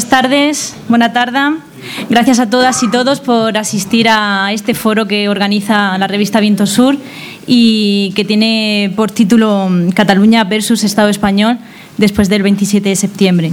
Buenas tardes, buena tarde. Gracias a todas y todos por asistir a este foro que organiza la revista Viento Sur y que tiene por título Cataluña versus Estado español después del 27 de septiembre.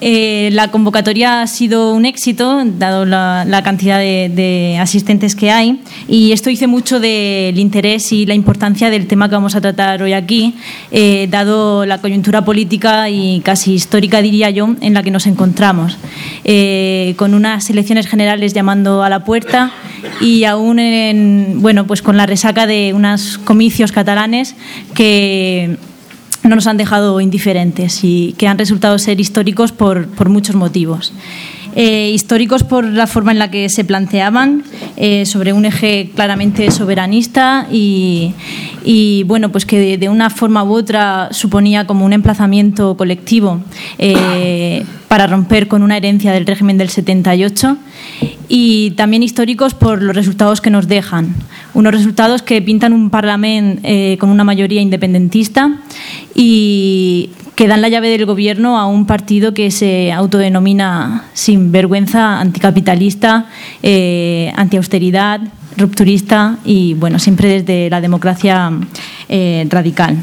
Eh, la convocatoria ha sido un éxito, dado la, cantidad de, asistentes que hay, y esto dice mucho del interés y la importancia del tema que vamos a tratar hoy aquí, eh, dado la coyuntura política y casi histórica, diría yo, en la que nos encontramos, eh, con unas elecciones generales llamando a la puerta y aún en, bueno, pues con la resaca de unos comicios catalanes que no nos han dejado indiferentes y que han resultado ser históricos por, muchos motivos. Eh, históricos por la forma en la que se planteaban, eh, sobre un eje claramente soberanista y, bueno, pues que de, una forma u otra suponía como un emplazamiento colectivo eh, para romper con una herencia del régimen del 78 y también históricos por los resultados que nos dejan. Unos resultados que pintan un Parlamento con una mayoría independentista y que dan la llave del gobierno a un partido que se autodenomina sin vergüenza anticapitalista, eh, antiausteridad, rupturista y bueno, siempre desde la democracia eh, radical.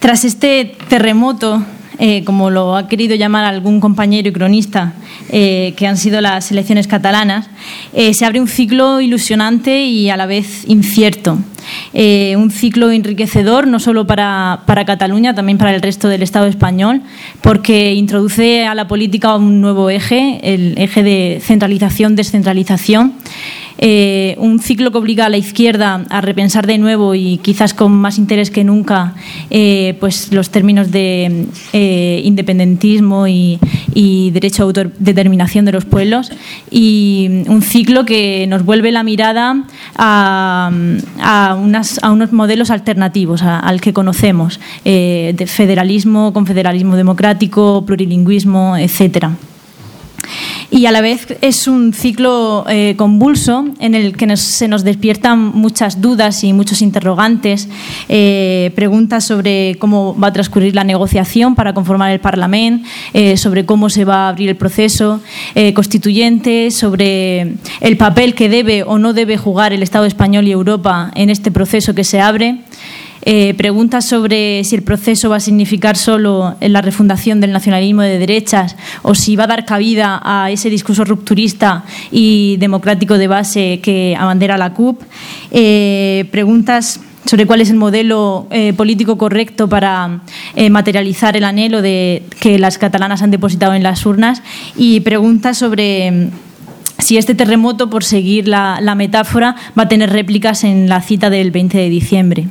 Tras este terremoto eh, como lo ha querido llamar algún compañero y cronista, eh, que han sido las elecciones catalanas, eh, se abre un ciclo ilusionante y a la vez incierto. un ciclo enriquecedor no solo para, para, Cataluña, también para el resto del Estado español, porque introduce a la política un nuevo eje, el eje de centralización-descentralización. Eh, un ciclo que obliga a la izquierda a repensar de nuevo y quizás con más interés que nunca eh, pues los términos de eh, independentismo y, derecho a autodeterminación de los pueblos. Y un ciclo que nos vuelve la mirada a, unos modelos alternativos al que conocemos, de federalismo, confederalismo democrático, plurilingüismo, etcétera y a la vez es un ciclo eh, convulso en el que se nos despiertan muchas dudas y muchos interrogantes, eh, preguntas sobre cómo va a transcurrir la negociación para conformar el Parlamento, eh, sobre cómo se va a abrir el proceso constituyente, sobre el papel que debe o no debe jugar el Estado español y Europa en este proceso que se abre. Eh, preguntas sobre si el proceso va a significar solo la refundación del nacionalismo de derechas o si va a dar cabida a ese discurso rupturista y democrático de base que abandera la CUP. Eh, preguntas sobre cuál es el modelo eh, político correcto para materializar el anhelo de que las catalanas han depositado en las urnas y preguntas sobre si este terremoto, por seguir la, metáfora, va a tener réplicas en la cita del 20 de diciembre.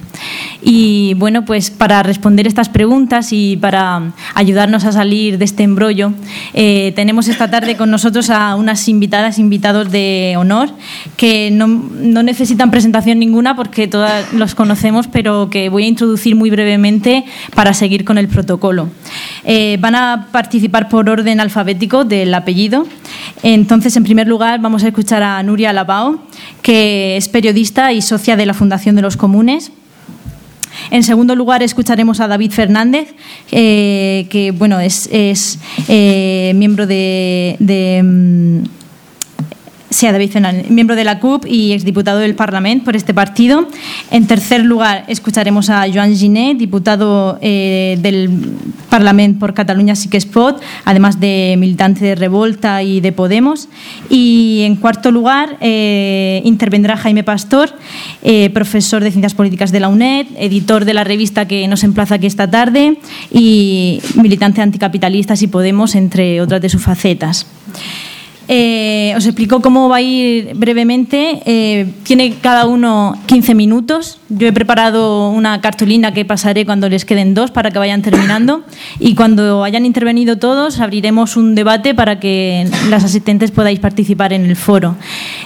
Y bueno, pues para responder estas preguntas y para ayudarnos a salir de este embrollo, eh, tenemos esta tarde con nosotros a unas invitadas, invitados de honor, que no, necesitan presentación ninguna porque todas los conocemos, pero que voy a introducir muy brevemente para seguir con el protocolo. Eh, van a participar por orden alfabético del apellido. Entonces, en primer lugar, vamos a escuchar a Nuria Labao, que es periodista y socia de la Fundación de los Comunes. En segundo lugar, escucharemos a David Fernández, eh, que bueno, es, eh, miembro de mm, sea David Fernández, miembro de la CUP y exdiputado del Parlamento por este partido. En tercer lugar, escucharemos a Joan Giné, diputado eh, del Parlamento por Cataluña Sí que es pot, además de militante de Revolta y de Podemos. Y en cuarto lugar, eh, intervendrá Jaime Pastor, eh, profesor de Ciencias Políticas de la UNED, editor de la revista que nos emplaza aquí esta tarde y militante anticapitalistas y Podemos, entre otras de sus facetas. Eh, os explico cómo va a ir brevemente. Eh, tiene cada uno 15 minutos. Yo he preparado una cartulina que pasaré cuando les queden dos para que vayan terminando. Y cuando hayan intervenido todos, abriremos un debate para que las asistentes podáis participar en el foro.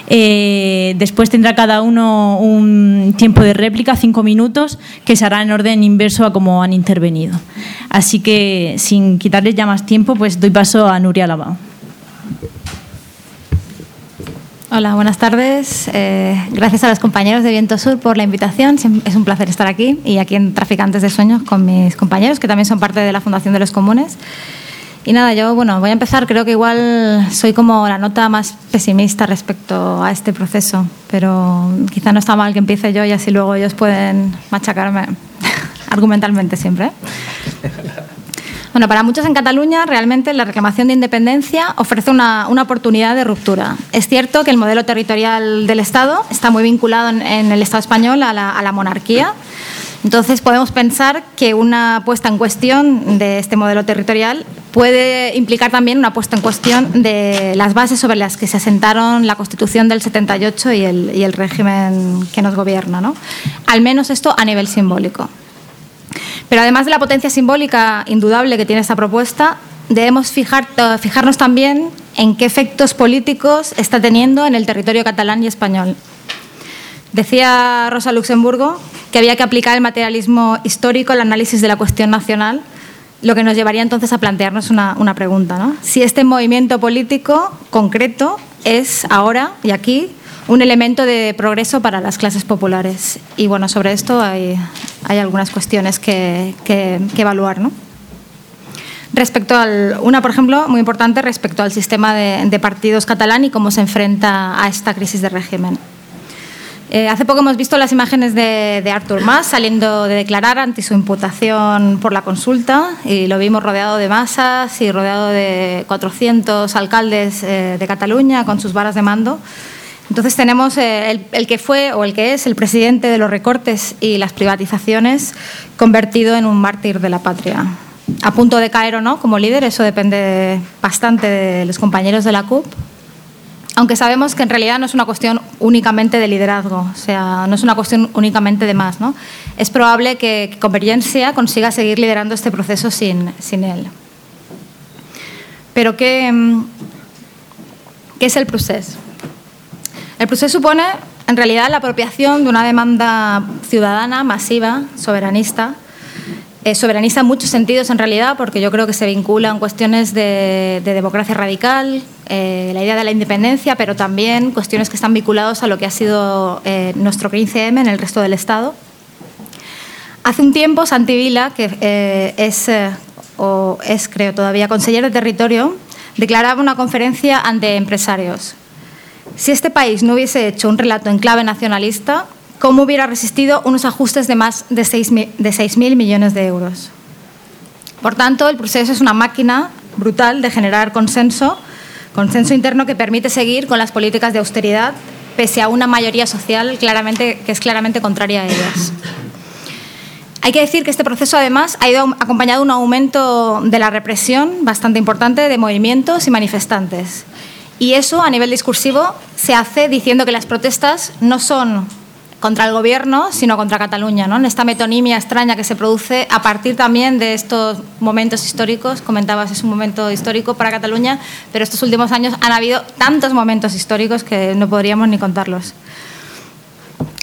Eh, después tendrá cada uno un tiempo de réplica, cinco minutos, que se hará en orden inverso a cómo han intervenido. Así que, sin quitarles ya más tiempo, pues doy paso a Nuria Lavao. Hola, buenas tardes. Eh, gracias a los compañeros de Viento Sur por la invitación. Es un placer estar aquí y aquí en Traficantes de Sueños con mis compañeros, que también son parte de la Fundación de los Comunes. Y nada, yo bueno, voy a empezar, creo que igual soy como la nota más pesimista respecto a este proceso, pero quizá no está mal que empiece yo y así luego ellos pueden machacarme argumentalmente siempre. Bueno, para muchos en Cataluña realmente la reclamación de independencia ofrece una, oportunidad de ruptura. Es cierto que el modelo territorial del Estado está muy vinculado en, el Estado español a la, monarquía. Entonces podemos pensar que una puesta en cuestión de este modelo territorial puede implicar también una puesta en cuestión de las bases sobre las que se asentaron la Constitución del 78 y el, y el régimen que nos gobierna. ¿no? Al menos esto a nivel simbólico. Pero además de la potencia simbólica indudable que tiene esta propuesta, debemos fijarnos también en qué efectos políticos está teniendo en el territorio catalán y español. Decía Rosa Luxemburgo que había que aplicar el materialismo histórico al análisis de la cuestión nacional, lo que nos llevaría entonces a plantearnos una, pregunta. Si este movimiento político concreto es ahora y aquí un elemento de progreso para las clases populares. Y bueno, sobre esto hay, hay algunas cuestiones que, que, evaluar. ¿no? Respecto al, una, por ejemplo, muy importante respecto al sistema de, partidos catalán y cómo se enfrenta a esta crisis de régimen. Eh, hace poco hemos visto las imágenes de, de, Artur Mas saliendo de declarar ante su imputación por la consulta y lo vimos rodeado de masas y rodeado de 400 alcaldes eh, de Cataluña con sus varas de mando entonces tenemos eh, el, que fue o el que es el presidente de los recortes y las privatizaciones convertido en un mártir de la patria. A punto de caer o no como líder, eso depende bastante de los compañeros de la CUP, aunque sabemos que en realidad no es una cuestión únicamente de liderazgo, o sea, no es una cuestión únicamente de más. ¿no? Es probable que, Convergencia consiga seguir liderando este proceso sin, él. Pero ¿qué, mm, ¿qué es el proceso? El proceso supone, en realidad, la apropiación de una demanda ciudadana masiva, soberanista, eh, soberanista en muchos sentidos, en realidad, porque yo creo que se vincula en cuestiones de, democracia radical, eh, la idea de la independencia, pero también cuestiones que están vinculadas a lo que ha sido eh, nuestro 15M en el resto del Estado. Hace un tiempo, Santi Vila, que es, o es, creo, todavía consejero de territorio, declaraba una conferencia ante empresarios si este país no hubiese hecho un relato en clave nacionalista, ¿cómo hubiera resistido unos ajustes de más de 6.000 millones de euros? Por tanto, el proceso es una máquina brutal de generar consenso, consenso interno que permite seguir con las políticas de austeridad, pese a una mayoría social claramente, que es claramente contraria a ellas. Hay que decir que este proceso, además, ha ido acompañado de un aumento de la represión bastante importante de movimientos y manifestantes. Y eso, a nivel discursivo, se hace diciendo que las protestas no son contra el gobierno, sino contra Cataluña, ¿no? en esta metonimia extraña que se produce a partir también de estos momentos históricos. Comentabas, es un momento histórico para Cataluña, pero estos últimos años han habido tantos momentos históricos que no podríamos ni contarlos.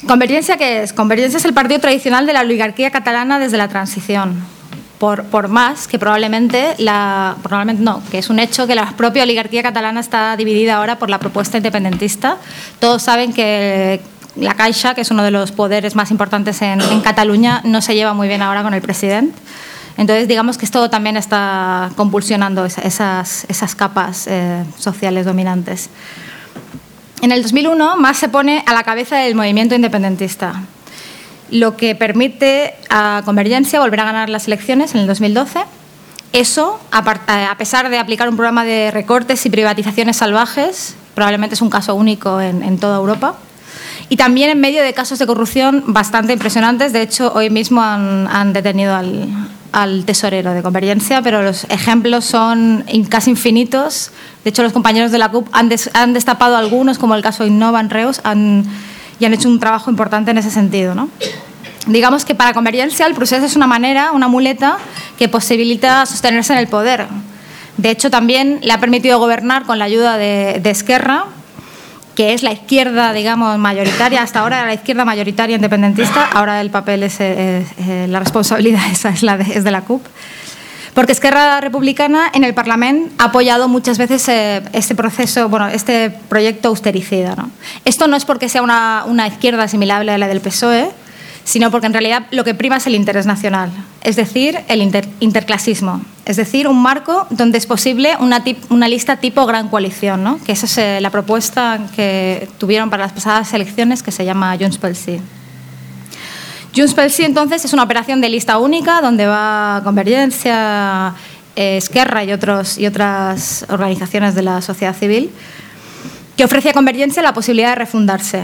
¿Convergencia qué es? Convergencia es el partido tradicional de la oligarquía catalana desde la transición por, más que probablemente, la, probablemente no, que es un hecho que la propia oligarquía catalana está dividida ahora por la propuesta independentista. Todos saben que la Caixa, que es uno de los poderes más importantes en, Cataluña, no se lleva muy bien ahora con el presidente. Entonces, digamos que esto también está compulsionando esas, esas capas eh, sociales dominantes. En el 2001, más se pone a la cabeza del movimiento independentista lo que permite a Convergencia volver a ganar las elecciones en el 2012. Eso, a pesar de aplicar un programa de recortes y privatizaciones salvajes, probablemente es un caso único en, toda Europa. Y también en medio de casos de corrupción bastante impresionantes. De hecho, hoy mismo han, detenido al, tesorero de Convergencia, pero los ejemplos son casi infinitos. De hecho, los compañeros de la CUP han, han destapado algunos, como el caso Innova en Reus, han y han hecho un trabajo importante en ese sentido. ¿no? Digamos que para Convergencia el proceso es una manera, una muleta que posibilita sostenerse en el poder. De hecho, también le ha permitido gobernar con la ayuda de, Esquerra, que es la izquierda, digamos, mayoritaria, hasta ahora era la izquierda mayoritaria independentista, ahora el papel es, la responsabilidad esa es, la de, es de la CUP. Porque Esquerra Republicana en el Parlamento ha apoyado muchas veces eh, este proceso, bueno, este proyecto austericida. ¿no? Esto no es porque sea una, izquierda asimilable a la del PSOE, sino porque en realidad lo que prima es el interés nacional, es decir, el interclasismo, es decir, un marco donde es posible una, una lista tipo gran coalición, ¿no? que esa es eh, la propuesta que tuvieron para las pasadas elecciones que se llama Junts pel. Junts entonces, es una operación de lista única donde va Convergencia, eh, Esquerra y, otros, y otras organizaciones de la sociedad civil, que ofrece a Convergencia la posibilidad de refundarse.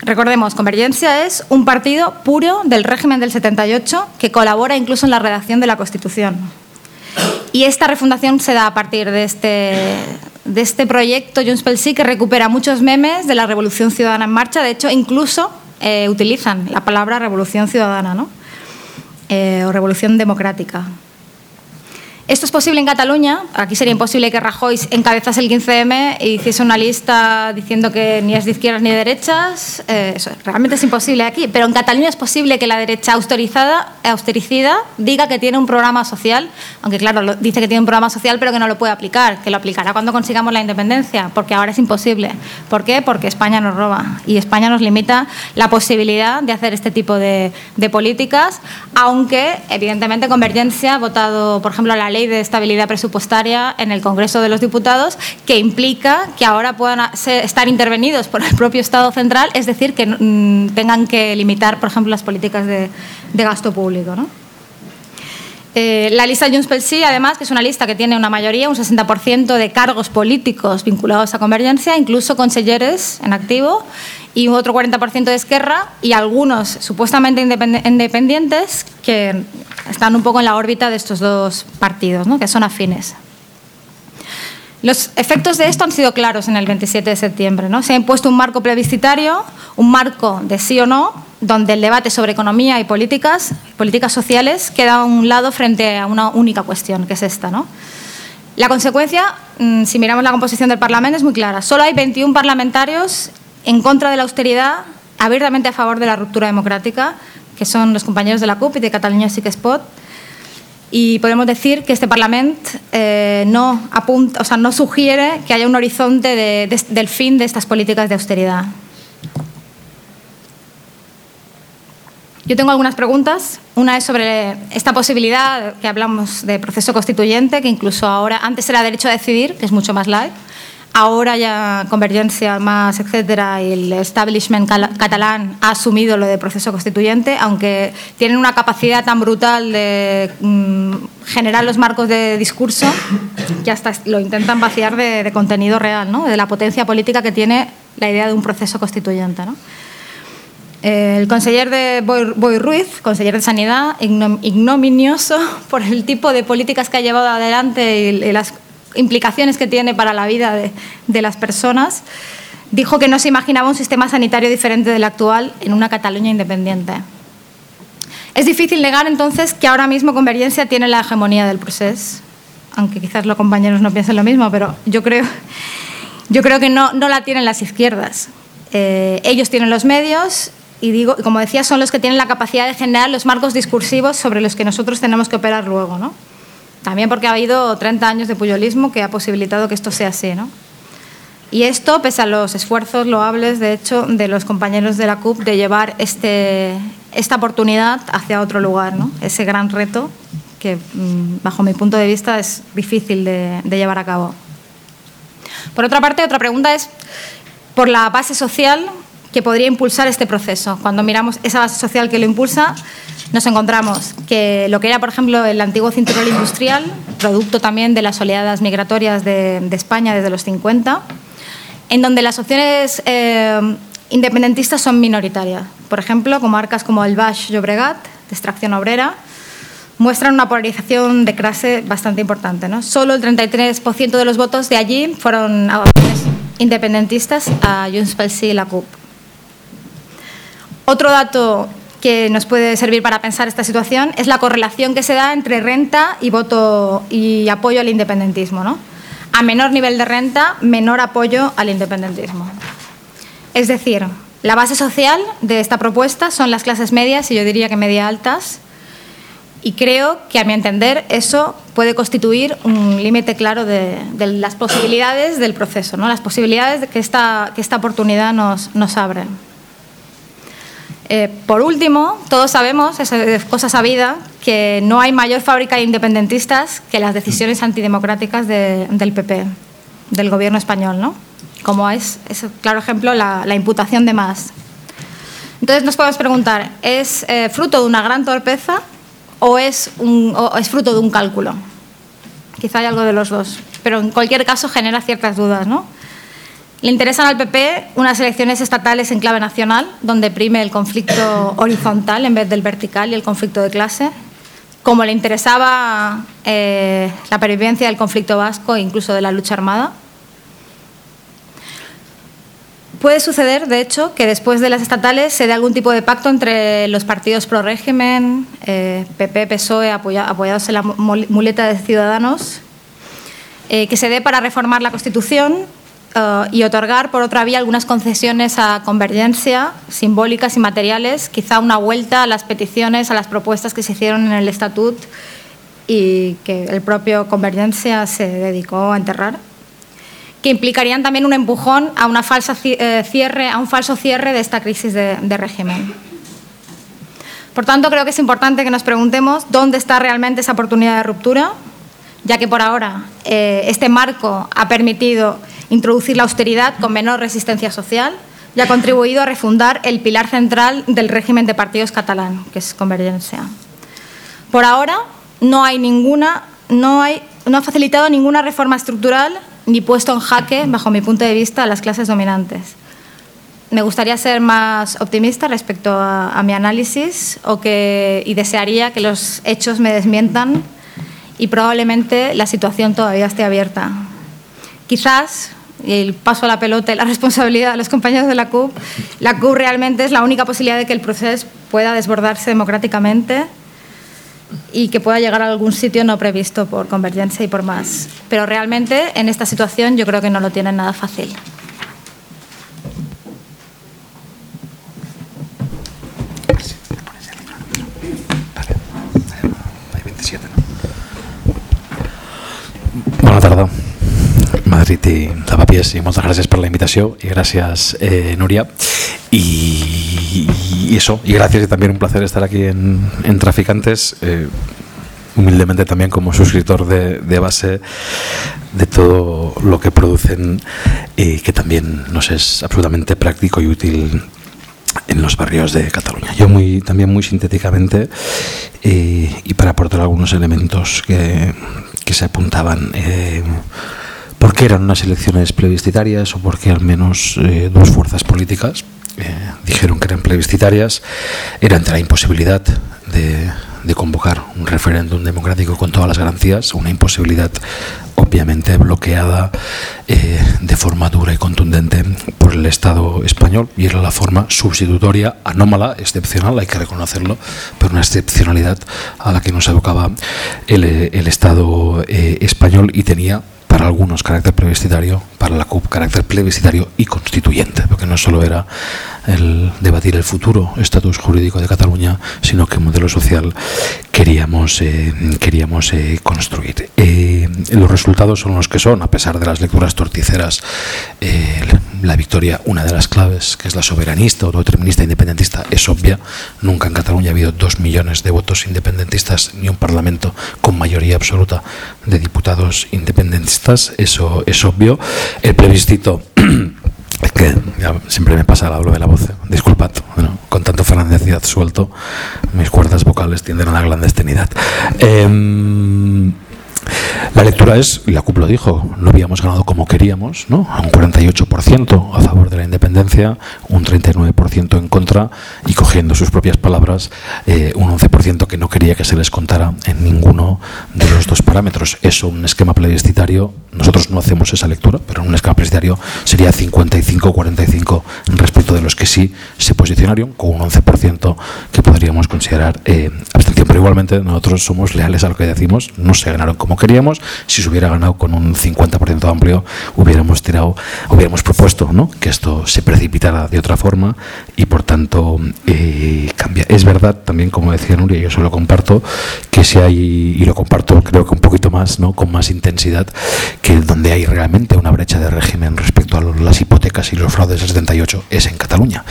Recordemos, Convergencia es un partido puro del régimen del 78 que colabora incluso en la redacción de la Constitución. Y esta refundación se da a partir de este, de este proyecto Junts que recupera muchos memes de la Revolución Ciudadana en Marcha. De hecho, incluso eh, utilizan la palabra Revolución Ciudadana ¿no? Eh, o Revolución Democrática. Esto es posible en Cataluña. Aquí sería imposible que Rajoy encabezase el 15M e hiciese una lista diciendo que ni es de izquierdas ni de derechas. Eh, eso realmente es imposible aquí. Pero en Cataluña es posible que la derecha austerizada, austericida diga que tiene un programa social, aunque claro, dice que tiene un programa social, pero que no lo puede aplicar, que lo aplicará cuando consigamos la independencia, porque ahora es imposible. ¿Por qué? Porque España nos roba y España nos limita la posibilidad de hacer este tipo de, de políticas, aunque evidentemente Convergencia ha votado, por ejemplo, la ley ley de estabilidad presupuestaria en el Congreso de los Diputados que implica que ahora puedan estar intervenidos por el propio Estado central, es decir, que mm, tengan que limitar, por ejemplo, las políticas de, gasto público. Eh, la lista Junts pel además, que es una lista que tiene una mayoría, un 60% de cargos políticos vinculados a Convergencia, incluso consejeres en activo, y otro 40% de Esquerra, y algunos supuestamente independientes que están un poco en la órbita de estos dos partidos, que son afines. Los efectos de esto han sido claros en el 27 de septiembre. ¿no? Se ha impuesto un marco plebiscitario, un marco de sí o no, donde el debate sobre economía y políticas, políticas sociales, queda a un lado frente a una única cuestión, que es esta. ¿no? La consecuencia, mm, si miramos la composición del Parlamento, es muy clara. Solo hay 21 parlamentarios en contra de la austeridad, abiertamente a favor de la ruptura democrática, que son los compañeros de la CUP y de Cataluña Sí. Y podemos decir que este Parlamento eh, no, apunta, o sea, no sugiere que haya un horizonte del fin de estas políticas de austeridad. Yo tengo algunas preguntas. Una es sobre esta posibilidad que hablamos de proceso constituyente, que incluso ahora, antes era derecho a decidir, que es mucho más light. Ahora ya Convergencia más, etcétera, y el establishment catalán ha asumido lo de proceso constituyente, aunque tienen una capacidad tan brutal de mm, generar los marcos de discurso que hasta lo intentan vaciar de, contenido real, ¿no? de la potencia política que tiene la idea de un proceso constituyente. ¿no? El conseller de Boy, Ruiz, conseller de Sanidad, ignominioso por el tipo de políticas que ha llevado adelante y las implicaciones que tiene para la vida de, las personas, dijo que no se imaginaba un sistema sanitario diferente del actual en una Cataluña independiente. Es difícil negar entonces que ahora mismo Convergencia tiene la hegemonía del proceso, aunque quizás los compañeros no piensen lo mismo, pero yo creo, yo creo que no, no la tienen las izquierdas. Eh, ellos tienen los medios y digo, como decía, son los que tienen la capacidad de generar los marcos discursivos sobre los que nosotros tenemos que operar luego, ¿no? También porque ha habido 30 años de puyolismo que ha posibilitado que esto sea así. ¿no? Y esto, pese a los esfuerzos loables, de hecho, de los compañeros de la CUP de llevar este, esta oportunidad hacia otro lugar, ¿no? ese gran reto que, mm, bajo mi punto de vista, es difícil de, de llevar a cabo. Por otra parte, otra pregunta es por la base social que podría impulsar este proceso. Cuando miramos esa base social que lo impulsa, nos encontramos que lo que era, por ejemplo, el antiguo cinturón industrial, producto también de las oleadas migratorias de, España desde los 50, en donde las opciones eh, independentistas son minoritarias. Por ejemplo, comarcas como el Baix Llobregat, de extracción obrera, muestran una polarización de clase bastante importante. Solo el 33% de los votos de allí fueron independentistas a Junts pel Sí y la CUP. Otro dato que nos puede servir para pensar esta situación es la correlación que se da entre renta y voto y apoyo al independentismo. ¿no? A menor nivel de renta, menor apoyo al independentismo. Es decir, la base social de esta propuesta son las clases medias y yo diría que media altas. Y creo que, a mi entender, eso puede constituir un límite claro de, las posibilidades del proceso, ¿no? las posibilidades que esta, que esta oportunidad nos, nos abre. Eh, por último, todos sabemos, es cosa sabida, que no hay mayor fábrica de independentistas que las decisiones antidemocráticas del PP, del gobierno español, ¿no? Como es, claro ejemplo, la, imputación de más. Entonces nos podemos preguntar, ¿es eh, fruto de una gran torpeza o es, o es fruto de un cálculo? Quizá hay algo de los dos, pero en cualquier caso genera ciertas dudas, ¿no? Le interesan al PP unas elecciones estatales en clave nacional, donde prime el conflicto horizontal en vez del vertical y el conflicto de clase, como le interesaba eh, la pervivencia del conflicto vasco e incluso de la lucha armada. Puede suceder, de hecho, que después de las estatales se dé algún tipo de pacto entre los partidos pro régimen, PP, eh, PSOE, apoyados en la muleta de Ciudadanos, eh, que se dé para reformar la Constitución eh, y otorgar, por otra vía, algunas concesiones a Convergencia, simbólicas y materiales, quizá una vuelta a las peticiones, a las propuestas que se hicieron en el Estatut y que el propio Convergencia se dedicó a enterrar, que implicarían también un empujón a, una falsa eh, cierre, a un falso cierre de esta crisis de, régimen. Por tanto, creo que es importante que nos preguntemos dónde está realmente esa oportunidad de ruptura, ya que por ahora eh, este marco ha permitido introducir la austeridad con menor resistencia social y ha contribuido a refundar el pilar central del régimen de partidos catalán, que es Convergencia. Por ahora, no hay ninguna, no, hay, no ha facilitado ninguna reforma estructural ni puesto en jaque, bajo mi punto de vista, a las clases dominantes. Me gustaría ser más optimista respecto a, mi análisis o que, y desearía que los hechos me desmientan y probablemente la situación todavía esté abierta. Quizás el paso a la pelota y la responsabilidad de los compañeros de la CUP, la CUP realmente es la única posibilidad de que el proceso pueda desbordarse democráticamente y que pueda llegar a algún sitio no previsto por Convergencia y por más. Pero realmente en esta situación yo creo que no lo tienen nada fácil. Buenas tardes. Madrid i Lavapiés i moltes gràcies per la invitació i gràcies eh, Núria y, eso y gracias y también un placer estar aquí en, en Traficantes eh, humildemente también como suscriptor de, de, base de todo lo que producen y que también nos es absolutamente práctico y útil en los barrios de Cataluña. Yo muy también muy sintéticamente eh, y para aportar algunos elementos que, que se apuntaban eh, por qué eran unas elecciones plebiscitarias o por qué al menos eh, dos fuerzas políticas eh, dijeron que eran plebiscitarias, era ante la imposibilidad de, convocar un referéndum democrático con todas las garantías, una imposibilidad obviamente bloqueada eh, de forma dura y contundente por el Estado español y era la forma sustitutoria, anómala, excepcional, hay que reconocerlo, pero una excepcionalidad a la que nos evocaba el, el Estado español y tenía para algunos carácter plebiscitario, para la CUP carácter plebiscitario y constituyente, porque no solo era el debatir el futuro estatus jurídico de Cataluña, sino que modelo social queríamos, eh, queríamos eh, construir. Eh, los resultados son los que son, a pesar de las lecturas torticeras, la victoria, una de las claves, que es la soberanista, autodeterminista, independentista, es obvia. Nunca en Cataluña ha habido dos millones de votos independentistas ni un parlamento con mayoría absoluta de diputados independentistas, eso es obvio. El plebiscito Es que siempre me pasa, hablo de la voz, disculpad, con tanto Fernández suelto, mis cuerdas vocales tienden a la clandestinidad. Em, la lectura es, y la CUP lo dijo, no habíamos ganado como queríamos, ¿no? un 48% a favor de la independencia, un 39% en contra y cogiendo sus propias palabras, eh, un 11% que no quería que se les contara en ninguno de los dos parámetros. Eso, un esquema plebiscitario, nosotros no hacemos esa lectura, pero en un esquema plebiscitario sería 55-45 respecto de los que sí se posicionaron, con un 11% que podríamos considerar eh, abstención. Pero igualmente nosotros somos leales a lo que decimos, no se ganaron como queríamos, si se hubiera ganado con un 50% amplio, hubiéramos tirado, hubiéramos propuesto ¿no? que esto se precipitara de otra forma y por tanto eh, cambia. Es verdad también, como decía Nuria, yo solo comparto, que si hay, y lo comparto creo que un poquito más, ¿no? con más intensidad, que donde hay realmente una brecha de régimen respecto a las hipotecas y los fraudes del 78 es en Cataluña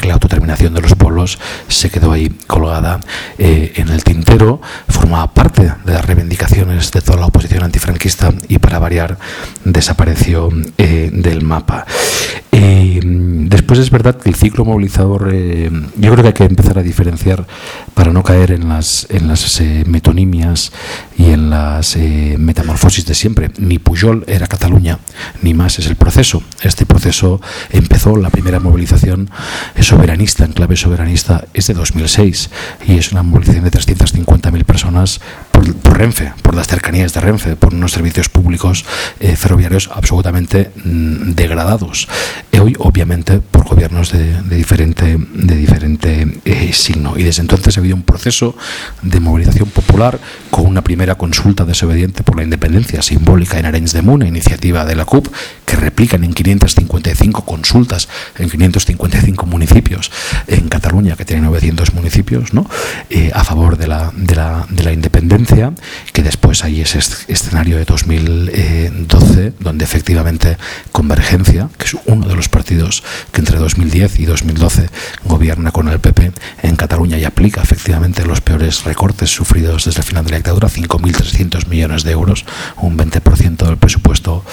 que la autodeterminación de los pueblos se quedó ahí colgada eh, en el tintero, formaba parte de las reivindicaciones de toda la oposición antifranquista y para variar desapareció eh, del mapa. después es verdad que el ciclo movilizador, yo creo que hay que empezar a diferenciar para no caer en las, en las metonimias y en las metamorfosis de siempre. Ni Pujol era Cataluña, ni más es el proceso. Este proceso empezó, la primera movilización soberanista, en clave soberanista, es de 2006 y es una movilización de 350.000 personas por, Renfe, por las cercanías de Renfe, por unos servicios públicos eh, ferroviarios absolutamente mm, degradados. hoy, obviamente, por gobiernos de, diferente, de diferente eh, signo. Y desde entonces ha habido un proceso de movilización popular con una primera consulta desobediente por la independencia simbólica en Arenys de Munt, iniciativa de la CUP, que replican en 555 consultas en 555 municipios en Cataluña, que tiene 900 municipios, ¿no? Eh, a favor de la, de, la, de la independencia, que después hay ese escenario de 2012, donde efectivamente Convergencia, que es uno de los partidos que entre 2010 y 2012 gobierna con el PP en Cataluña y aplica efectivamente los peores recortes sufridos desde el final de la dictadura, 5.300 millones de euros, un 20% del presupuesto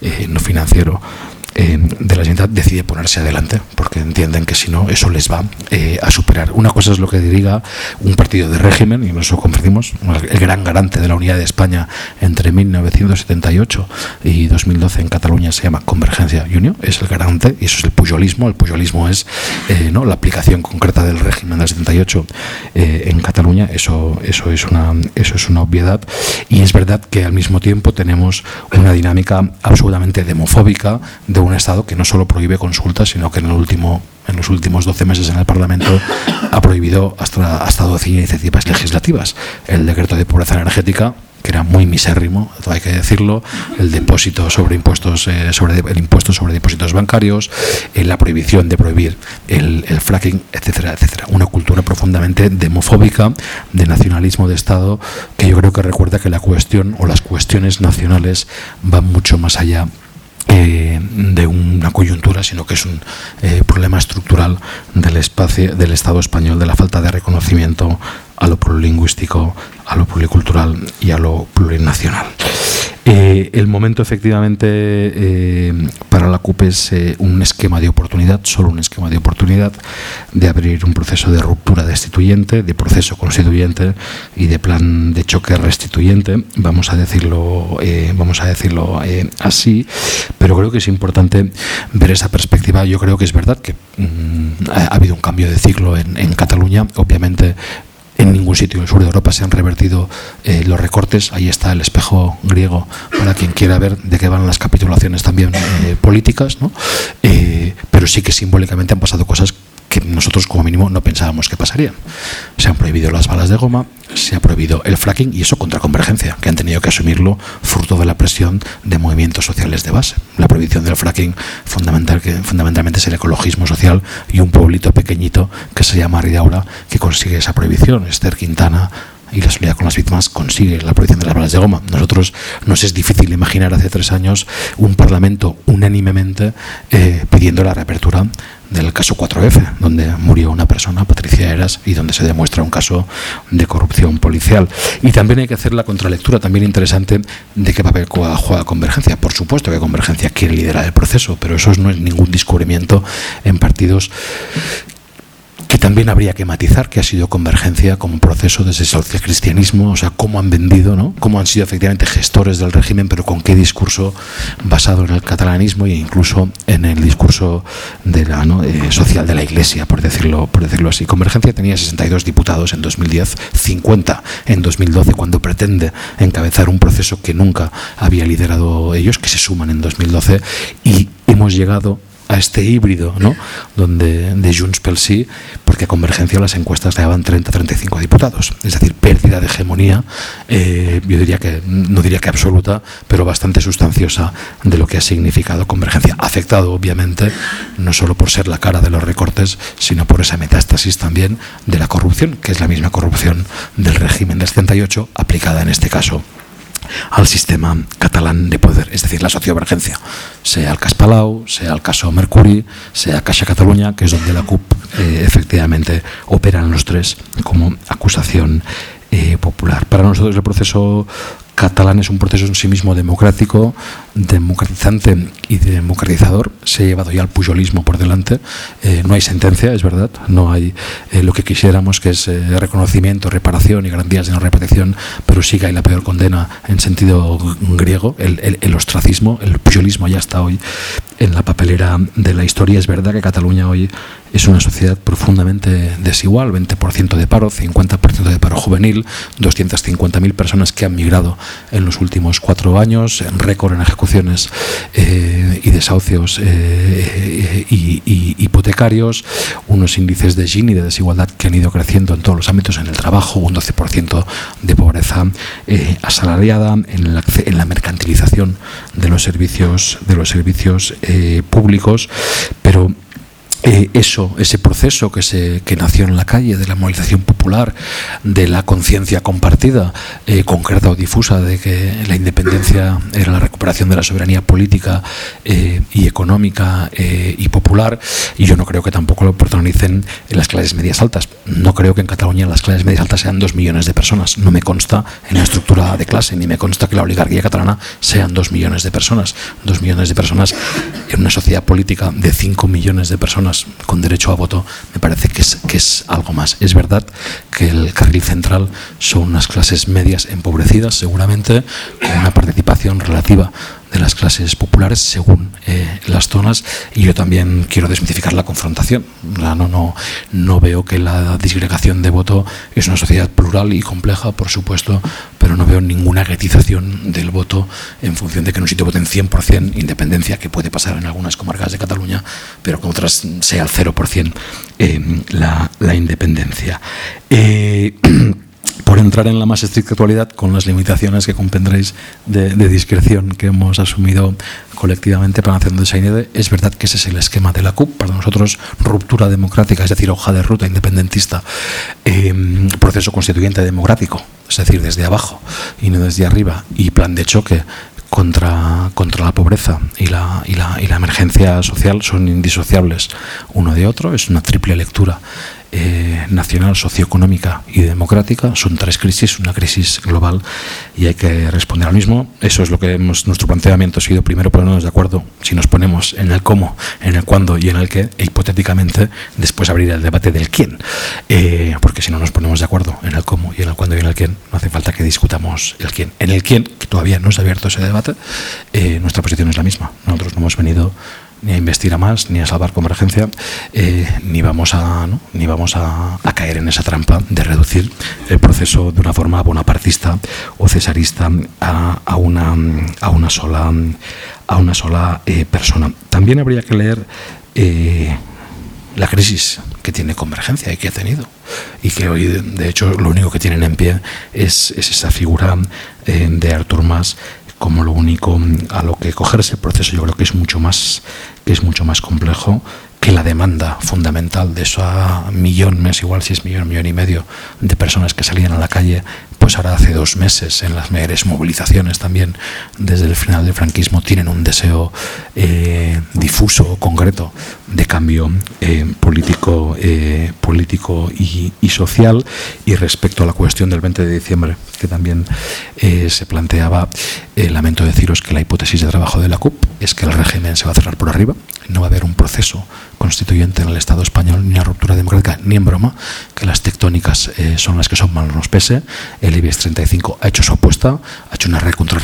eh, no financiero eh, de la Generalitat decide ponerse adelante, porque entienden que si no, eso les va eh, a superar. Una cosa es lo que diga un partido de régimen, y nosotros compartimos, el gran garante de la unidad de España entre 1978 y 2012 en Cataluña se llama Convergencia Unión, es el garante, y eso es el puyolismo. El puyolismo es eh, ¿no? la aplicación concreta del régimen del 78 en Cataluña, eso, eso, es una, eso es una obviedad, y es verdad que al mismo tiempo tenemos una dinámica absolutamente demofóbica de un Estado que no solo prohíbe consultas, sino que en, el último, en los últimos 12 meses en el Parlamento ha prohibido hasta, hasta 12 iniciativas legislativas. El decreto de pobreza energética que era muy misérrimo, hay que decirlo, el depósito sobre impuestos, eh, sobre el impuesto sobre depósitos bancarios, eh, la prohibición de prohibir el, el, fracking, etcétera, etcétera. Una cultura profundamente demofóbica, de nacionalismo de Estado, que yo creo que recuerda que la cuestión o las cuestiones nacionales van mucho más allá eh, de una coyuntura, sino que es un eh, problema estructural del espacio del Estado español, de la falta de reconocimiento a lo plurilingüístico, a lo pluricultural y a lo plurinacional. Eh, el momento efectivamente eh, para la CUP es eh, un esquema de oportunidad, solo un esquema de oportunidad de abrir un proceso de ruptura destituyente, de proceso constituyente y de plan de choque restituyente, vamos a decirlo, vamos a decirlo así, pero creo que es importante ver esa perspectiva. Yo creo que es verdad que mm, ha, habido un cambio de ciclo en, en Cataluña, obviamente en ningún sitio del sur de Europa se han revertido eh, los recortes. Ahí está el espejo griego para quien quiera ver de qué van las capitulaciones también eh, políticas, ¿no? Eh, pero sí que simbólicamente han pasado cosas que nosotros como mínimo no pensábamos que pasarían. Se han prohibido las balas de goma, se ha prohibido el fracking y eso contra convergencia, que han tenido que asumirlo fruto de la presión de movimientos sociales de base. La prohibición del fracking fundamental, que fundamentalmente es el ecologismo social y un pueblito pequeñito que se llama Ridaura que consigue esa prohibición. Esther Quintana y la solidaridad con las víctimas consigue la prohibición de las balas de goma. Nosotros nos es difícil imaginar hace tres años un Parlamento unánimemente eh, pidiendo la reapertura del caso 4F, donde murió una persona, Patricia Eras, y donde se demuestra un caso de corrupción policial. Y también hay que hacer la contralectura también interesante de qué papel juega Convergencia. Por supuesto que Convergencia quiere liderar el proceso, pero eso no es ningún descubrimiento en partidos que también habría que matizar que ha sido convergencia como proceso desde el socialcristianismo, o sea, cómo han vendido, ¿no? cómo han sido efectivamente gestores del régimen, pero con qué discurso basado en el catalanismo e incluso en el discurso de la, eh, social de la Iglesia, por decirlo, por decirlo así. Convergencia tenía 62 diputados en 2010, 50 en 2012, cuando pretende encabezar un proceso que nunca había liderado ellos, que se suman en 2012, y hemos llegado a este híbrido, ¿no? Donde de Junts pel sí, porque a Convergencia las encuestas le daban 30-35 diputados, es decir, pérdida de hegemonía, eh, yo diría que, no diría que absoluta, pero bastante sustanciosa de lo que ha significado Convergencia, afectado obviamente no solo por ser la cara de los recortes, sino por esa metástasis también de la corrupción, que es la misma corrupción del régimen del 78, aplicada en este caso al sistema catalán de poder, es decir, la sociovergencia, sea el caso Palau, sea el caso Mercuri, sea Caixa Cataluña, que es donde la CUP eh, efectivamente operan los tres como acusación eh, popular. Para nosotros el proceso catalán es un proceso en sí mismo democrático, democratizante y democratizador. Se ha llevado ya el pujolismo por delante. Eh, no hay sentencia, es verdad. No hay eh, lo que quisiéramos, que es eh, reconocimiento, reparación y garantías de no repetición, pero sí que hay la peor condena en sentido griego. El, el ostracismo, el pujolismo ya está hoy en la papelera de la historia. Es verdad que Cataluña hoy es una sociedad profundamente desigual, 20% de paro, 50% de paro juvenil, 250.000 personas que han migrado en los últimos cuatro años, en récord en eh, y desahucios eh, y, hipotecarios, unos índices de Gini de desigualdad que han ido creciendo en todos los ámbitos, en el trabajo, un 12% de pobreza eh, asalariada, en la, en la, mercantilización de los servicios, de los servicios públicos, pero eh, eso, ese proceso que, se, que nació en la calle de la movilización popular, de la conciencia compartida, eh, concreta o difusa, de que la independencia era la recuperación de la soberanía política eh, y económica y popular, y yo no creo que tampoco lo protagonicen en las clases medias altas. No creo que en Cataluña las clases medias altas sean dos millones de personas. No me consta en la estructura de clase, ni me consta que la oligarquía catalana sean dos millones de personas. Dos millones de personas en una sociedad política de cinco millones de personas con derecho a voto, me parece que es, que es algo más. Es verdad que el carril central son unas clases medias empobrecidas, seguramente, con una participación relativa de las clases populares según eh, las zonas y yo también quiero desmitificar la confrontación. no, no, no veo que la disgregación de voto es una sociedad plural y compleja, por supuesto, pero no veo ninguna guetización del voto en función de que en un sitio voten 100% independencia, que puede pasar en algunas comarcas de Cataluña, pero que otras sea el 0% eh, la, la, independencia. Eh, por entrar en la más estricta actualidad con las limitaciones que comprendréis de, discreción que hemos asumido colectivamente para hacer esa idea. Es verdad que ese es el esquema de la CUP, para nosotros ruptura democrática, es decir, hoja de ruta independentista, em, proceso constituyente democrático, es decir, desde abajo y no desde arriba, y plan de choque contra, contra la pobreza y la, y, la, y la emergencia social son indisociables uno de otro, es una triple lectura eh, nacional, socioeconómica y democrática. Son tres crisis, una crisis global y hay que responder al mismo. Eso es lo que hemos, nuestro planteamiento ha sido primero ponernos de acuerdo si nos ponemos en el cómo, en el cuándo y en el qué, e hipotéticamente después abrir el debate del quién. Eh, porque si no nos ponemos de acuerdo en el cómo y en el cuándo y en el quién, no hace falta que discutamos el quién. En el quién, que todavía no se ha abierto ese debate, eh, nuestra posición es la misma. Nosotros no hemos venido ni a investir a más, ni a salvar convergencia, eh, ni vamos, a, ni vamos a, caer en esa trampa de reducir el proceso de una forma bonapartista o cesarista a, una, a una sola, a una sola eh, persona. También habría que leer eh, la crisis que tiene convergencia y que ha tenido y que hoy de hecho lo único que tienen en pie es, esa figura de Artur Mas como lo único a lo que cogerse el proceso. Yo creo que es mucho más que es mucho más complejo que la demanda fundamental de esa millón, mes igual si es millón, millón y medio de personas que salían a la calle, pues ahora hace dos meses en las mayores movilizaciones también desde el final del franquismo tienen un deseo eh, difuso, concreto de cambio eh, político, eh, político y, y, social. Y respecto a la cuestión del 20 de diciembre, que también se planteaba, lamento deciros que la hipótesis de trabajo de la CUP es que el régimen se va a cerrar por arriba, no va a haber un proceso constituyente en el Estado español, ni una ruptura democrática, ni en broma, que las tectónicas eh, son las que son mal nos pese. El IBEX 35 ha hecho su apuesta, ha hecho una,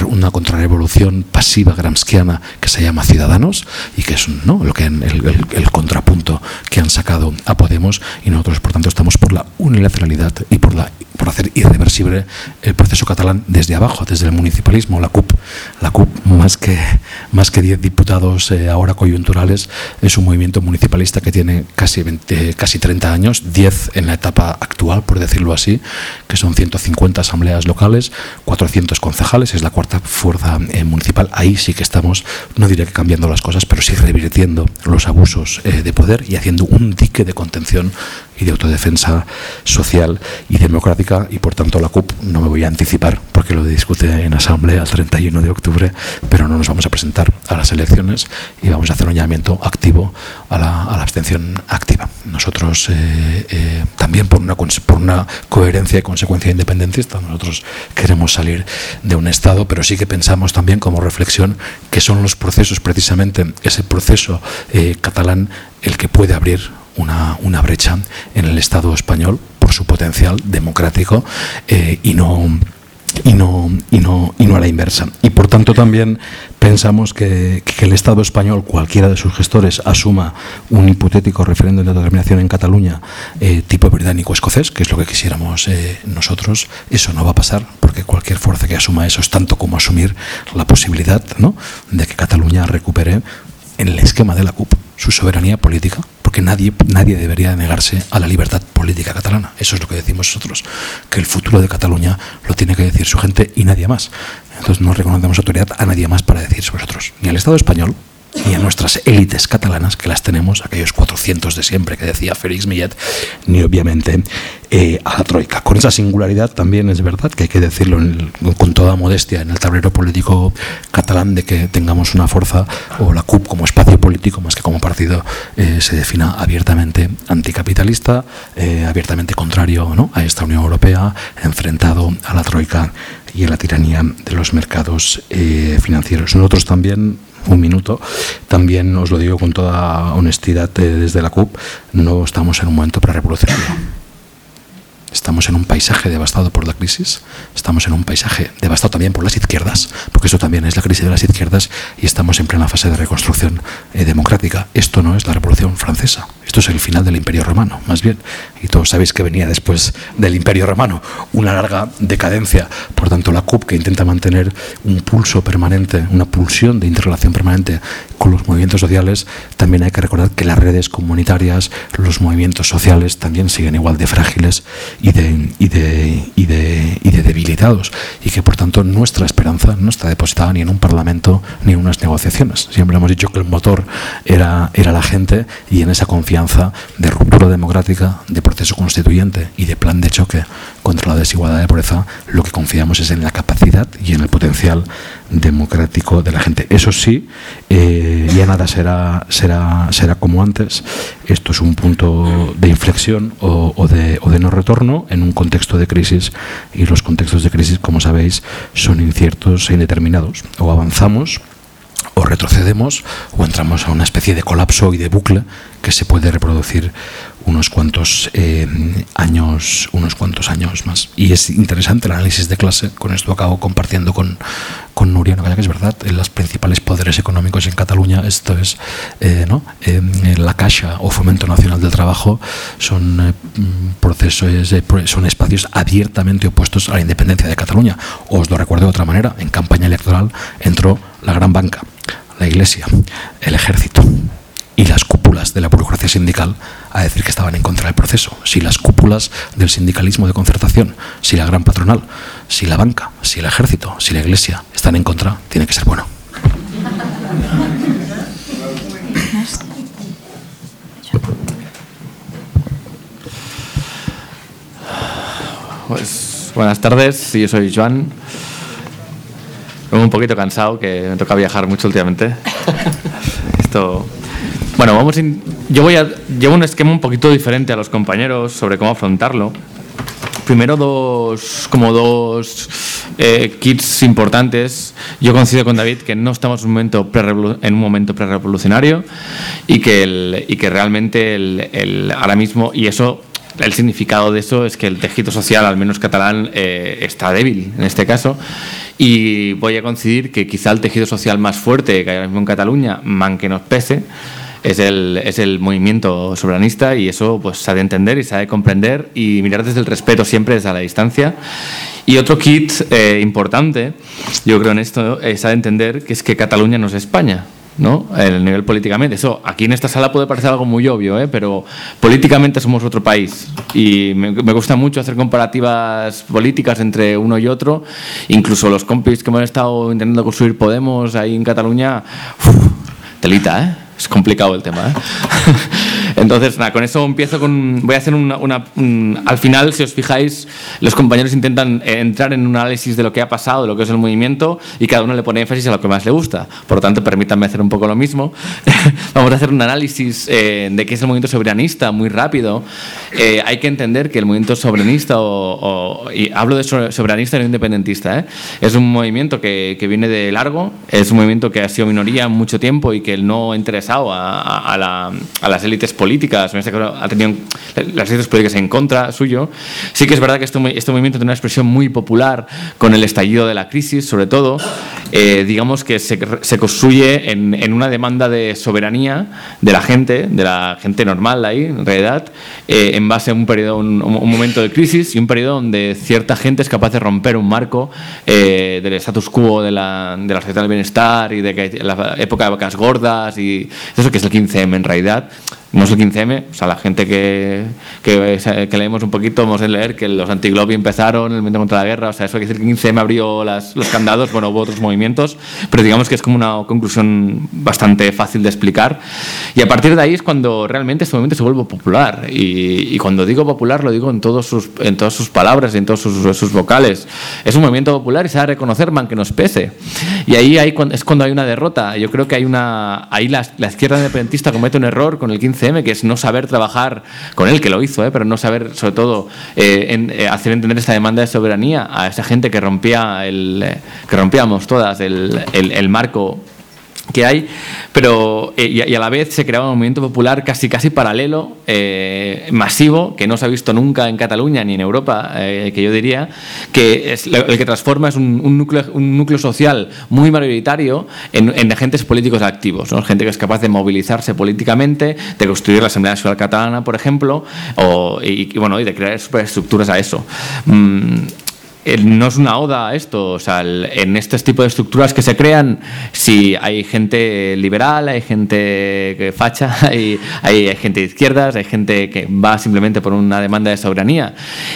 una contrarrevolución pasiva gramsciana que se llama Ciudadanos y que es ¿no? lo que el, el, contrapunto que han sacado a Podemos y nosotros, por tanto, estamos por la unilateralidad y por la por hacer irreversible el proceso catalán desde abajo, desde el municipalismo, la CUP. La CUP, más que más que 10 diputados eh, ahora coyunturales, es un movimiento municipalista que tiene casi, 20, casi 30 años, 10 en la etapa actual, por decirlo así, que son 150 asambleas locales, 400 concejales, es la cuarta fuerza eh, municipal. Ahí sí que estamos, no diré que cambiando las cosas, pero sí revirtiendo los abusos eh, de poder y haciendo un dique de contención y de autodefensa social y democrática y por tanto la CUP no me voy a anticipar porque lo discute en asamblea el 31 de octubre, pero no nos vamos a presentar a las elecciones y vamos a hacer un llamamiento activo a la, abstención activa. Nosotros eh, eh, también por una, por una coherencia y consecuencia independentista, nosotros queremos salir de un Estado, pero sí que pensamos también como reflexión que son los procesos, precisamente ese proceso eh, catalán, el que puede abrir una, brecha en el Estado español por su potencial democrático y no y no, y no, y no a la inversa. Y por tanto también pensamos que, que, el Estado español, cualquiera de sus gestores, asuma un hipotético referéndum de determinación en Cataluña eh, tipo británico-escocés, que es lo que quisiéramos eh, nosotros, eso no va a pasar, porque cualquier fuerza que asuma eso es tanto como asumir la posibilidad ¿no? de que Cataluña recupere en el esquema de la CUP su soberanía política, porque nadie, nadie debería negarse a la libertad política catalana. Eso es lo que decimos nosotros, que el futuro de Cataluña lo tiene que decir su gente y nadie más. Entonces no reconocemos autoridad a nadie más para decir sobre nosotros, ni al Estado español, ni a nuestras élites catalanas, que las tenemos, aquellos 400 de siempre que decía Félix Millet, ni obviamente eh, a la Troika. Con esa singularidad también es verdad que hay que decirlo con toda modestia en el tablero político catalán de que tengamos una fuerza o la CUP como espacio político más que como partido eh, se defina abiertamente anticapitalista, eh, abiertamente contrario ¿no? a esta Unión Europea, enfrentado a la Troika y a la tiranía de los mercados financieros. Nosotros también un minuto. También os lo digo con toda honestidad eh, desde la CUP, no estamos en un momento prerevolucionario. Estamos en un paisaje devastado por la crisis, estamos en un paisaje devastado también por las izquierdas, porque esto también es la crisis de las izquierdas y estamos en plena fase de reconstrucción eh, democrática. Esto no es la Revolución Francesa, esto es el final del Imperio Romano, más bien. Y todos sabéis que venía después del Imperio Romano una larga decadencia. Por tanto, la CUP, que intenta mantener un pulso permanente, una pulsión de interrelación permanente con los movimientos sociales, también hay que recordar que las redes comunitarias, los movimientos sociales también siguen igual de frágiles y de, y de, y de, y de debilitados y que por tanto nuestra esperanza no está depositada ni en un parlamento ni en unas negociaciones. Siempre hemos dicho que el motor era, era la gente y en esa confianza de ruptura democrática, de proceso constituyente y de plan de choque contra la desigualdad de pobreza, lo que confiamos es en la capacidad y en el potencial democrático de la gente. Eso sí, eh, ya nada será, será, será como antes. Esto es un punto de inflexión o, de, o de no retorno en un contexto de crisis y los contextos de crisis, como sabéis, son inciertos e indeterminados. O avanzamos o retrocedemos o entramos a una especie de colapso y de bucle que se puede reproducir unos cuantos eh, años unos cuantos años más. Y es interesante el análisis de clase. Con esto acabo compartiendo con, con Nuria que es verdad los principales poderes económicos en Cataluña esto es eh, ¿no? la Caixa o Fomento Nacional del Trabajo son eh, procesos son espacios abiertamente opuestos a la independencia de Cataluña. Os lo recuerdo de otra manera. En campaña electoral entró la gran banca la iglesia el ejército y las cúpulas de la burocracia sindical a decir que estaban en contra del proceso. Si las cúpulas del sindicalismo de concertación, si la gran patronal, si la banca, si el ejército, si la iglesia están en contra, tiene que ser bueno. Pues buenas tardes, yo soy Joan. Estoy un poquito cansado, que me toca viajar mucho últimamente. Esto bueno, vamos yo voy a llevo un esquema un poquito diferente a los compañeros sobre cómo afrontarlo. Primero dos como dos eh, kits importantes. Yo coincido con David que no estamos en un momento en un momento prerevolucionario y que el, y que realmente el, ahora mismo y eso el significado de eso es que el tejido social, al menos catalán, eh, está débil en este caso. Y voy a coincidir que quizá el tejido social más fuerte que hay ahora mismo en Cataluña, man que nos pese, es el, es el movimiento soberanista y eso pues de entender y de comprender y mirar desde el respeto siempre desde la distancia. Y otro kit eh, importante, yo creo en esto, es de entender que es que Cataluña no es España. ¿no? El nivel políticamente. Eso aquí en esta sala puede parecer algo muy obvio, ¿eh? pero políticamente somos otro país. Y me, gusta mucho hacer comparativas políticas entre uno y otro. Incluso los compis que hemos estado intentando construir Podemos ahí en Cataluña, telita, ¿eh? Es complicado el tema. ¿eh? Entonces, nada, con eso empiezo con. Voy a hacer una. una al final, si os fijáis, los compañeros intentan eh, entrar en un análisis de lo que ha pasado, de lo que es el movimiento, y cada uno le pone énfasis a lo que más le gusta. Por lo tanto, permítanme hacer un poco lo mismo. Vamos a hacer un análisis eh, de qué es el movimiento soberanista muy rápido. Eh, hay que entender que el movimiento soberanista, o, y hablo de soberanista y no independentista, es un movimiento que, que, viene de largo, es un movimiento que ha sido minoría mucho tiempo y que no ha interesado a, a, las élites políticas, ha tenido las élites políticas en contra suyo. Sí que es verdad que este, este movimiento tiene una expresión muy popular con el estallido de la crisis, sobre todo, eh, digamos que se, se construye en, en, una demanda de soberanía de la gente, de la gente normal ahí, en realidad, eh, en base a un periodo, un, momento de crisis y un periodo donde cierta gente es capaz de romper un marco eh, del status quo de la, de la sociedad del bienestar y de que la época de vacas gordas y eso que es el 15M en realidad es el 15M, o sea, la gente que, que, leemos un poquito, vamos a leer que los antiglobi empezaron, el movimiento contra la guerra, o sea, eso quiere decir que el 15M abrió las, los candados, bueno, hubo otros movimientos, pero digamos que es como una conclusión bastante fácil de explicar. Y a partir de ahí es cuando realmente este movimiento se vuelve popular. Y, y cuando digo popular, lo digo en, todos sus, en todas sus palabras en todos sus, sus, vocales. Es un movimiento popular y se ha de reconocer, man, que nos pese. Y ahí hay, es cuando hay una derrota. Yo creo que hay una. Ahí la, la izquierda independentista comete un error con el 15 que es no saber trabajar con él, que lo hizo, ¿eh? pero no saber, sobre todo, eh, eh, hacer entender esta demanda de soberanía a esa gente que rompía el, que rompíamos todas el, el marco que hay, pero eh, y, a la vez se creaba un movimiento popular casi casi paralelo, eh, masivo, que no se ha visto nunca en Cataluña ni en Europa, eh, que yo diría, que es el que transforma es un, núcleo, un núcleo social muy mayoritario en, agentes políticos activos, gente que es capaz de movilizarse políticamente, de construir la Asamblea Nacional Catalana, por ejemplo, o, y, bueno, y de crear superestructuras a eso. Mm, no es una oda a esto, o sea, en este tipo de estructuras que se crean, si hay gente liberal, hay gente facha, hay, hay, gente de izquierdas, hay gente que va simplemente por una demanda de soberanía.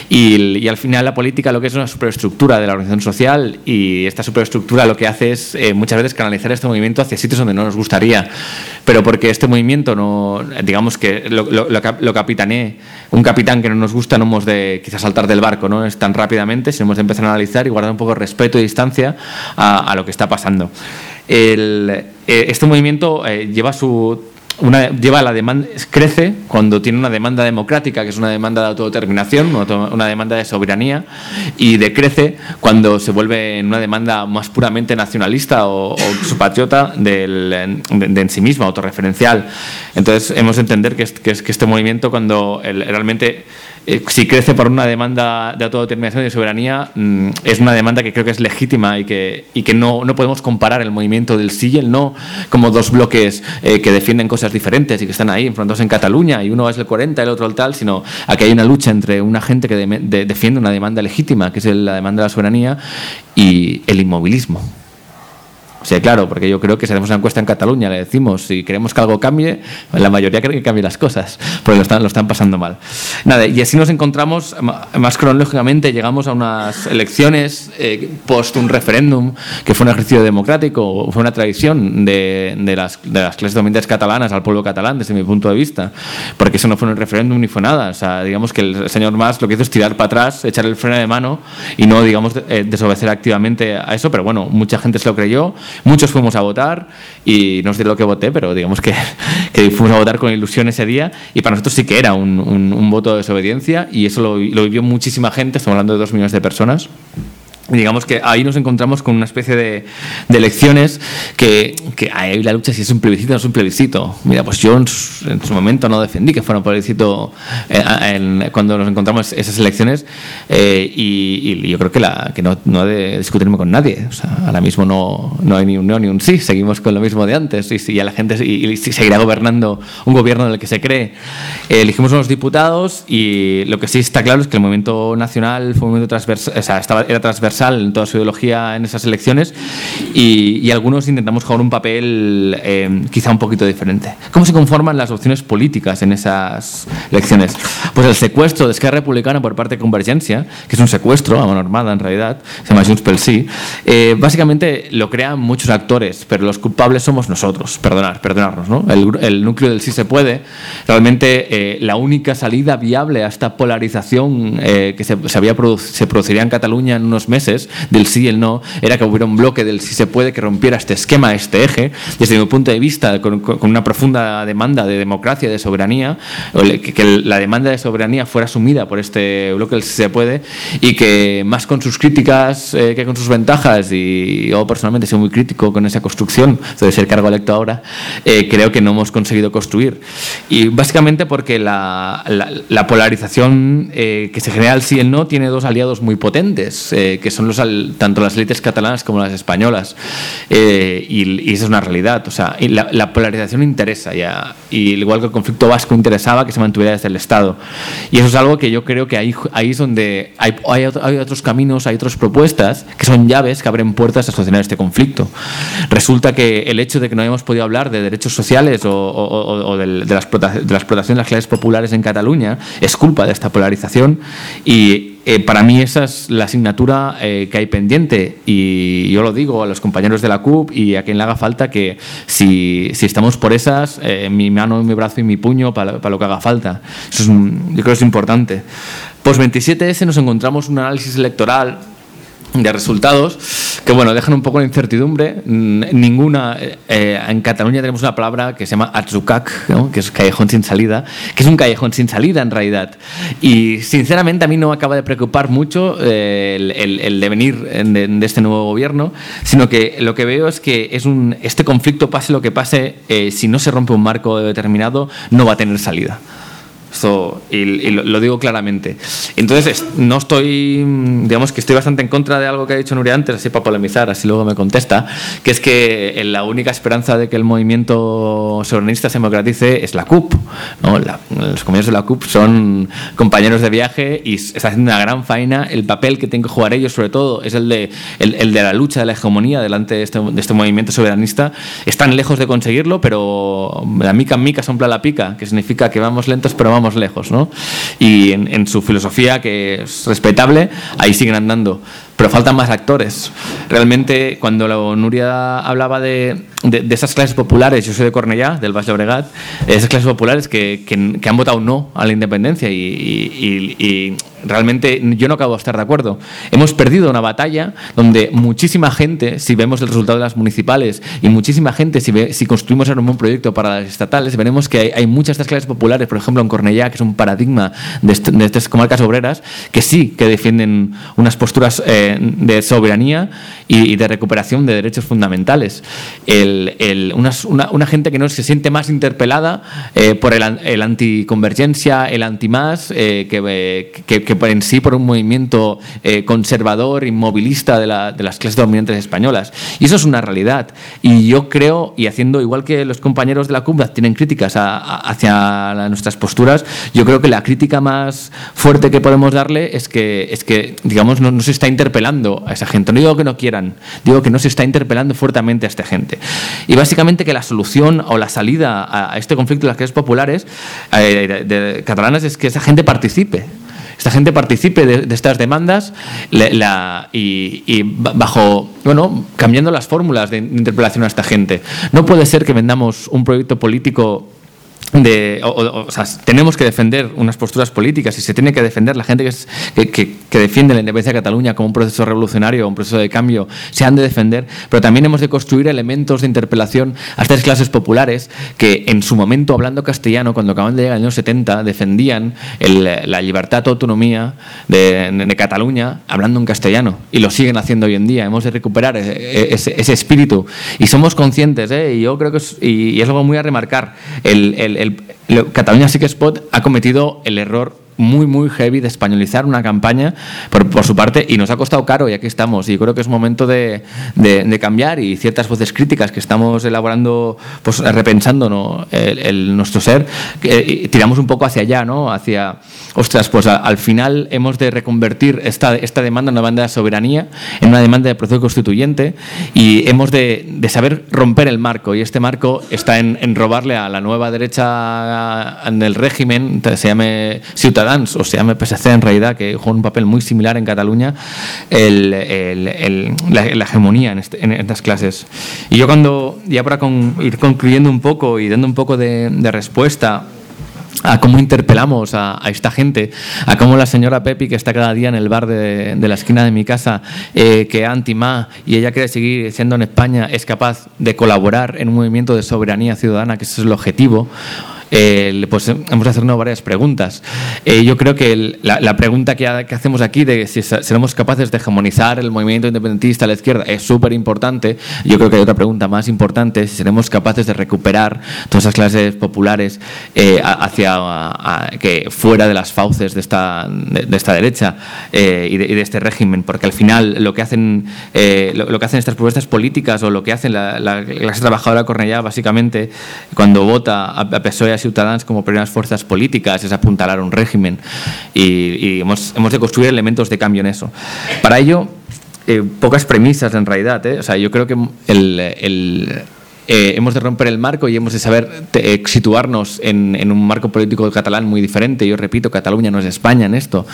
Y, al final la política lo que es una superestructura de la organización social y esta superestructura lo que hace es eh, muchas veces canalizar este movimiento hacia sitios donde no nos gustaría, pero porque este movimiento no, digamos que lo, lo, lo un capitán que no nos gusta, no hemos de quizás saltar del barco, ¿no? Es tan rápidamente, sino hemos de empezar a analizar y guardar un poco de respeto y distancia a, lo que está pasando. Eh, este movimiento eh, lleva su una, lleva la demanda, crece cuando tiene una demanda democrática, que es una demanda de autodeterminación, una demanda de soberanía, y decrece cuando se vuelve una demanda más puramente nacionalista o, o patriota de, en sí misma, autorreferencial. Entonces, hemos de entender que, que, que este movimiento, cuando realmente eh, si crece por una demanda de autodeterminación y de soberanía, mm, es una demanda que creo que es legítima y que, y que no, no podemos comparar el movimiento del sí no como dos bloques eh, que defienden cosas diferentes y que están ahí enfrentados en Cataluña y uno es el 40 y el otro el tal, sino aquí hay una lucha entre una gente que defiende una demanda legítima, que es la demanda de la soberanía, y el inmovilismo. Sí, claro, porque yo creo que si hacemos una encuesta en Cataluña, le decimos si queremos que algo cambie, la mayoría cree que cambie las cosas, porque lo están, pasando mal. Nada, y así nos encontramos, más cronológicamente, llegamos a unas elecciones eh, post un referéndum, que fue un ejercicio democrático, fue una tradición de, de, las, de las clases dominantes catalanas al pueblo catalán, desde mi punto de vista, porque eso no fue un referéndum ni fue nada. O sea, digamos que el señor Mas lo que hizo es tirar para atrás, echar el freno de mano y no, digamos, eh, desobedecer activamente a eso, pero bueno, mucha gente se lo creyó Muchos fuimos a votar y no sé lo que voté, pero digamos que, fuimos a votar con ilusión ese día y para nosotros sí que era un, un, voto de desobediencia y eso lo, lo vivió muchísima gente, estamos hablando de dos millones de personas digamos que ahí nos encontramos con una especie de, de elecciones que, que ahí la lucha si es un plebiscito o no es un plebiscito. Mira, pues yo en su, momento no defendí que fuera un plebiscito eh, cuando nos encontramos esas elecciones eh, y, yo creo que, la, que no, no he de discutirme con nadie. O sea, ahora mismo no, no hay ni un no ni un sí, seguimos con lo mismo de antes y, y a la gente y, seguirá gobernando un gobierno en el que se cree. Eh, elegimos unos diputados y lo que sí está claro es que el movimiento nacional fue un movimiento transversal, o sea, estaba, era transversal transversal en toda su ideología en esas elecciones y, algunos intentamos jugar un papel eh, quizá un poquito diferente. ¿Cómo se conforman las opciones políticas en esas elecciones? Pues el secuestro de Esquerra Republicana por parte de Convergencia, que es un secuestro a mano armada en realidad, se llama Junts pel Sí, eh, básicamente lo crean muchos actores, pero los culpables somos nosotros, perdonar, perdonarnos. ¿no? El, núcleo del sí se puede, realmente eh, la única salida viable a esta polarización que se, se, había se produciría en Cataluña en unos meses, del sí y el no, era que hubiera un bloque del sí se puede que rompiera este esquema, este eje, desde mi punto de vista, con, una profunda demanda de democracia, de soberanía, que, la demanda de soberanía fuera asumida por este bloque del sí se puede y que más con sus críticas eh, que con sus ventajas, y yo personalmente soy muy crítico con esa construcción, de ser cargo electo ahora, eh, creo que no hemos conseguido construir. Y básicamente porque la, la, polarización eh, que se genera al sí y el no tiene dos aliados muy potentes, que son los, tanto las élites catalanas como las españolas. Eh, y, esa es una realidad. O sea, la, polarización interesa ya. Y igual que el conflicto vasco interesaba que se mantuviera desde el Estado. Y eso es algo que yo creo que ahí, ahí es donde hay, hay, otros caminos, hay otras propuestas que son llaves que abren puertas a solucionar este conflicto. Resulta que el hecho de que no hayamos podido hablar de derechos sociales o, de, la explotación, de la explotación de las clases populares en Cataluña es culpa de esta polarización y eh, para mí esa es la asignatura eh, que hay pendiente y yo lo digo a los compañeros de la CUP y a quien le haga falta que si, estamos por esas, eh, mi mano, mi brazo y mi puño para, para lo que haga falta. Eso es, yo creo que es importante. Pues 27S nos encontramos un análisis electoral de resultados que bueno dejan un poco de incertidumbre. Ninguna eh, en Cataluña tenemos una palabra que se llama atzucac que es callejón sin salida que es un callejón sin salida en realidad. Y sinceramente a mí no acaba de preocupar mucho eh, el, devenir de, este nuevo gobierno sino que lo que veo es que es un este conflicto pase lo que pase eh, si no se rompe un marco determinado no va a tener salida y, lo, digo claramente. Entonces, no estoy, digamos que estoy bastante en contra de algo que ha dicho Nuria antes, así para polemizar, así luego me contesta, que es que la única esperanza de que el movimiento soberanista se democratice es la CUP. los compañeros de la CUP son compañeros de viaje y están haciendo una gran faena. El papel que tienen que jugar ellos, sobre todo, es el de, el, de la lucha de la hegemonía delante de este, de este, movimiento soberanista. Están lejos de conseguirlo, pero la mica mica sompla la pica, que significa que vamos lentos, pero vamos lejos, ¿no? Y en, su filosofía, que es respetable, ahí siguen andando. Pero faltan más actores. Realmente, cuando la Nuria hablaba de, de, esas clases populares, yo soy de Cornellá, del Valle Obregat, esas clases populares que, que, han votado no a la independencia y, y realmente yo no acabo de estar de acuerdo. Hemos perdido una batalla donde muchísima gente, si vemos el resultado de las municipales y muchísima gente, si, si construimos ahora un proyecto para las estatales, veremos que hay, muchas de estas clases populares, por ejemplo en Cornellá, que es un paradigma de, estas comarcas obreras, que sí que defienden unas posturas eh, de soberanía y, de recuperación de derechos fundamentales. El, una, gente que no se siente más interpelada eh, por el, el anticonvergencia, el antimás, eh, que, que, que en sí por un movimiento eh, conservador, inmovilista de, de, las clases dominantes españolas. Y eso es una realidad. Y yo creo, y haciendo igual que los compañeros de la CUMBA tienen críticas hacia nuestras posturas, yo creo que la crítica más fuerte que podemos darle es que, es que digamos, no, se está interpelando a esa gente. No digo que no quieran, digo que no se está interpelando fuertemente a esta gente. Y básicamente que la solución o la salida a, este conflicto de las clases populares eh, catalanas es que esa gente participe esta gente participe de, estas demandas y, bajo, bueno, cambiando las fórmulas de interpelación a esta gente. No puede ser que vendamos un proyecto político de, o, sea, tenemos que defender unas posturas políticas y se tiene que defender la gente que, que, defiende la independencia de Cataluña como un proceso revolucionario, un proceso de cambio, se han de defender, pero también hemos de construir elementos de interpelación a estas clases populares que en su momento, hablando castellano, cuando acaban de llegar en los años 70, defendían la libertad autonomía de, Cataluña hablando en castellano y lo siguen haciendo hoy en día. Hemos de recuperar ese, ese, espíritu y somos conscientes, ¿eh? y yo creo que es, y, es algo muy a remarcar, el, el Cataluña Sí que Spot ha cometido el error muy, muy heavy de españolizar una campaña por, por, su parte y nos ha costado caro y aquí estamos. Y creo que es momento de, de, cambiar y ciertas voces críticas que estamos elaborando, pues repensando ¿no? el, nuestro ser, que, tiramos un poco hacia allá, ¿no? hacia, ostras, pues al final hemos de reconvertir esta, esta demanda una demanda de soberanía, en una demanda de proceso constituyente y hemos de, de saber romper el marco y este marco está en, en robarle a la nueva derecha en el régimen, se llame O se llame PSC en realidad, que juega un papel muy similar en Cataluña, el, el, la, la, hegemonía en, este, en, estas clases. Y yo cuando, ya para con, ir concluyendo un poco y dando un poco de, de respuesta a cómo interpelamos a, a, esta gente, a cómo la señora Pepi, que está cada día en el bar de, de la esquina de mi casa, eh, que es anti-MA y ella quiere seguir siendo en España, es capaz de colaborar en un movimiento de soberanía ciudadana, que ese es el objetivo eh, pues hemos hacernos varias preguntas. Eh, yo creo que el, la, la, pregunta que, que, hacemos aquí de si seremos capaces de hegemonizar el movimiento independentista a la izquierda es súper importante. Yo creo que hay otra pregunta más importante, si seremos capaces de recuperar todas esas clases populares eh, hacia a, a, que fuera de las fauces de esta, de, de esta derecha eh, y de, y, de, este régimen, porque al final lo que hacen, eh, lo, lo, que hacen estas propuestas políticas o lo que hacen la, la clase trabajadora cornellá básicamente cuando vota a, a PSOE a Ciutadans como primeras fuerzas políticas es apuntalar un régimen y, y hemos, hemos, de construir elementos de cambio en eso. Para ello, eh, pocas premisas en realidad. ¿eh? O sea, yo creo que el, eh, hemos de romper el marco y hemos de saber situarnos en, un marco político catalán muy diferente. Yo repito, Cataluña no es España en esto.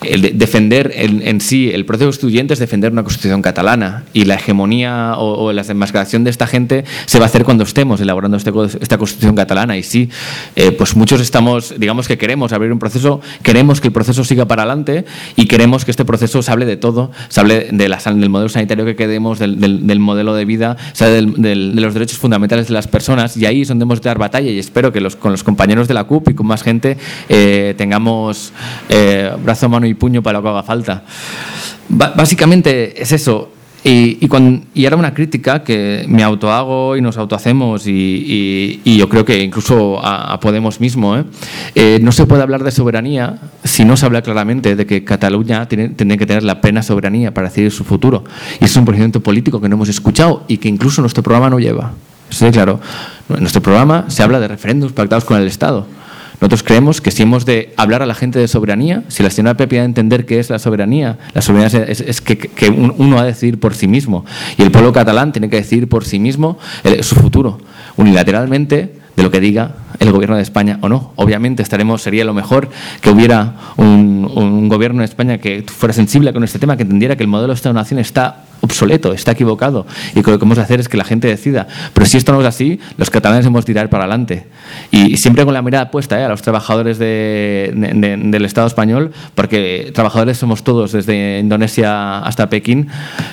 Defender en, sí, el proceso constituyente es defender una constitución catalana y la hegemonía o, la demascaración de esta gente se va a hacer cuando estemos elaborando este, esta constitución catalana. Y sí, eh, pues muchos estamos, digamos que queremos abrir un proceso, queremos que el proceso siga para adelante y queremos que este proceso se hable de todo, se hable del modelo sanitario que queremos, del, del, del modelo de vida, se hable de los derechos fundamentales de las personas y ahí es donde hemos de dar batalla y espero que los, con los compañeros de la CUP y con más gente eh, tengamos eh, brazo, mano y puño para lo que haga falta. Básicamente es eso. Y, y, cuando, y, era una crítica que me autohago y nos autohacemos y, y, y yo creo que incluso a, Podemos mismo. ¿eh? Eh, no se puede hablar de soberanía si no se habla claramente de que Cataluña tiene, tiene, que tener la plena soberanía para decidir su futuro. Y es un procedimiento político que no hemos escuchado y que incluso nuestro programa no lleva. Sí, claro. En nuestro programa se habla de referéndums pactados con el Estado. Nosotros creemos que si hemos de hablar a la gente de soberanía, si la señora Pepe ha de entender qué es la soberanía, la soberanía es, que, uno ha de decidir por sí mismo y el pueblo catalán tiene que decidir por sí mismo su futuro, unilateralmente de lo que diga el gobierno de España o no. Obviamente estaremos, sería lo mejor que hubiera un, un gobierno de España que fuera sensible con este tema, que entendiera que el modelo de Estado-Nación está obsoleto, está equivocado y lo que hemos de hacer es que la gente decida. Pero si esto no es así, los catalanes hemos de tirar para adelante. Y, siempre con la mirada puesta ¿eh? a los trabajadores de, de, del Estado español, porque trabajadores somos todos, desde Indonesia hasta Pekín,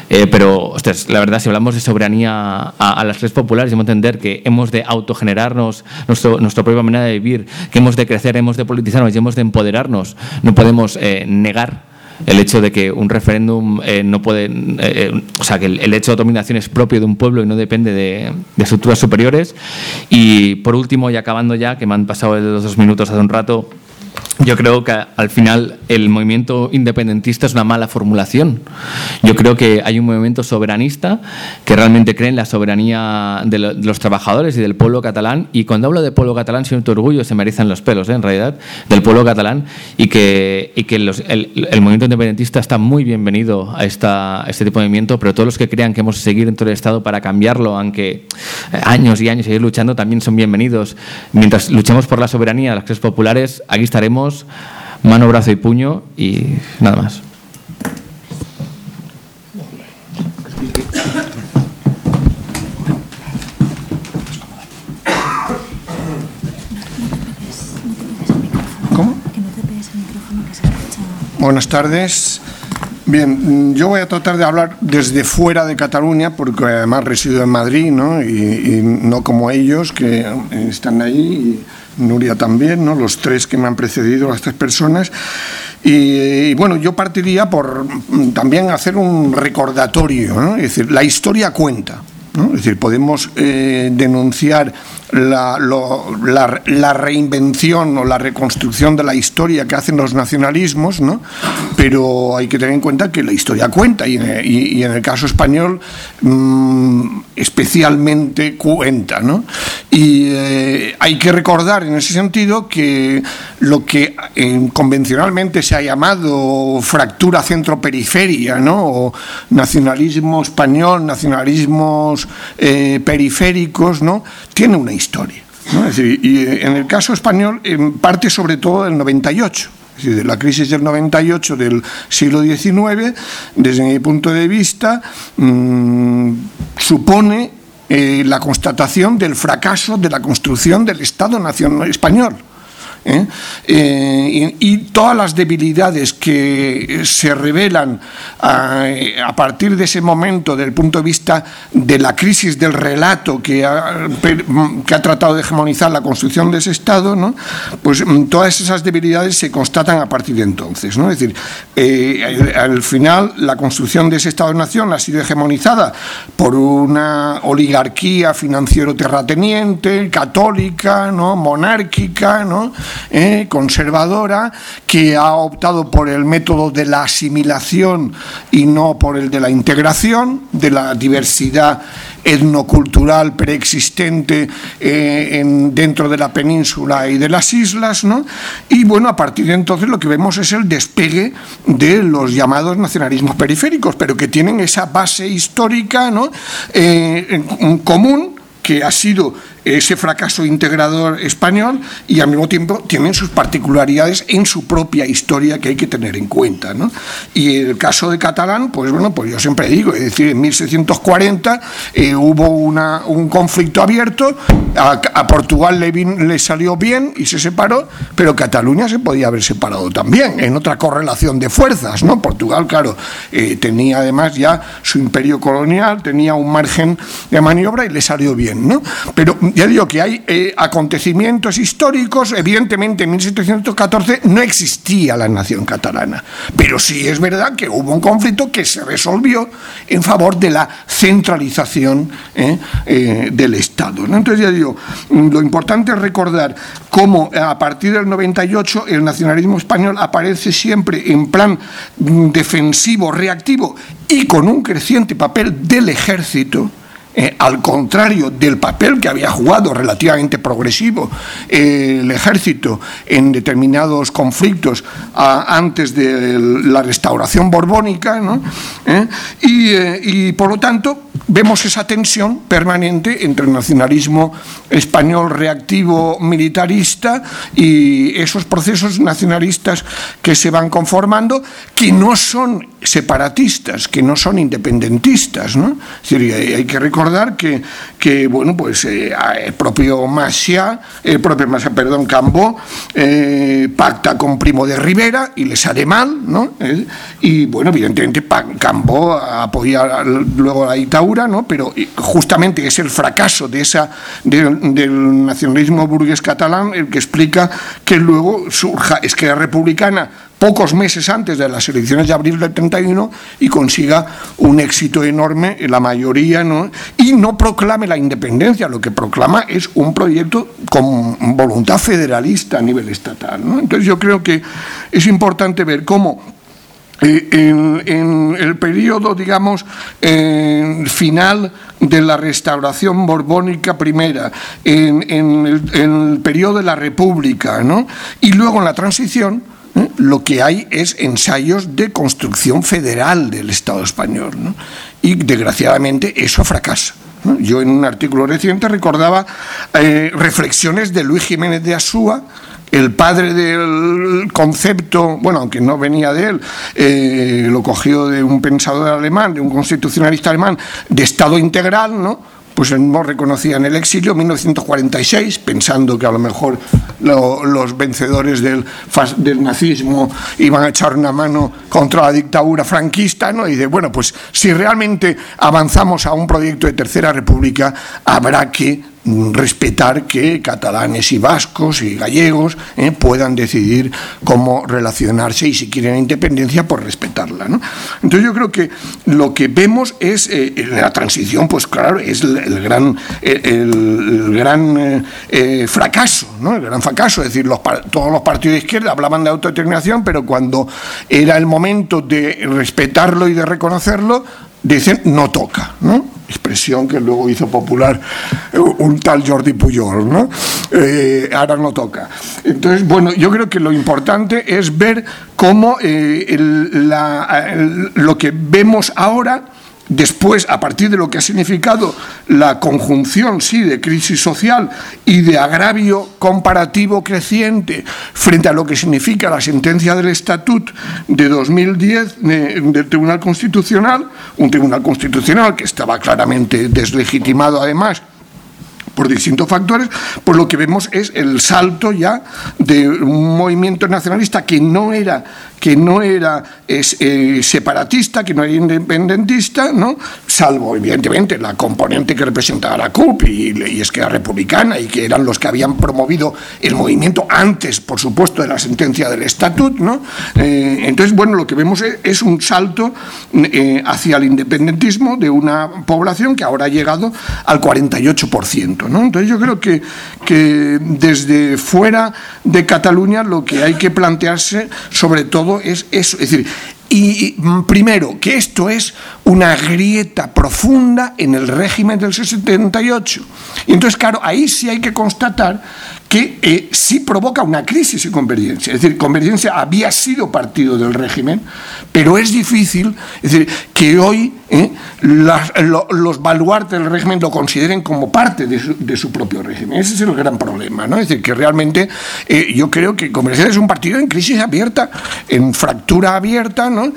eh, pero la verdad, si hablamos de soberanía a, las redes populares, hemos de entender que hemos de autogenerarnos nuestro, nuestra propia manera de vivir, que hemos de crecer, hemos de politizarnos y hemos de empoderarnos. No podemos eh, negar el hecho de que un referéndum eh, no puede, eh, eh, o sea, que el, hecho de dominación es propio de un pueblo y no depende de, de, estructuras superiores. Y por último, y acabando ya, que me han pasado los dos minutos hace un rato, yo creo que al final el movimiento independentista es una mala formulación. Yo creo que hay un movimiento soberanista que realmente cree en la soberanía de, lo, de los trabajadores y del pueblo catalán. Y cuando hablo de pueblo catalán, siento orgullo, se me erizan los pelos, ¿eh? en realidad, del pueblo catalán. Y que, y que los, el, el, movimiento independentista está muy bienvenido a, esta, a este tipo de movimiento, pero todos los que crean que hemos de seguir dentro del Estado para cambiarlo, aunque años y años seguir luchando, también son bienvenidos. Mientras luchemos por la soberanía las clases populares, aquí estaremos mano, brazo y puño y nada más. ¿Cómo? Buenas tardes. Bien, yo voy a tratar de hablar desde fuera de Cataluña, porque además resido en Madrid, ¿no? Y, y no como ellos, que están ahí. Nuria también, ¿no? los tres que me han precedido, las tres personas. Y, bueno, yo partiría por también hacer un recordatorio, ¿no? es decir, la historia cuenta. Es decir, podemos eh, denunciar la, la, reinvención o la reconstrucción de la historia que hacen los nacionalismos, ¿no? pero hay que tener en cuenta que la historia cuenta y en, el caso español mm, especialmente cuenta. ¿no? Y eh, hay que recordar en ese sentido que lo que eh, convencionalmente se ha llamado fractura centro-periferia, ¿no? o nacionalismo español, nacionalismos eh, periféricos, ¿no? tiene una historia. y en el caso español, parte sobre todo del 98. Es decir, la crisis del 98 del siglo XIX, desde mi punto de vista, mm, supone eh, la constatación del fracaso de la construcción del Estado Nacional Español. ¿Eh? Eh, y, todas las debilidades que se revelan a, partir de ese momento, del punto de vista de la crisis del relato que ha, que ha tratado de hegemonizar la construcción de ese Estado, ¿no? pues mm, todas esas debilidades se constatan a partir de entonces. ¿no? Es decir, eh, al final la construcción de ese Estado-nación ha sido hegemonizada por una oligarquía financiero-terrateniente, católica, ¿no? monárquica, ¿no? ¿Eh? conservadora que ha optado por el método de la asimilación y no por el de la integración, de la diversidad etnocultural preexistente eh, dentro de la península y de las islas, ¿no? Y bueno, a partir de entonces lo que vemos es el despegue de los llamados nacionalismos periféricos, pero que tienen esa base histórica, ¿no? Eh, común que ha sido ese fracaso integrador español y al mismo tiempo tienen sus particularidades en su propia historia que hay que tener en cuenta. ¿no? Y el caso de Catalán, pues bueno, pues yo siempre digo, es decir, en 1640 eh, hubo una, un conflicto abierto, a, Portugal le, le salió bien y se separó, pero Cataluña se podía haber separado también, en otra correlación de fuerzas. ¿no? Portugal, claro, eh, tenía además ya su imperio colonial, tenía un margen de maniobra y le salió bien. ¿no? Pero ya digo que hay eh, acontecimientos históricos, evidentemente en 1714 no existía la nación catalana, pero sí es verdad que hubo un conflicto que se resolvió en favor de la centralización eh, eh, del Estado. Entonces ya digo, lo importante es recordar cómo a partir del 98 el nacionalismo español aparece siempre en plan defensivo, reactivo y con un creciente papel del ejército, eh, al contrario del papel que había jugado relativamente progresivo eh, el ejército en determinados conflictos antes de la restauración borbónica, ¿Eh? y, por lo tanto vemos esa tensión permanente entre el nacionalismo español reactivo militarista y esos procesos nacionalistas que se van conformando, que no son separatistas, que no son independentistas. ¿no? hay que recordar que, que bueno, pues, eh, el propio Masia, el propio Masia, perdón, Cambó, eh, pacta con Primo de Rivera y le sale mal, ¿no? Eh, y bueno, evidentemente Cambó apoya luego la Pero justamente es el fracaso de esa, del nacionalismo burgués catalán el que explica que luego surja Esquerra Republicana pocos meses antes de las elecciones de abril del 31 y consiga un éxito enorme en la mayoría ¿no? y no proclame la independencia, lo que proclama es un proyecto con voluntad federalista a nivel estatal. Entonces yo creo que es importante ver cómo eh, en, el periodo, digamos, final de la restauración borbónica primera, en, el, en, el, periodo de la República, ¿no? y luego en la transición, ¿eh? lo que hay es ensayos de construcción federal del Estado español. Y desgraciadamente eso fracasa. Yo en un artículo reciente recordaba eh, reflexiones de Luis Jiménez de Asúa, el padre del concepto, bueno, aunque no venía de él, eh, lo cogió de un pensador alemán, de un constitucionalista alemán, de Estado integral, ¿no? pues no reconocía en el exilio, 1946, pensando que a lo mejor los vencedores del, del, nazismo iban a echar una mano contra la dictadura franquista, ¿no? y de, bueno, pues si realmente avanzamos a un proyecto de tercera república, habrá que respetar que catalanes y vascos y gallegos eh, puedan decidir cómo relacionarse y si quieren independencia, pues respetarla. Entonces yo creo que lo que vemos es eh, la transición, pues claro, es el, gran, el, gran fracaso, ¿no? el gran fracaso, es decir, todos los partidos de izquierda hablaban de autodeterminación, pero cuando era el momento de respetarlo y de reconocerlo, dicen no toca, ¿no? Expresión que luego hizo popular un tal Jordi Pujol, ¿no? Eh, ahora no toca. Entonces, bueno, yo creo que lo importante es ver cómo eh, lo que vemos ahora Después, a partir de lo que ha significado la conjunción, sí, de crisis social y de agravio comparativo creciente frente a lo que significa la sentencia del Estatut de 2010 del Tribunal Constitucional, un Tribunal Constitucional que estaba claramente deslegitimado además por distintos factores, pues lo que vemos es el salto ya de un movimiento nacionalista que no era que no era eh, separatista, que no era independentista, ¿no? salvo evidentemente la componente que representaba la CUP y, es que era republicana y que eran los que habían promovido el movimiento antes, por supuesto, de la sentencia del estatut. ¿no? Eh, entonces, bueno, lo que vemos es, un salto eh, hacia el independentismo de una población que ahora ha llegado al 48%. Entonces yo creo que, que desde fuera de Cataluña lo que hay que plantearse sobre todo es eso. Es decir, y mm, primero, que esto es una grieta profunda en el régimen del 78. Y entonces, claro, ahí sí hay que constatar que eh, sí provoca una crisis en Convergencia. Es decir, Convergencia había sido partido del régimen, pero es difícil es decir, que hoy eh, los baluartes del régimen lo consideren como parte de su, propio régimen. Ese es el gran problema. ¿no? Es decir, que realmente eh, yo creo que Convergencia es un partido en crisis abierta, en fractura abierta, ¿no?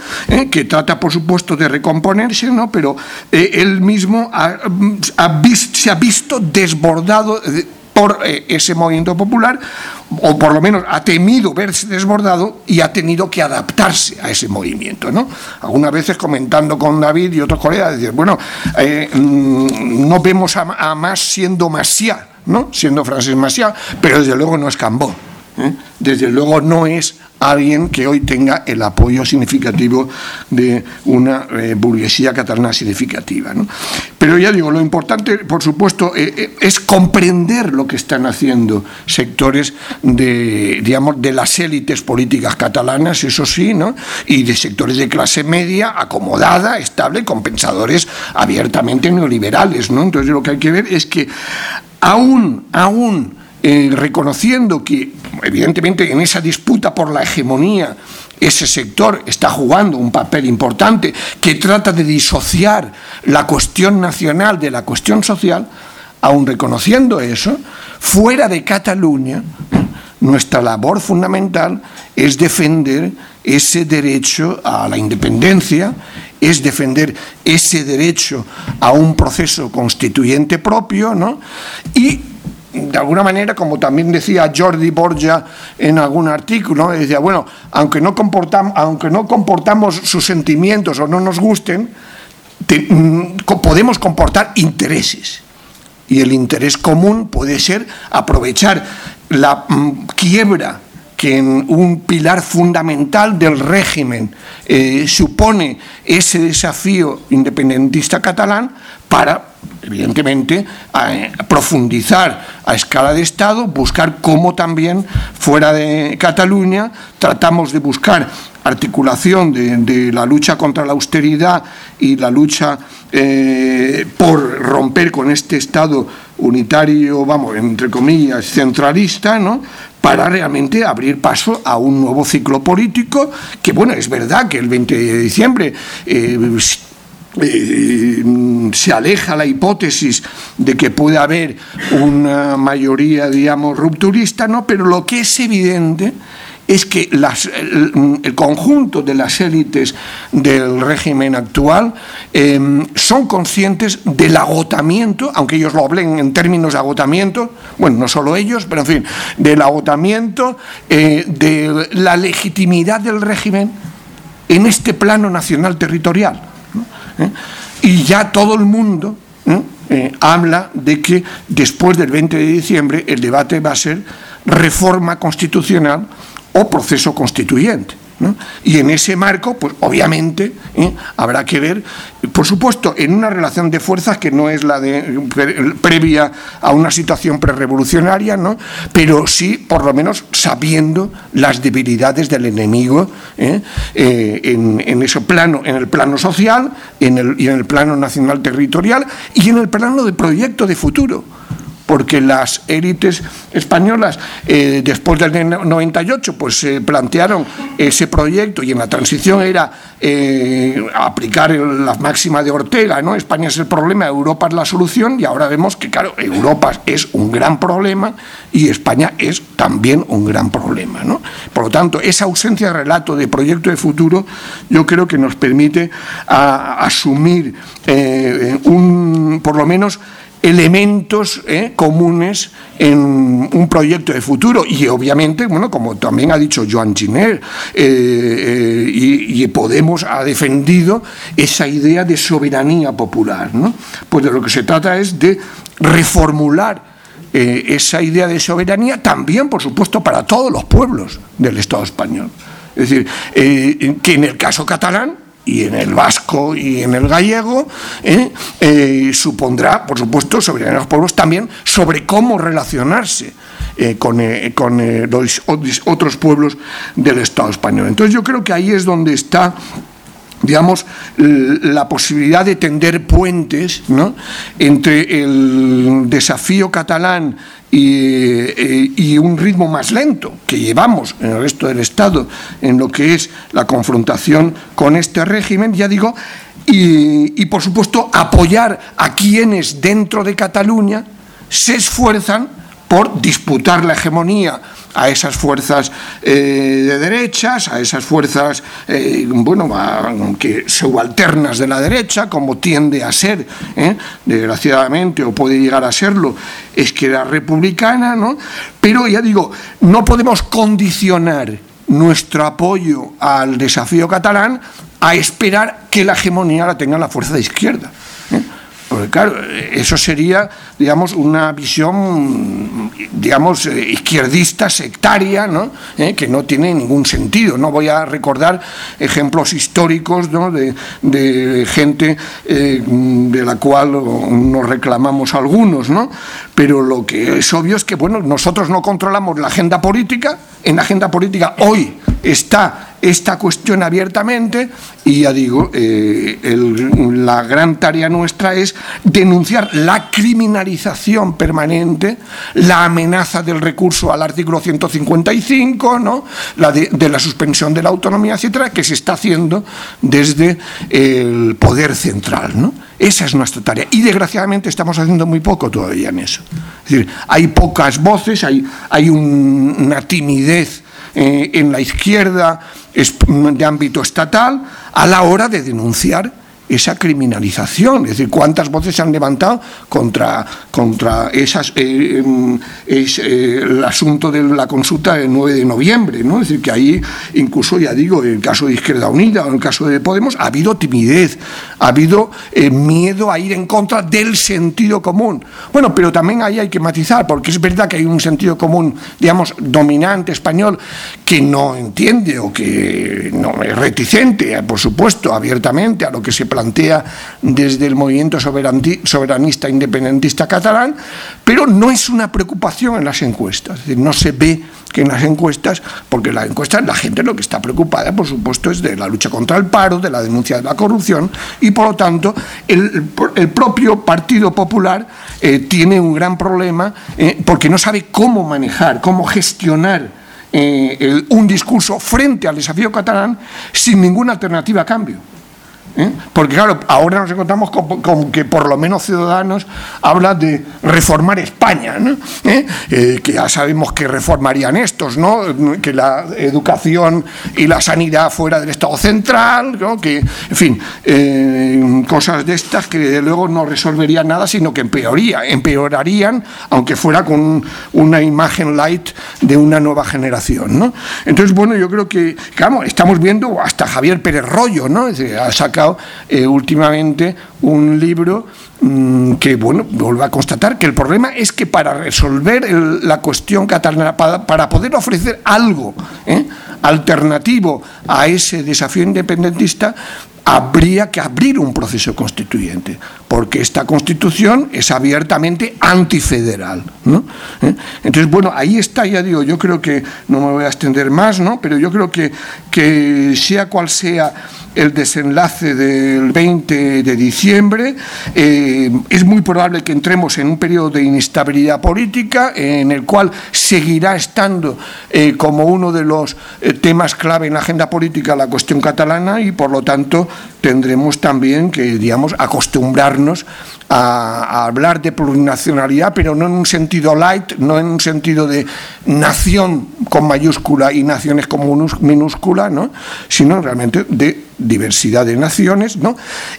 que trata, por supuesto, de recomponerse, ¿no? pero él mismo se ha visto desbordado por eh, ese movimiento popular, o por lo menos ha temido verse desbordado y ha tenido que adaptarse a ese movimiento. ¿no? Algunas veces comentando con David y otros colegas, decir, bueno, eh, mm, no vemos a, más siendo Maciá, ¿no? siendo Francis Maciá, pero desde luego no es Cambó. ¿Eh? Desde luego no es alguien que hoy tenga el apoyo significativo de una eh, burguesía catalana significativa. Pero ya digo, lo importante, por supuesto, eh, eh, es comprender lo que están haciendo sectores de, digamos, de las élites políticas catalanas, eso sí, ¿no? y de sectores de clase media acomodada, estable, con pensadores abiertamente neoliberales. ¿no? Entonces lo que hay que ver es que aún, aún eh, reconociendo que, evidentemente, en esa disputa por la hegemonía, ese sector está jugando un papel importante que trata de disociar la cuestión nacional de la cuestión social, aun reconociendo eso, fuera de Cataluña, nuestra labor fundamental es defender ese derecho a la independencia, es defender ese derecho a un proceso constituyente propio, ¿no? Y de alguna manera, como también decía Jordi Borja en algún artículo, decía, bueno, aunque no, comportamos, aunque no comportamos sus sentimientos o no nos gusten, mm, podemos comportar intereses. Y el interés común puede ser aprovechar la mm, quiebra que en un pilar fundamental del régimen eh, supone ese desafío independentista catalán para evidentemente, profundizar a escala de Estado, buscar cómo también fuera de Cataluña tratamos de buscar articulación de, la lucha contra la austeridad y la lucha eh, por romper con este Estado unitario, vamos, entre comillas, centralista, ¿no? para realmente abrir paso a un nuevo ciclo político, que bueno, es verdad que el 20 de diciembre eh, eh, se aleja la hipótesis de que puede haber una mayoría, digamos, rupturista, ¿no? Pero lo que es evidente es que el, conjunto de las élites del régimen actual em, son conscientes del agotamiento, aunque ellos lo hablen en términos de agotamiento, bueno, no solo ellos, pero en fin, del agotamiento, eh, de la legitimidad del régimen en este plano nacional territorial. ¿Eh? Y ya todo el mundo, ¿eh? eh, habla de que después del 20 de diciembre el debate va a ser reforma constitucional o proceso constituyente. Y en ese marco, pues obviamente ¿eh? habrá que ver, por supuesto, en una relación de fuerzas que no es la de previa a una situación prerevolucionaria, ¿no? pero sí, por lo menos, sabiendo las debilidades del enemigo ¿eh? Eh, en, en, ese plano, en el plano social en el, y en el plano nacional territorial y en el plano de proyecto de futuro porque las élites españolas eh, después del 98 pues se plantearon ese proyecto y en la transición era eh, aplicar la máxima de Ortega, ¿no? España es el problema, Europa es la solución y ahora vemos que claro, Europa es un gran problema y España es también un gran problema, ¿no? Por lo tanto, esa ausencia de relato de proyecto de futuro yo creo que nos permite asumir eh, un por lo menos elementos eh, comunes en un proyecto de futuro y obviamente, bueno, como también ha dicho Joan Giner, eh, eh, y, Podemos ha defendido esa idea de soberanía popular, ¿no? Pues de lo que se trata es de reformular esa idea de soberanía también, por supuesto, para todos los pueblos del Estado español. Es decir, que en el caso catalán y en el vasco y en el gallego, ¿eh? Eh, supondrá, por supuesto, sobre los pueblos también sobre cómo relacionarse eh, con, los otros pueblos del Estado español. Entonces yo creo que ahí es donde está digamos, la posibilidad de tender puentes entre el desafío catalán eh, y, un ritmo más lento que llevamos en el resto del Estado en lo que es la confrontación con este régimen, ya digo, y, y por supuesto apoyar a quienes dentro de Cataluña se esfuerzan por disputar la hegemonía a esas fuerzas eh, de derechas, a esas fuerzas, eh, bueno, que subalternas de la derecha, como tiende a ser, eh, desgraciadamente, o puede llegar a serlo, es que era republicana, ¿no? Pero ya digo, no podemos condicionar nuestro apoyo al desafío catalán a esperar que la hegemonía la tenga la fuerza de izquierda. Porque claro, eso sería, digamos, una visión, digamos, eh, izquierdista, sectaria, ¿no? ¿Eh? que no tiene ningún sentido. No voy a recordar ejemplos históricos de, gente eh, de la cual nos reclamamos algunos, ¿no? Pero lo que es obvio es que, bueno, nosotros no controlamos la agenda política. En la agenda política hoy está esta cuestión abiertamente y ya digo, eh, la gran tarea nuestra es denunciar la criminalización permanente, la amenaza del recurso al artículo 155, ¿no? la de, la suspensión de la autonomía, etcétera, que se está haciendo desde el poder central. ¿no? Esa es nuestra tarea. Y desgraciadamente estamos haciendo muy poco todavía en eso. Es decir, hay pocas voces, hay, hay una timidez eh, en la izquierda de ámbito estatal a la hora de denunciar esa criminalización. Es decir, cuántas voces se han levantado contra, contra esas, eh, em, eh, el asunto de la consulta del 9 de noviembre. ¿no? Es decir, que ahí, incluso, ya digo, en el caso de Izquierda Unida o en el caso de Podemos, ha habido timidez, ha habido eh, miedo a ir en contra del sentido común. Bueno, pero también ahí hay que matizar, porque es verdad que hay un sentido común, digamos, dominante español, que no entiende o que no es reticente, por supuesto, abiertamente a lo que se plantea plantea desde el movimiento soberanista independentista catalán, pero no es una preocupación en las encuestas. Es decir, no se ve que en las encuestas, porque las encuestas la gente lo que está preocupada, por supuesto, es de la lucha contra el paro, de la denuncia de la corrupción, y por lo tanto el, propio Partido Popular eh, tiene un gran problema eh, porque no sabe cómo manejar, cómo gestionar eh, un discurso frente al desafío catalán sin ninguna alternativa a cambio. ¿Eh? Porque claro, ahora nos encontramos con, que por lo menos Ciudadanos habla de reformar España, ¿Eh? Eh, que ya sabemos que reformarían estos, ¿no? que la educación y la sanidad fuera del Estado central, que, en fin, cosas de estas que de luego no resolverían nada, sino que empeoría, empeorarían, aunque fuera con una imagen light de una nueva generación. ¿no? Entonces, bueno, yo creo que, claro, estamos viendo hasta Javier Pérez Rollo, ¿no? Es decir, eh, últimamente un libro mm, que, bueno, vuelve a constatar que el problema es que para resolver la cuestión catalana, para, poder ofrecer algo ¿eh? alternativo a ese desafío independentista, habría que abrir un proceso constituyente, porque esta constitución es abiertamente antifederal. ¿no? ¿Eh? Entonces, bueno, ahí está, ya digo, yo creo que, no me voy a extender más, ¿no? pero yo creo que, que sea cual sea el desenlace del 20 de diciembre, eh, es muy probable que entremos en un periodo de inestabilidad política en el cual seguirá estando eh, como uno de los temas clave en la agenda política la cuestión catalana y, por lo tanto, tendremos también que, digamos, acostumbrarnos a, hablar de plurinacionalidad, pero no en un sentido light, no en un sentido de nación con mayúscula y naciones con minúscula, ¿no? sino realmente de diversidad de naciones ¿no?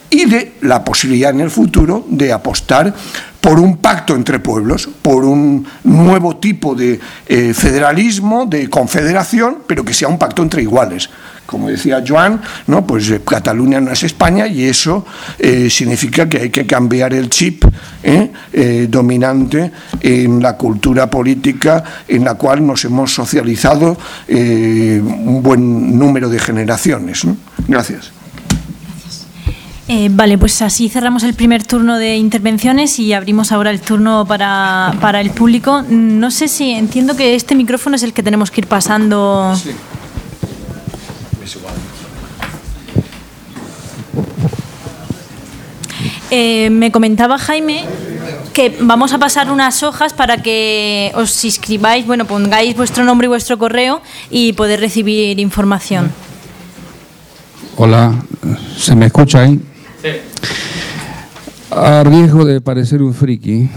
y de la posibilidad en el futuro de apostar por un pacto entre pueblos, por un nuevo tipo de eh, federalismo, de confederación, pero que sea un pacto entre iguales como decía Joan, ¿no? pues eh, Cataluña no es España y eso eh, significa que hay que cambiar el chip ¿eh? dominante en la cultura política en la cual nos hemos socializado un buen número de generaciones. Gracias. vale, pues así cerramos el primer turno de intervenciones y abrimos ahora el turno para, para, el público. No sé si entiendo que este micrófono es el que tenemos que ir pasando. Sí. Eh, me comentaba Jaime que vamos a pasar unas hojas para que os inscribáis, bueno, pongáis vuestro nombre y vuestro correo y poder recibir información. Hola, ¿se me escucha ahí? Sí. A riesgo de parecer un friki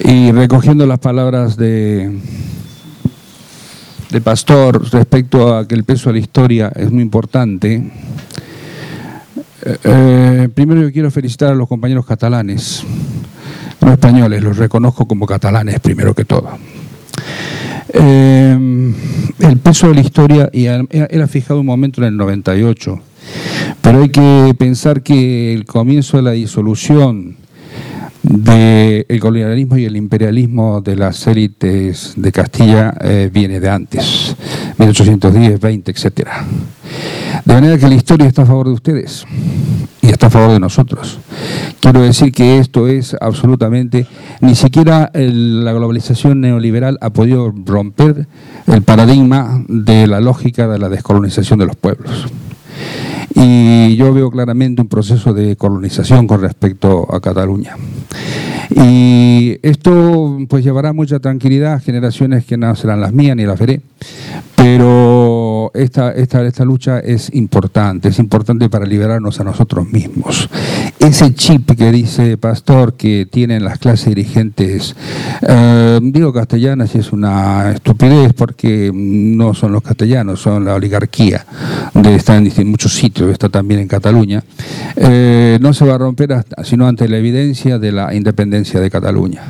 y recogiendo las palabras de, de Pastor respecto a que el peso de la historia es muy importante, eh, eh, primero yo quiero felicitar a los compañeros catalanes, no españoles, los reconozco como catalanes primero que todo. Eh, el peso de la historia, y ha fijado un momento en el 98, pero hay que pensar que el comienzo de la disolución del colonialismo y el imperialismo de las élites de Castilla viene de antes, 1810, 20, etcétera. De manera que la historia está a favor de ustedes y está a favor de nosotros. Quiero decir que esto es absolutamente, ni siquiera la globalización neoliberal ha podido romper el paradigma de la lógica de la descolonización de los pueblos. Y yo veo claramente un proceso de colonización con respecto a Cataluña. Y esto pues llevará mucha tranquilidad a generaciones que no serán las mías ni las veré, pero esta, esta, esta lucha es importante, es importante para liberarnos a nosotros mismos. Ese chip que dice Pastor que tienen las clases dirigentes, eh, digo castellanas y es una estupidez porque no son los castellanos, son la oligarquía, de estar en muchos sitios, está también en Cataluña, eh, no se va a romper hasta, sino ante la evidencia de la independencia de Cataluña.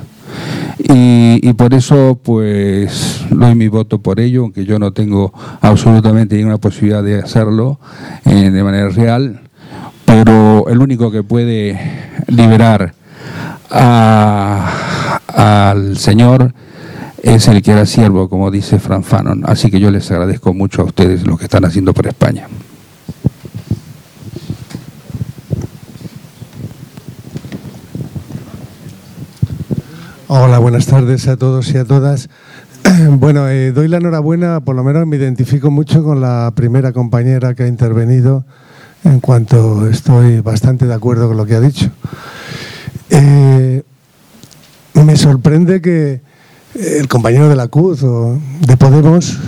Y, por eso, pues, doy mi voto por ello, aunque yo no tengo absolutamente ninguna posibilidad de hacerlo eh, de manera real, pero el único que puede liberar al Señor es el que era siervo, como dice Fran Fanon. Así que yo les agradezco mucho a ustedes lo que están haciendo por España. Hola, buenas tardes a todos y a todas. Bueno, eh, doy la enhorabuena, por lo menos me identifico mucho con la primera compañera que ha intervenido, en cuanto estoy bastante de acuerdo con lo que ha dicho. Eh, me sorprende que el compañero de la CUZ o de Podemos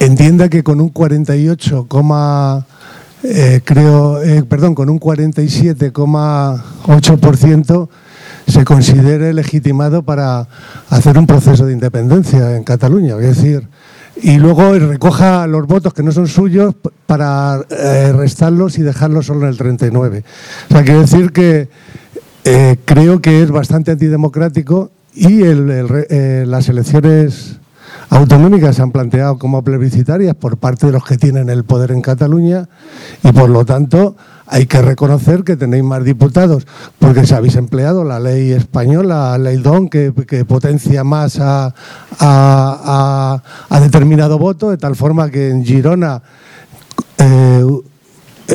entienda que con un 48, eh, creo, perdón, con un 47,8% se considere legitimado para hacer un proceso de independencia en Cataluña. Es decir, y luego recoja los votos que no son suyos para eh, restarlos y dejarlos solo en el 39. O sea, quiero decir que eh, creo que es bastante antidemocrático y eh, las elecciones autonómicas se han planteado como plebiscitarias por parte de los que tienen el poder en Cataluña y por lo tanto hay que reconocer que tenéis más diputados porque se habéis empleado la ley española, la ley DON, que, potencia más a, determinado voto, de tal forma que en Girona eh,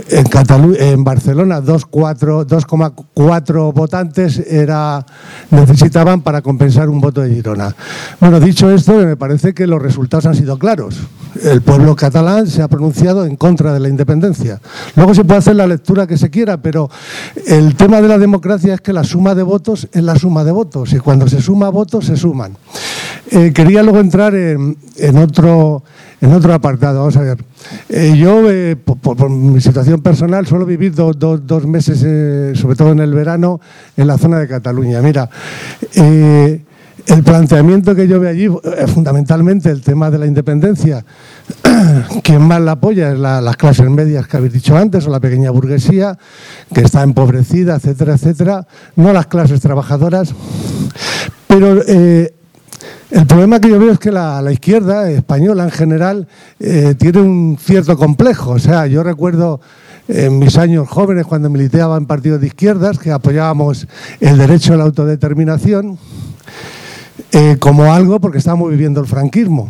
en, en Barcelona 2,4 votantes era, necesitaban para compensar un voto de Girona. Bueno, dicho esto, me parece que los resultados han sido claros. El pueblo catalán se ha pronunciado en contra de la independencia. Luego se puede hacer la lectura que se quiera, pero el tema de la democracia es que la suma de votos es la suma de votos y cuando se suma votos se suman. Eh, quería luego entrar en, otro, apartado. Vamos a ver. Eh, yo, eh, por, mi situación personal, suelo vivir dos meses, sobre todo en el verano, en la zona de Cataluña. Mira, el planteamiento que yo veo allí es fundamentalmente el tema de la independencia. Quien más la apoya es las clases medias que habéis dicho antes, o la pequeña burguesía, que está empobrecida, etcétera, etcétera. No las clases trabajadoras. Pero el problema que yo veo es que la, izquierda española en general eh, tiene un cierto complejo. O sea, yo recuerdo en mis años jóvenes cuando militaba en partidos de izquierdas que apoyábamos el derecho a la autodeterminación eh, como algo porque estábamos viviendo el franquismo.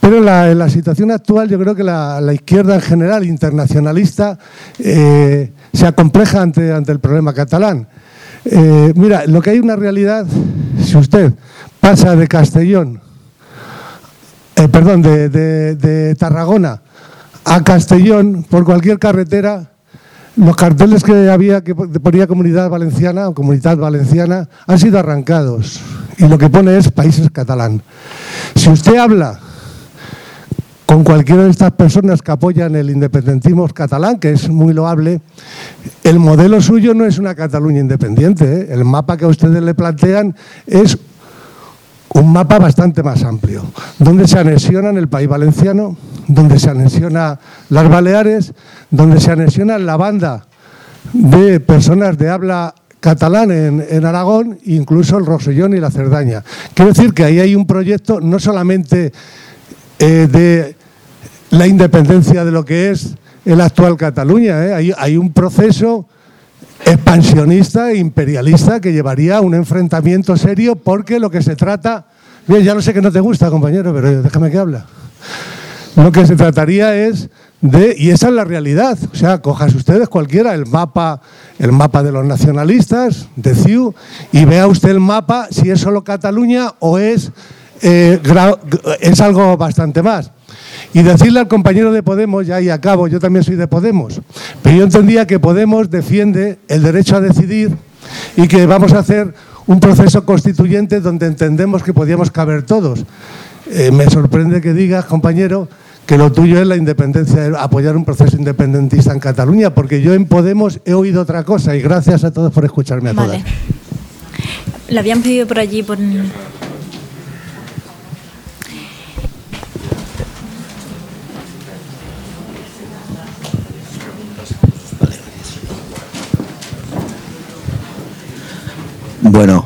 Pero en la, situación actual yo creo que la, izquierda en general internacionalista eh, se acompleja ante, ante el problema catalán. mira, lo que hay una realidad, si usted pasa de Castellón, eh, perdón, de, Tarragona a Castellón por cualquier carretera, los carteles que había que ponía Comunidad Valenciana o Comunidad Valenciana han sido arrancados y lo que pone es Países Catalán. Si usted habla con cualquiera de estas personas que apoyan el independentismo catalán, que es muy loable, el modelo suyo no es una Cataluña independiente. ¿eh? El mapa que ustedes le plantean es un mapa bastante más amplio, donde se anexionan el país valenciano, donde se anexiona las Baleares, donde se anexiona la banda de personas de habla catalán en, Aragón, incluso el Rosellón y la Cerdaña. Quiero decir que ahí hay un proyecto no solamente eh, de la independencia de lo que es el actual Cataluña, eh, hay, un proceso expansionista e imperialista que llevaría a un enfrentamiento serio porque lo que se trata, bien, ya lo sé que no te gusta, compañero, pero déjame que habla. Lo que se trataría es de, y esa es la realidad, o sea, cojas ustedes cualquiera el mapa, el mapa de los nacionalistas, de CIU, y vea usted el mapa si es solo Cataluña o es, eh, es algo bastante más. Y decirle al compañero de Podemos, ya y acabo, yo también soy de Podemos, pero yo entendía que Podemos defiende el derecho a decidir y que vamos a hacer un proceso constituyente donde entendemos que podíamos caber todos. Eh, me sorprende que digas, compañero, que lo tuyo es la independencia, apoyar un proceso independentista en Cataluña, porque yo en Podemos he oído otra cosa y gracias a todos por escucharme a vale. todas. Le habían pedido por allí, por... Bueno,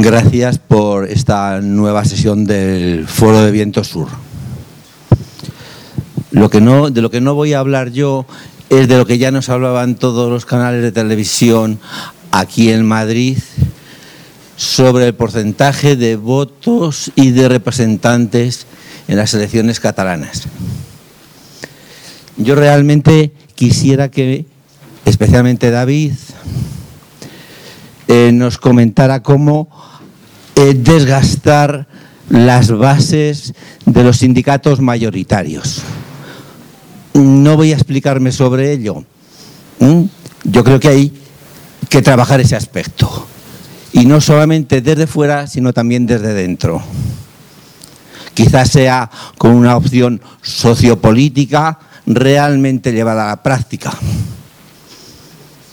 gracias por esta nueva sesión del Foro de Viento Sur. De lo que no voy a hablar yo es de lo que ya nos hablaban todos los canales de televisión aquí en Madrid sobre el porcentaje de votos y de representantes en las elecciones catalanas. Yo realmente quisiera que, especialmente David, eh, nos comentara cómo eh, desgastar las bases de los sindicatos mayoritarios. No voy a explicarme sobre ello. Yo creo que hay que trabajar ese aspecto. Y no solamente desde fuera, sino también desde dentro. Quizás sea con una opción sociopolítica realmente llevada a la práctica.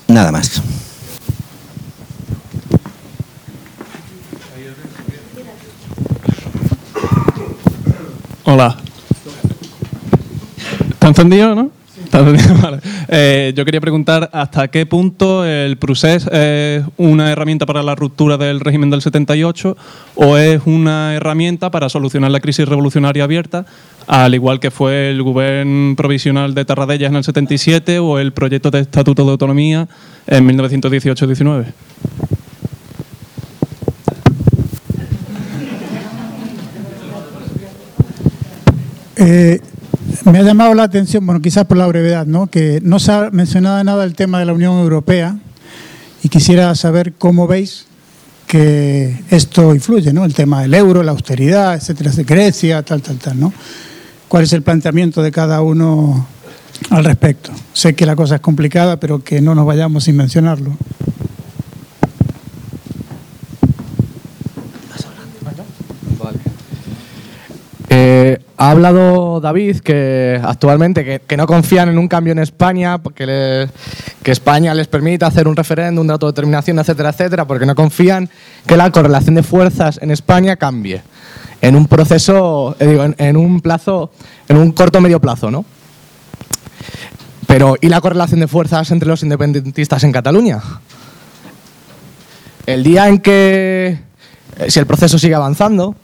Nada más. Hola. ¿Está encendido, no? Eh, yo quería preguntar hasta qué punto el procés es una herramienta para la ruptura del régimen del 78 o es una herramienta para solucionar la crisis revolucionaria abierta, al igual que fue el gobierno provisional de Tarradellas en el 77 o el proyecto de Estatuto de Autonomía en 1918-19. Eh, me ha llamado la atención, bueno, quizás por la brevedad, ¿no? que no se ha mencionado nada el tema de la Unión Europea y quisiera saber cómo veis que esto influye, ¿no? El tema del euro, la austeridad, etcétera, Grecia, tal, tal, tal, ¿no? ¿Cuál es el planteamiento de cada uno al respecto? Sé que la cosa es complicada, pero que no nos vayamos sin mencionarlo. Ha hablado David que actualmente que, no confían en un cambio en España, que, que España les permita hacer un referéndum de autodeterminación, etcétera, etcétera, porque no confían que la correlación de fuerzas en España cambie en un proceso, eh, digo, en, un plazo, en un corto medio plazo, ¿no? Pero ¿y la correlación de fuerzas entre los independentistas en Cataluña? El día en que, eh, si el proceso sigue avanzando,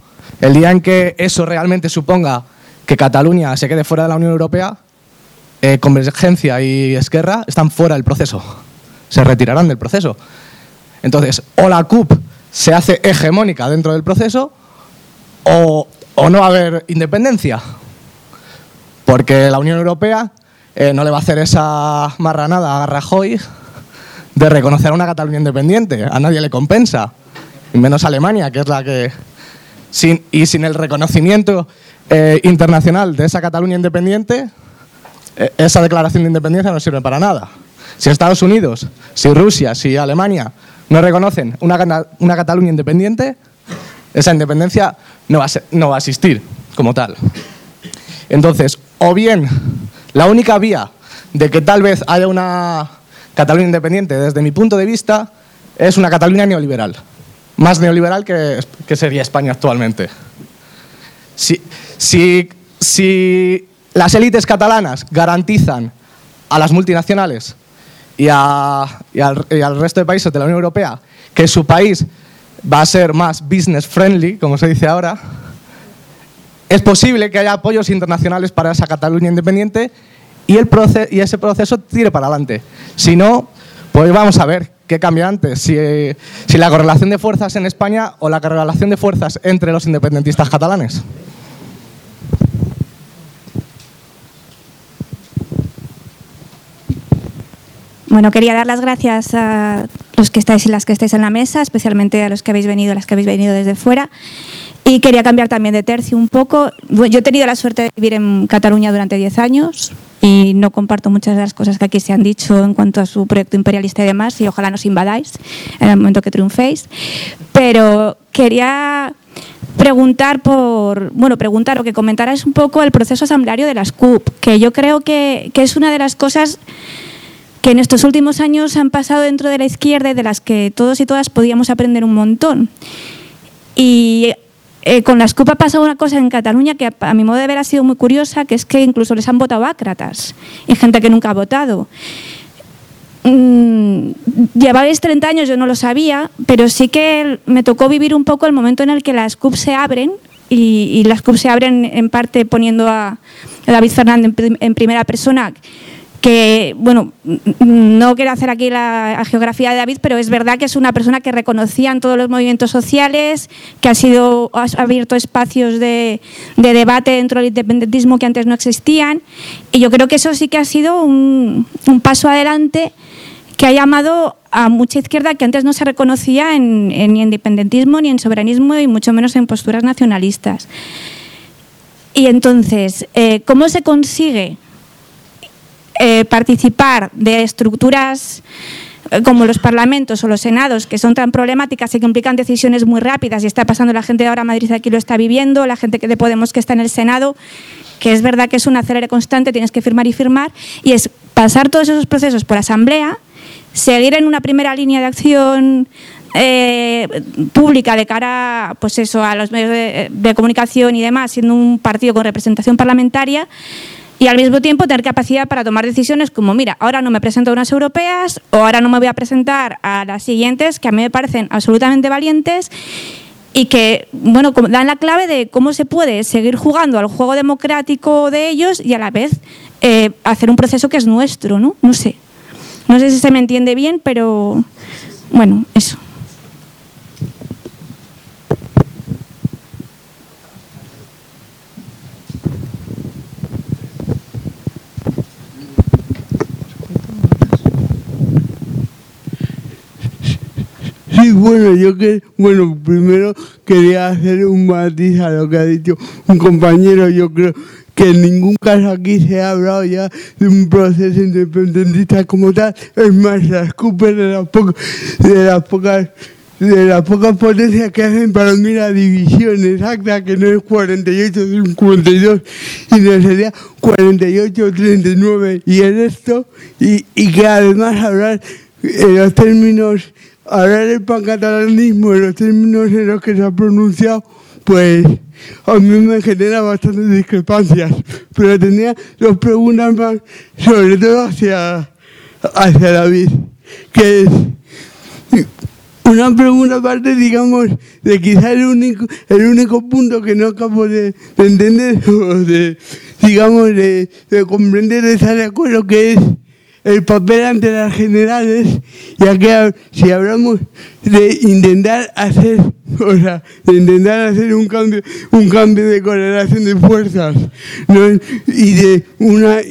el día en que eso realmente suponga que Cataluña se quede fuera de la Unión Europea, eh, Convergencia y Esquerra están fuera del proceso. Se retirarán del proceso. Entonces, o la CUP se hace hegemónica dentro del proceso, o, no va a haber independencia. Porque la Unión Europea eh, no le va a hacer esa marranada a Rajoy de reconocer a una Cataluña independiente. A nadie le compensa. Menos Alemania, que es la que y sin el reconocimiento eh, internacional de esa Cataluña independiente, eh, esa declaración de independencia no sirve para nada. Si Estados Unidos, si Rusia, si Alemania no reconocen una, una Cataluña independiente, esa independencia no va, a no va a existir como tal. Entonces, o bien la única vía de que tal vez haya una Cataluña independiente, desde mi punto de vista, es una Cataluña neoliberal más neoliberal que, sería España actualmente. Si, si, las élites catalanas garantizan a las multinacionales y, al, resto de países de la Unión Europea que su país va a ser más business friendly, como se dice ahora, es posible que haya apoyos internacionales para esa Cataluña independiente y, el y ese proceso tire para adelante. Si no, pues vamos a ver ¿Qué cambia antes? Si, si, la correlación de fuerzas en España o la correlación de fuerzas entre los independentistas catalanes. Bueno, quería dar las gracias a los que estáis y las que estáis en la mesa, especialmente a los que habéis venido, las que habéis venido desde fuera. Y quería cambiar también de tercio un poco. Yo he tenido la suerte de vivir en Cataluña durante 10 años y no comparto muchas de las cosas que aquí se han dicho en cuanto a su proyecto imperialista y demás, y ojalá nos invadáis en el momento que triunféis. Pero quería preguntar por, bueno, preguntar o que comentarais un poco el proceso asambleario de las CUP, que yo creo que, que es una de las cosas que en estos últimos años han pasado dentro de la izquierda y de las que todos y todas podíamos aprender un montón. Y eh, con las CUP ha pasado una cosa en Cataluña que a, mi modo de ver ha sido muy curiosa, que es que incluso les han votado ácratas y gente que nunca ha votado. Mm, lleváis 30 años, yo no lo sabía, pero sí que me tocó vivir un poco el momento en el que las CUP se abren y, las CUP se abren en parte poniendo a, David Fernández en primera persona que, bueno, no quiero hacer aquí la, geografía de David, pero es verdad que es una persona que reconocía en todos los movimientos sociales, que ha, sido, ha abierto espacios de, debate dentro del independentismo que antes no existían. Y yo creo que eso sí que ha sido un, paso adelante que ha llamado a mucha izquierda que antes no se reconocía en, ni en independentismo, ni en soberanismo, y mucho menos en posturas nacionalistas. Y entonces, eh, ¿cómo se consigue eh, participar de estructuras eh, como los parlamentos o los senados, que son tan problemáticas y que implican decisiones muy rápidas, y está pasando la gente de ahora Madrid aquí lo está viviendo, la gente de Podemos que está en el Senado, que es verdad que es un acelere constante, tienes que firmar y firmar, y es pasar todos esos procesos por asamblea, seguir en una primera línea de acción eh, pública de cara pues eso, a los medios de comunicación y demás, siendo un partido con representación parlamentaria, y al mismo tiempo tener capacidad para tomar decisiones como, mira, ahora no me presento a unas europeas o ahora no me voy a presentar a las siguientes que a mí me parecen absolutamente valientes y que, bueno, dan la clave de cómo se puede seguir jugando al juego democrático de ellos y a la vez eh, hacer un proceso que es nuestro, ¿no? No sé. No sé si se me entiende bien, pero bueno, eso. Sí, bueno, yo que, bueno, primero quería hacer un matiz a lo que ha dicho un compañero. Yo creo que en ningún caso aquí se ha hablado ya de un proceso independentista como tal. Es más, las CUPER de las, pocas de las pocas de las pocas potencias que hacen para mí la división exacta, que no es 48, es 42, y no sería 48, 39 y el resto, y, y que además hablar en los términos hablar del pancatalanismo en los términos en los que se ha pronunciado, pues a mí me genera bastantes discrepancias. Pero tenía dos preguntas más, sobre todo hacia, hacia David, que es una pregunta aparte, digamos, de quizá el único, el único punto que no acabo de, entender, o de, digamos, de, de comprender, de estar de acuerdo, que es el papel ante las generales, ya que si hablamos de intentar hacer, o sea, de intentar hacer un cambio, un cambio de correlación de fuerzas, y de una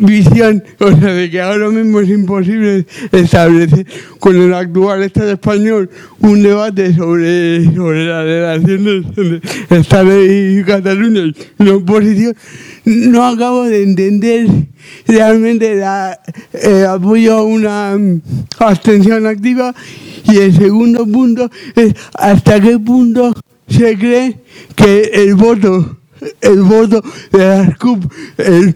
visión, o sea, de que ahora mismo es imposible establecer con el actual Estado español un debate sobre, sobre las relaciones entre Estado y Cataluña y la oposición, no acabo de entender realmente el apoyo a una abstención activa y el segundo punto es hasta qué punto se cree que el voto el voto de las CUP, el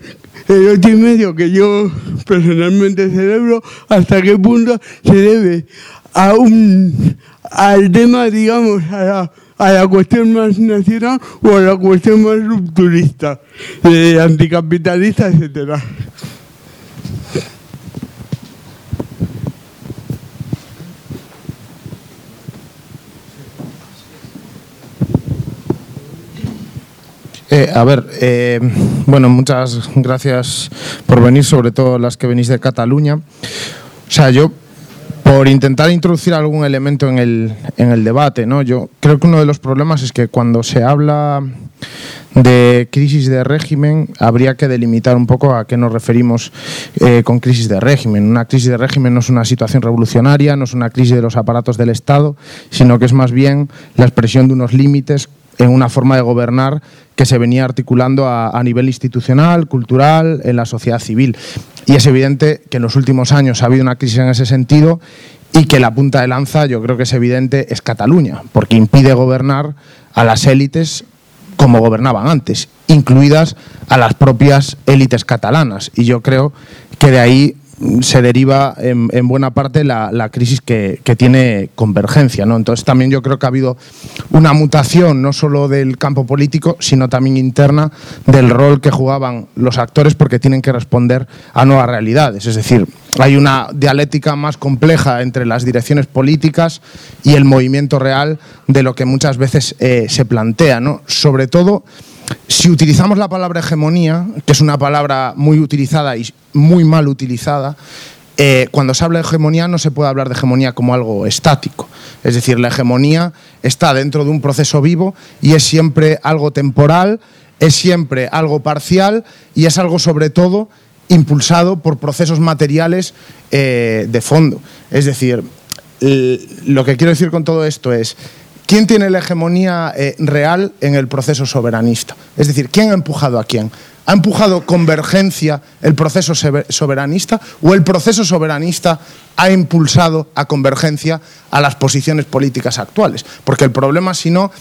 el ocho y medio que yo personalmente celebro, hasta qué punto se debe a un, al tema, digamos, a la, a la cuestión más nacional o a la cuestión más rupturista, de anticapitalista, etcétera. Eh, a ver, eh, bueno, muchas gracias por venir, sobre todo las que venís de Cataluña. O sea, yo, por intentar introducir algún elemento en el, en el debate, ¿no? Yo creo que uno de los problemas es que cuando se habla de crisis de régimen, habría que delimitar un poco a qué nos referimos eh, con crisis de régimen. Una crisis de régimen no es una situación revolucionaria, no es una crisis de los aparatos del Estado, sino que es más bien la expresión de unos límites en una forma de gobernar que se venía articulando a, nivel institucional, cultural, en la sociedad civil. Y es evidente que en los últimos años ha habido una crisis en ese sentido y que la punta de lanza, yo creo que es evidente, es Cataluña, porque impide gobernar a las élites como gobernaban antes, incluidas a las propias élites catalanas. Y yo creo que de ahí se deriva en, buena parte la, crisis que, tiene convergencia. ¿no? Entonces también yo creo que ha habido una mutación no solo del campo político, sino también interna del rol que jugaban los actores porque tienen que responder a nuevas realidades. Es decir, hay una dialéctica más compleja entre las direcciones políticas y el movimiento real de lo que muchas veces eh, se plantea. ¿no? Sobre todo si utilizamos la palabra hegemonía, que es una palabra muy utilizada y muy mal utilizada, eh, cuando se habla de hegemonía no se puede hablar de hegemonía como algo estático. Es decir, la hegemonía está dentro de un proceso vivo y es siempre algo temporal, es siempre algo parcial y es algo sobre todo impulsado por procesos materiales eh, de fondo. Es decir, lo que quiero decir con todo esto es, ¿Quién tiene la hegemonía eh, real en el proceso soberanista? Es decir, ¿quién ha empujado a quién? ¿Ha empujado convergencia el proceso soberanista o el proceso soberanista ha impulsado a convergencia a las posiciones políticas actuales? Porque el problema, si no,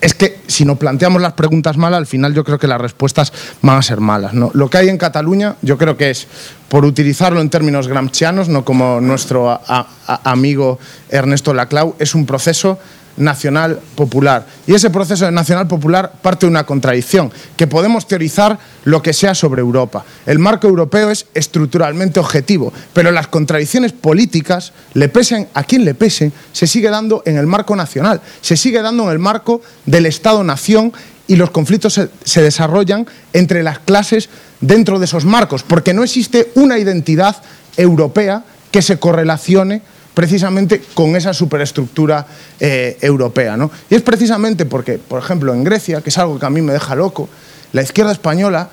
es que si no planteamos las preguntas malas, al final yo creo que las respuestas van a ser malas. Lo que hay en Cataluña yo creo que es por utilizarlo en términos gramscianos, no como nuestro amigo Ernesto Laclau, es un proceso nacional popular. Y ese proceso de nacional popular parte de una contradicción, que podemos teorizar lo que sea sobre Europa. El marco europeo es estructuralmente objetivo, pero las contradicciones políticas, le pesen a quien le pesen, se sigue dando en el marco nacional, se sigue dando en el marco del Estado-nación y los conflictos se, se desarrollan entre las clases dentro de esos marcos, porque no existe una identidad europea que se correlacione precisamente con esa superestructura eh, europea. ¿no? Y es precisamente porque, por ejemplo, en Grecia, que es algo que a mí me deja loco, la izquierda española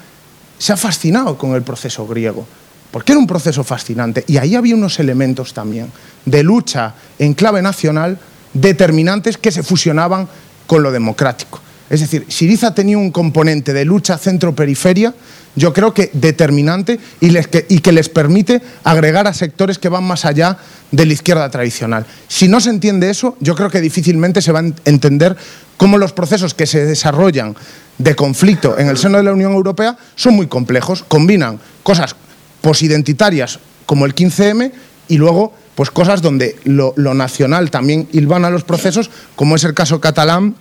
se ha fascinado con el proceso griego, porque era un proceso fascinante. Y ahí había unos elementos también de lucha en clave nacional determinantes que se fusionaban con lo democrático. Es decir, Siriza tenía un componente de lucha centro-periferia, yo creo que determinante y, que, les permite agregar a sectores que van más allá de la izquierda tradicional. Si no se entiende eso, yo creo que difícilmente se va a en- entender cómo los procesos que se desarrollan de conflicto en el seno de la Unión Europea son muy complejos, combinan cosas posidentitarias como el 15M y luego pues cosas donde lo, lo nacional también hilvana los procesos, como es el caso catalán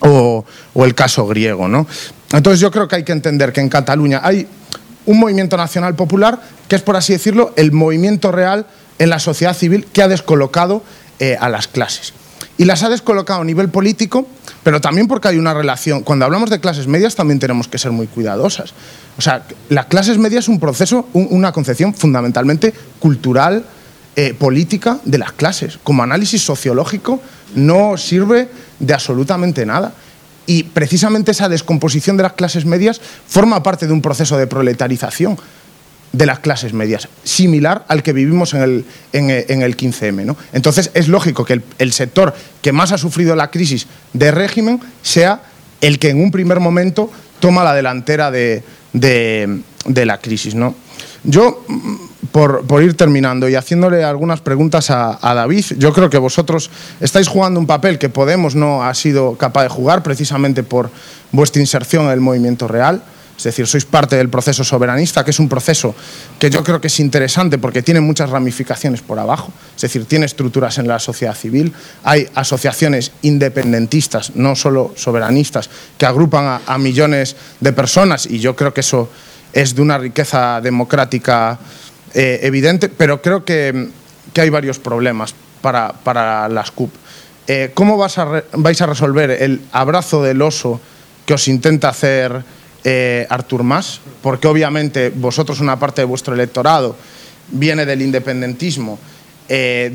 o, o el caso griego. ¿no? Entonces yo creo que hay que entender que en Cataluña hay un movimiento nacional popular que es, por así decirlo, el movimiento real en la sociedad civil que ha descolocado eh, a las clases. Y las ha descolocado a nivel político, pero también porque hay una relación. Cuando hablamos de clases medias también tenemos que ser muy cuidadosas. O sea, las clases medias es un proceso, un- una concepción fundamentalmente cultural, eh, política de las clases. Como análisis sociológico no sirve de absolutamente nada. Y precisamente esa descomposición de las clases medias forma parte de un proceso de proletarización de las clases medias, similar al que vivimos en el, en, el 15M. ¿no? Entonces es lógico que el, sector que más ha sufrido la crisis de régimen sea el que en un primer momento toma la delantera de, de- de la crisis. ¿no? Yo, por, por ir terminando y haciéndole algunas preguntas a, a David, yo creo que vosotros estáis jugando un papel que Podemos no ha sido capaz de jugar precisamente por vuestra inserción en el movimiento real. Es decir, sois parte del proceso soberanista, que es un proceso que yo creo que es interesante porque tiene muchas ramificaciones por abajo. Es decir, tiene estructuras en la sociedad civil, hay asociaciones independentistas, no solo soberanistas, que agrupan a, a millones de personas y yo creo que eso es de una riqueza democrática eh, evidente, pero creo que, que hay varios problemas para, para las CUP. Eh, ¿Cómo vas a re- vais a resolver el abrazo del oso que os intenta hacer eh, Artur Mas? Porque obviamente vosotros, una parte de vuestro electorado, viene del independentismo. eh,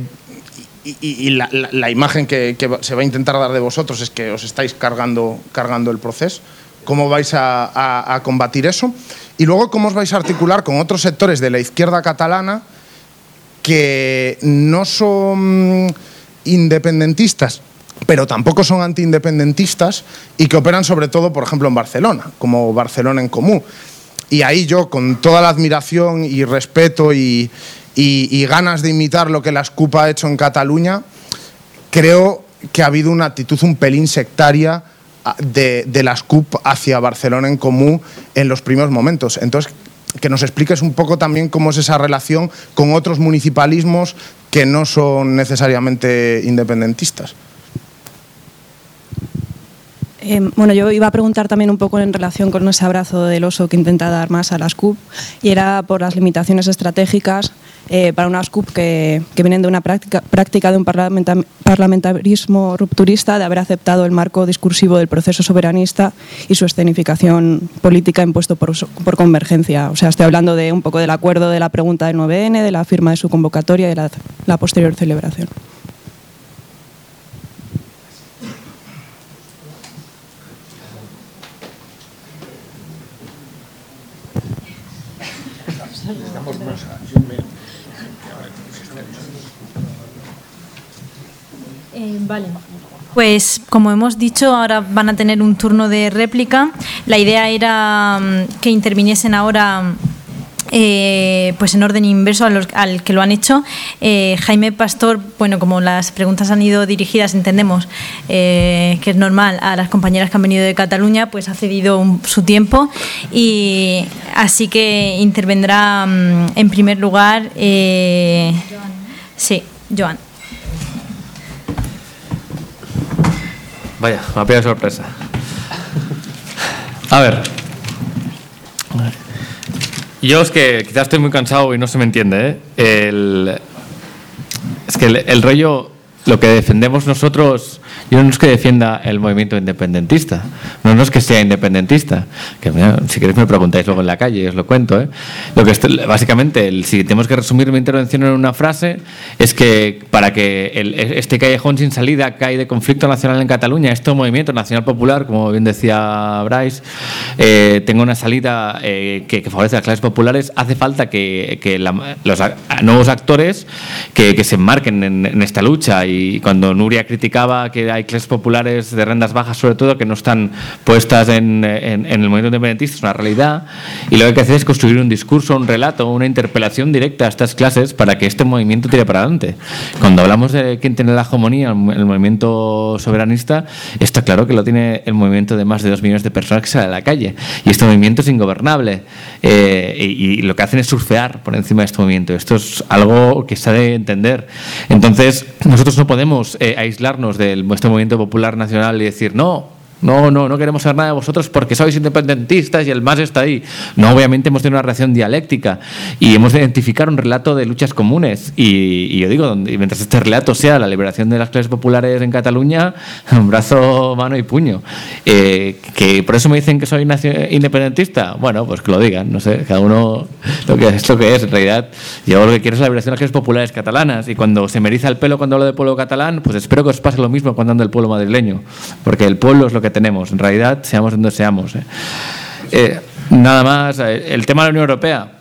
y, y- y la, la- la imagen que, que se va a intentar dar de vosotros es que os estáis cargando, cargando el proceso. ¿Cómo vais a, a- a combatir eso? Y luego, ¿cómo os vais a articular con otros sectores de la izquierda catalana que no son independentistas, pero tampoco son antiindependentistas y que operan sobre todo, por ejemplo, en Barcelona, como Barcelona en Común. Y ahí yo, con toda la admiración y respeto y, ganas de imitar lo que la SCUP ha hecho en Cataluña, creo que ha habido una actitud un pelín sectaria de, de la SCUP hacia Barcelona en Común en los primeros momentos. Entonces, que nos expliques un poco también cómo es esa relación con otros municipalismos que no son necesariamente independentistas. Eh, bueno, yo iba a preguntar también un poco en relación con ese abrazo del oso que intenta dar más a las CUP y era por las limitaciones estratégicas eh, para unas CUP que, que vienen de una práctica, práctica de un parlamenta- parlamentarismo rupturista, de haber aceptado el marco discursivo del proceso soberanista y su escenificación política impuesto por, por convergencia. O sea, estoy hablando de un poco del acuerdo de la pregunta del 9N, de la firma de su convocatoria y de la posterior celebración. Eh, vale. Pues como hemos dicho, ahora van a tener un turno de réplica. La idea era mm, que interviniesen ahora mm, eh, pues en orden inverso a los- al que lo han hecho. Eh, Jaime Pastor, bueno, como las preguntas han ido dirigidas, entendemos eh, que es normal a las compañeras que han venido de Cataluña, pues ha cedido un- su tiempo y así que intervendrá mm, en primer lugar. eh, sí, Joan. Vaya, me ha pillado de sorpresa. A ver. Yo es que quizás estoy muy cansado y no se me entiende. ¿eh? El- es que el, el rollo, lo que defendemos nosotros, yo no es que defienda el movimiento independentista, no, es que sea independentista, que si queréis me preguntáis luego en la calle y os lo cuento. ¿eh? Lo que estoy- básicamente, si tenemos que resumir mi intervención en una frase, es que para que este callejón sin salida hay de conflicto nacional en Cataluña, este movimiento nacional popular, como bien decía Bryce, eh, tenga una salida eh, que, que favorece a las clases populares, hace falta que, los nuevos actores que, que se enmarquen en, en esta lucha. Y cuando Nuria criticaba que hay clases populares de rentas bajas, sobre todo, que no están puestas en, en- en el movimiento independentista, es una realidad. Y lo que hay que hacer es construir un discurso, un relato, una interpelación directa a estas clases para que este movimiento tire para adelante. Cuando hablamos de quién tiene la hegemonía, el, movimiento soberanista, está claro que lo tiene el movimiento de más de dos millones de personas que sale a la calle. Y este movimiento es ingobernable. Eh, y, y lo que hacen es surfear por encima de este movimiento. Esto es algo que se ha de entender. Entonces, nosotros no podemos eh, aislarnos de este movimiento popular nacional y decir, no, no, no, no queremos saber nada de vosotros porque sois independentistas y el MAS está ahí. No, obviamente hemos tenido una reacción dialéctica y hemos de identificar un relato de luchas comunes. Y, yo digo, mientras este relato sea la liberación de las clases populares en Cataluña, brazo, mano y puño. Eh, que por eso me dicen que soy independentista. Bueno, pues que lo digan, no sé, cada uno lo que es lo que es. En realidad, yo lo que quiero es la liberación de las clases populares catalanas. Y cuando se me eriza el pelo cuando hablo del pueblo catalán, pues espero que os pase lo mismo cuando hablo del pueblo madrileño. Porque el pueblo es lo que tenemos. En realidad, seamos donde seamos. ¿eh? Eh, nada más, eh, el tema de la Unión Europea.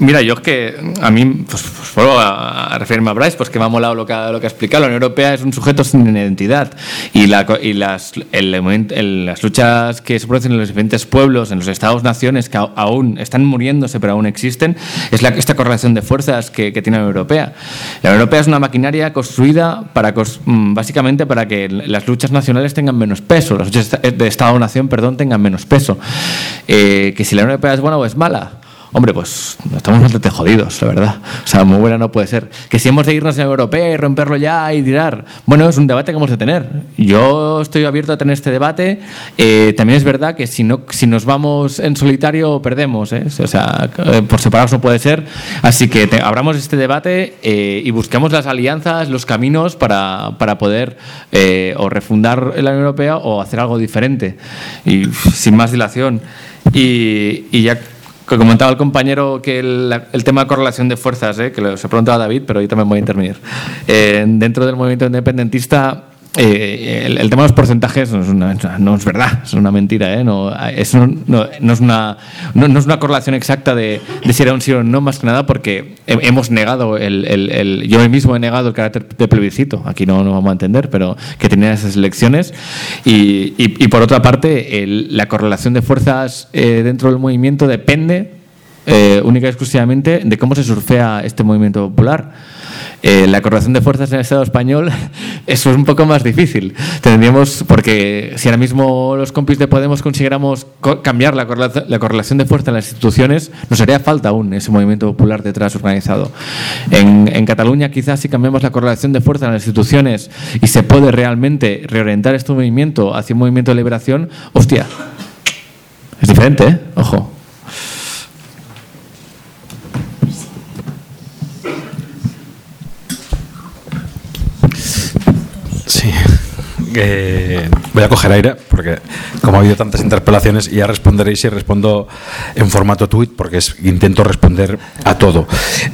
Mira, yo es que a mí, pues, pues vuelvo a, a referirme a Bryce, pues que me ha molado lo que, lo que ha explicado. La Unión Europea es un sujeto sin identidad y, la, y las, el el- las luchas que se producen en los diferentes pueblos, en los estados-naciones que aún están muriéndose pero aún existen, es la, esta correlación de fuerzas que, tiene la Unión Europea. La Unión Europea es una maquinaria construida para, mm, básicamente para que las luchas nacionales tengan menos peso, las luchas de Estado-nación, perdón, tengan menos peso. Eh, que si la Unión Europea es buena o es mala. Hombre, pues estamos bastante jodidos, la verdad. O sea, muy buena no puede ser. Que si hemos de irnos a la Europea y romperlo ya y tirar. Bueno, es un debate que hemos de tener. Yo estoy abierto a tener este debate. Eh, también es verdad que si, no, si nos vamos en solitario, perdemos. ¿eh? O sea, eh, por separados no puede ser. Así que te- abramos este debate eh, y busquemos las alianzas, los caminos para, para poder eh, o refundar la Unión Europea o hacer algo diferente. Y sin más dilación. Y, y ya que comentaba el compañero que el, tema de correlación de fuerzas, ¿eh? que lo, se preguntaba David, pero yo también voy a intervenir. Eh, dentro del movimiento independentista, eh, el, tema de los porcentajes no es, una- no es verdad, es una mentira. ¿eh? No, es no- no es una, no, es una correlación exacta de, de si era un sí o no, más que nada porque he- hemos negado, el, el- yo mismo he negado el carácter de plebiscito, aquí no, no vamos a entender, pero que tenía esas elecciones. Y, y- por otra parte, la correlación de fuerzas eh, dentro del movimiento depende eh, única y exclusivamente de cómo se surfea este movimiento popular. Eh, la correlación de fuerzas en el Estado español, eso es un poco más difícil. Tendríamos, porque si ahora mismo los compis de Podemos consiguiéramos co- cambiar la, correla- la correlación de fuerza en las instituciones, nos haría falta aún ese movimiento popular detrás organizado. En, en Cataluña, quizás si cambiamos la correlación de fuerza en las instituciones y se puede realmente reorientar este movimiento hacia un movimiento de liberación, hostia, es diferente, ¿eh? Ojo. Sí. Voy a coger aire porque como ha habido tantas interpelaciones ya responderéis y respondo en formato tweet porque intento responder a todo.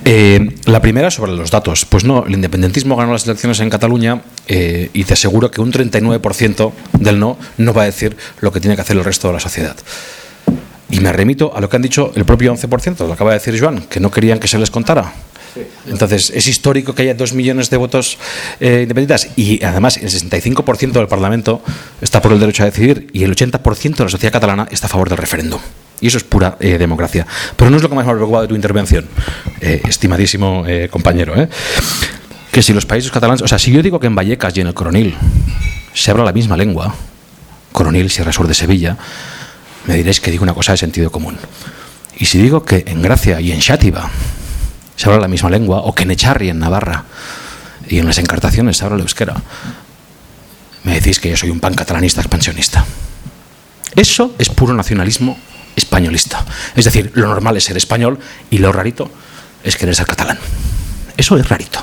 Eh, la primera sobre los datos. Pues no, el independentismo ganó las elecciones en Cataluña eh, y te aseguro que un 39% del no no va a decir lo que tiene que hacer el resto de la sociedad. Y me remito a lo que han dicho el propio 11%, lo acaba de decir Joan, que no querían que se les contara. Entonces, es histórico que haya dos millones de votos eh, independentistas y además el 65% del Parlamento está por el derecho a decidir y el 80% de la sociedad catalana está a favor del referéndum. Y eso es pura eh, democracia. Pero no es lo que más me ha preocupado de tu intervención, eh, estimadísimo eh, compañero. Que si los países catalanes, o sea, si yo digo que en Vallecas y en el Coronil se habla la misma lengua, Coronil, Sierra Sur de Sevilla, me diréis que digo una cosa de sentido común. Y si digo que en Gracia y en Xátiva se habla la misma lengua, o que en Echarri, en Navarra, y en las encartaciones se habla el euskera, me decís que yo soy un pan catalanista expansionista. Eso es puro nacionalismo españolista. Es decir, lo normal es ser español y lo rarito es querer ser catalán. Eso es rarito.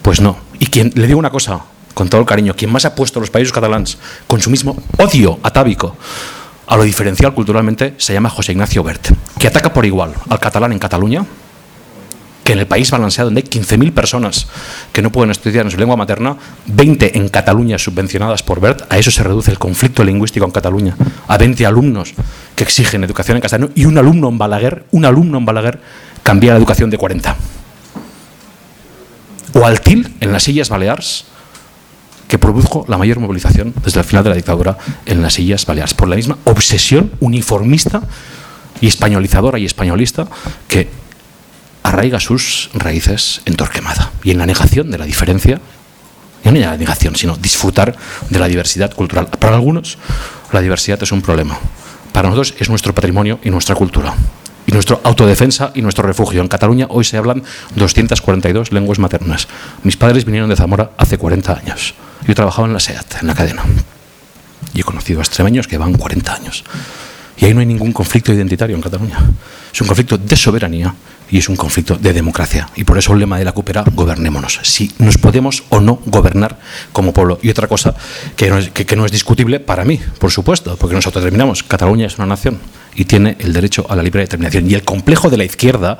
Pues no. Y quien, le digo una cosa, con todo el cariño, quien más ha puesto a los países catalans con su mismo odio atávico a lo diferencial culturalmente se llama José Ignacio Bert, que ataca por igual al catalán en Cataluña, que en el país balanceado donde hay 15.000 personas que no pueden estudiar en su lengua materna, 20 en Cataluña subvencionadas por BERT, a eso se reduce el conflicto lingüístico en Cataluña, a 20 alumnos que exigen educación en castellano y un alumno en Balaguer, un alumno en Balaguer cambia la educación de 40. O al TIL en las Illes Baleares, que produjo la mayor movilización desde el final de la dictadura en las Illes Baleares, por la misma obsesión uniformista y españolizadora y españolista que arraiga sus raíces en Torquemada y en la negación de la diferencia, y no ya la negación, sino disfrutar de la diversidad cultural. Para algunos, la diversidad es un problema. Para nosotros es nuestro patrimonio y nuestra cultura. Y nuestra autodefensa y nuestro refugio. En Cataluña hoy se hablan 242 lenguas maternas. Mis padres vinieron de Zamora hace 40 años. Yo trabajaba en la SEAT, en la cadena. Y he conocido a extremeños que van 40 años. Y ahí no hay ningún conflicto identitario en Cataluña. Es un conflicto de soberanía y es un conflicto de democracia. Y por eso el lema de la CUP gobernémonos. Si nos podemos o no gobernar como pueblo. Y otra cosa que no es, que, no es discutible para mí, por supuesto, porque nos autodeterminamos. Cataluña es una nación y tiene el derecho a la libre determinación. Y el complejo de la izquierda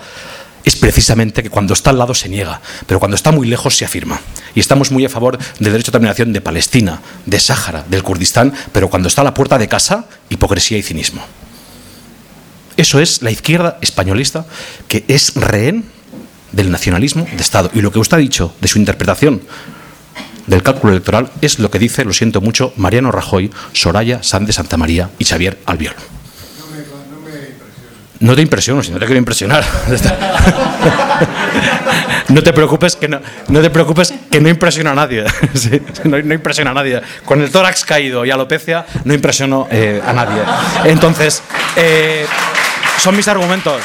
es precisamente que cuando está al lado se niega, pero cuando está muy lejos se afirma. Y estamos muy a favor del derecho a determinación de Palestina, de Sáhara, del Kurdistán, pero cuando está a la puerta de casa, hipocresía y cinismo. Eso es la izquierda españolista que es rehén del nacionalismo de Estado. Y lo que usted ha dicho de su interpretación del cálculo electoral es lo que dice, lo siento mucho, Mariano Rajoy, Soraya Sánchez de Santa María y Xavier Albiol. No te impresiono, si no te quiero impresionar. No te preocupes que no, no te preocupes que no impresiona a nadie. No, impresiona a nadie. Con el tórax caído y alopecia no impresiono eh, a nadie. Entonces, eh, son mis argumentos.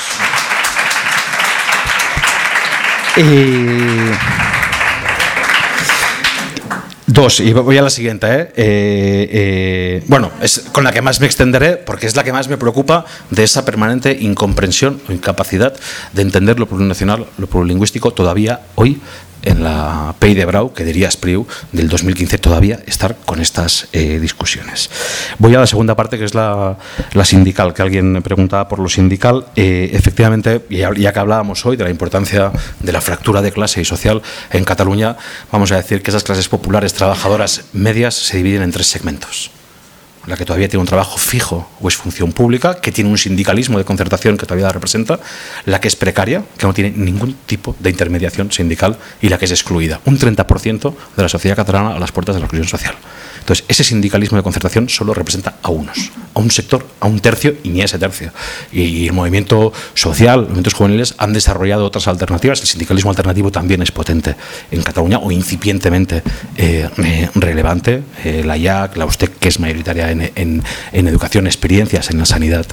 Dos, y voy a la siguiente. ¿eh? Eh, eh, bueno, es con la que más me extenderé porque es la que más me preocupa de esa permanente incomprensión o incapacidad de entender lo plurinacional, lo plurilingüístico todavía hoy en la PEI de Brau, que diría Spriu, del 2015 todavía estar con estas eh, discusiones. Voy a la segunda parte, que es la, la sindical, que alguien me preguntaba por lo sindical. Eh, efectivamente, ya, ya, que hablábamos hoy de la importancia de la fractura de clase y social en Cataluña, vamos a decir que esas clases populares trabajadoras medias se dividen en tres segmentos la que todavía tiene un trabajo fijo o es función pública, que tiene un sindicalismo de concertación que todavía la representa, la que es precaria, que no tiene ningún tipo de intermediación sindical y la que es excluida. Un 30% de la sociedad catalana a las puertas de la exclusión social. Entonces, ese sindicalismo de concertación solo representa a unos, a un sector, a un tercio y ni a ese tercio. Y el movimiento social, los movimientos juveniles han desarrollado otras alternativas. El sindicalismo alternativo también es potente en Cataluña o incipientemente eh, relevante. Eh, la IAC, la USTEC, que es mayoritaria en, en, educación, experiencias en la sanidad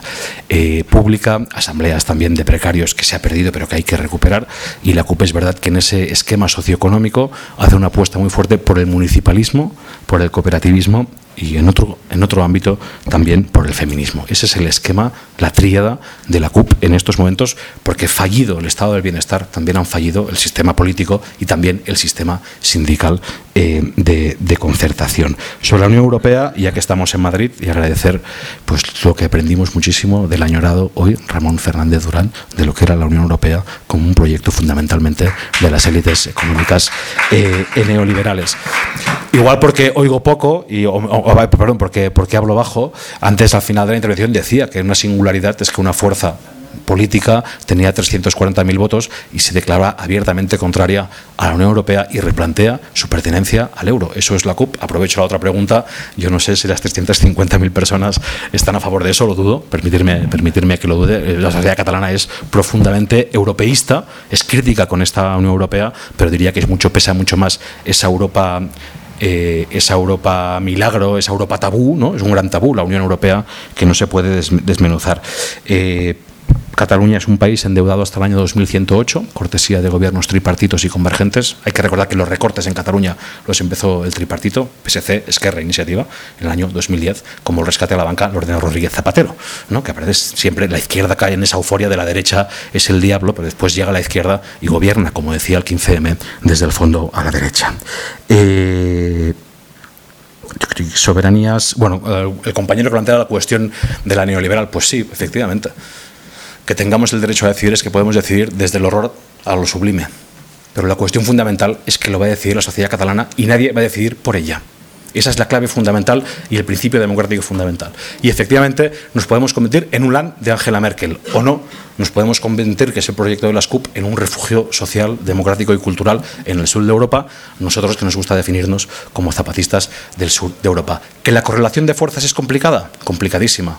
eh, pública, asambleas también de precarios que se ha perdido pero que hay que recuperar. Y la CUP es verdad que en ese esquema socioeconómico hace una apuesta muy fuerte por el municipalismo, por el cooperativismo y en otro, en otro ámbito también por el feminismo. Ese es el esquema, la tríada de la CUP en estos momentos, porque fallido el estado del bienestar, también han fallido el sistema político y también el sistema sindical eh, de, concertación. Sobre la Unión Europea, ya que estamos en Madrid, y agradecer pues, lo que aprendimos muchísimo del añorado hoy Ramón Fernández Durán, de lo que era la Unión Europea como un proyecto fundamentalmente de las élites económicas eh, neoliberales. Igual porque oigo poco, y, perdón, porque, porque hablo bajo, antes al final de la intervención decía que una es que una fuerza política tenía 340.000 votos y se declara abiertamente contraria a la Unión Europea y replantea su pertenencia al euro. Eso es la CUP. Aprovecho la otra pregunta. Yo no sé si las 350.000 personas están a favor de eso, lo dudo. Permitirme, permitirme que lo dude. La sociedad catalana es profundamente europeísta, es crítica con esta Unión Europea, pero diría que es mucho, pesa mucho más esa Europa eh, esa Europa milagro, esa Europa tabú, ¿no? es un gran tabú la Unión Europea que no se puede des- desmenuzar. Eh, Cataluña es un país endeudado hasta el año 2108, cortesía de gobiernos tripartitos y convergentes. Hay que recordar que los recortes en Cataluña los empezó el tripartito, PSC, Esquerra, Iniciativa, en el año 2010, como el rescate a la banca lo ordenó Rodríguez Zapatero, ¿no? que a veces siempre la izquierda cae en esa euforia de la derecha, es el diablo, pero después llega la izquierda y gobierna, como decía el 15M, desde el fondo a la derecha. Eh, soberanías. Bueno, eh, el compañero plantea la cuestión de la neoliberal, pues sí, efectivamente. Que tengamos el derecho a decidir es que podemos decidir desde el horror a lo sublime. Pero la cuestión fundamental es que lo va a decidir la sociedad catalana y nadie va a decidir por ella. Esa es la clave fundamental y el principio democrático fundamental. Y efectivamente nos podemos convertir en un land de Angela Merkel o no. Nos podemos convertir que ese proyecto de las CUP en un refugio social, democrático y cultural en el sur de Europa. Nosotros que nos gusta definirnos como zapatistas del sur de Europa. ¿Que la correlación de fuerzas es complicada? Complicadísima.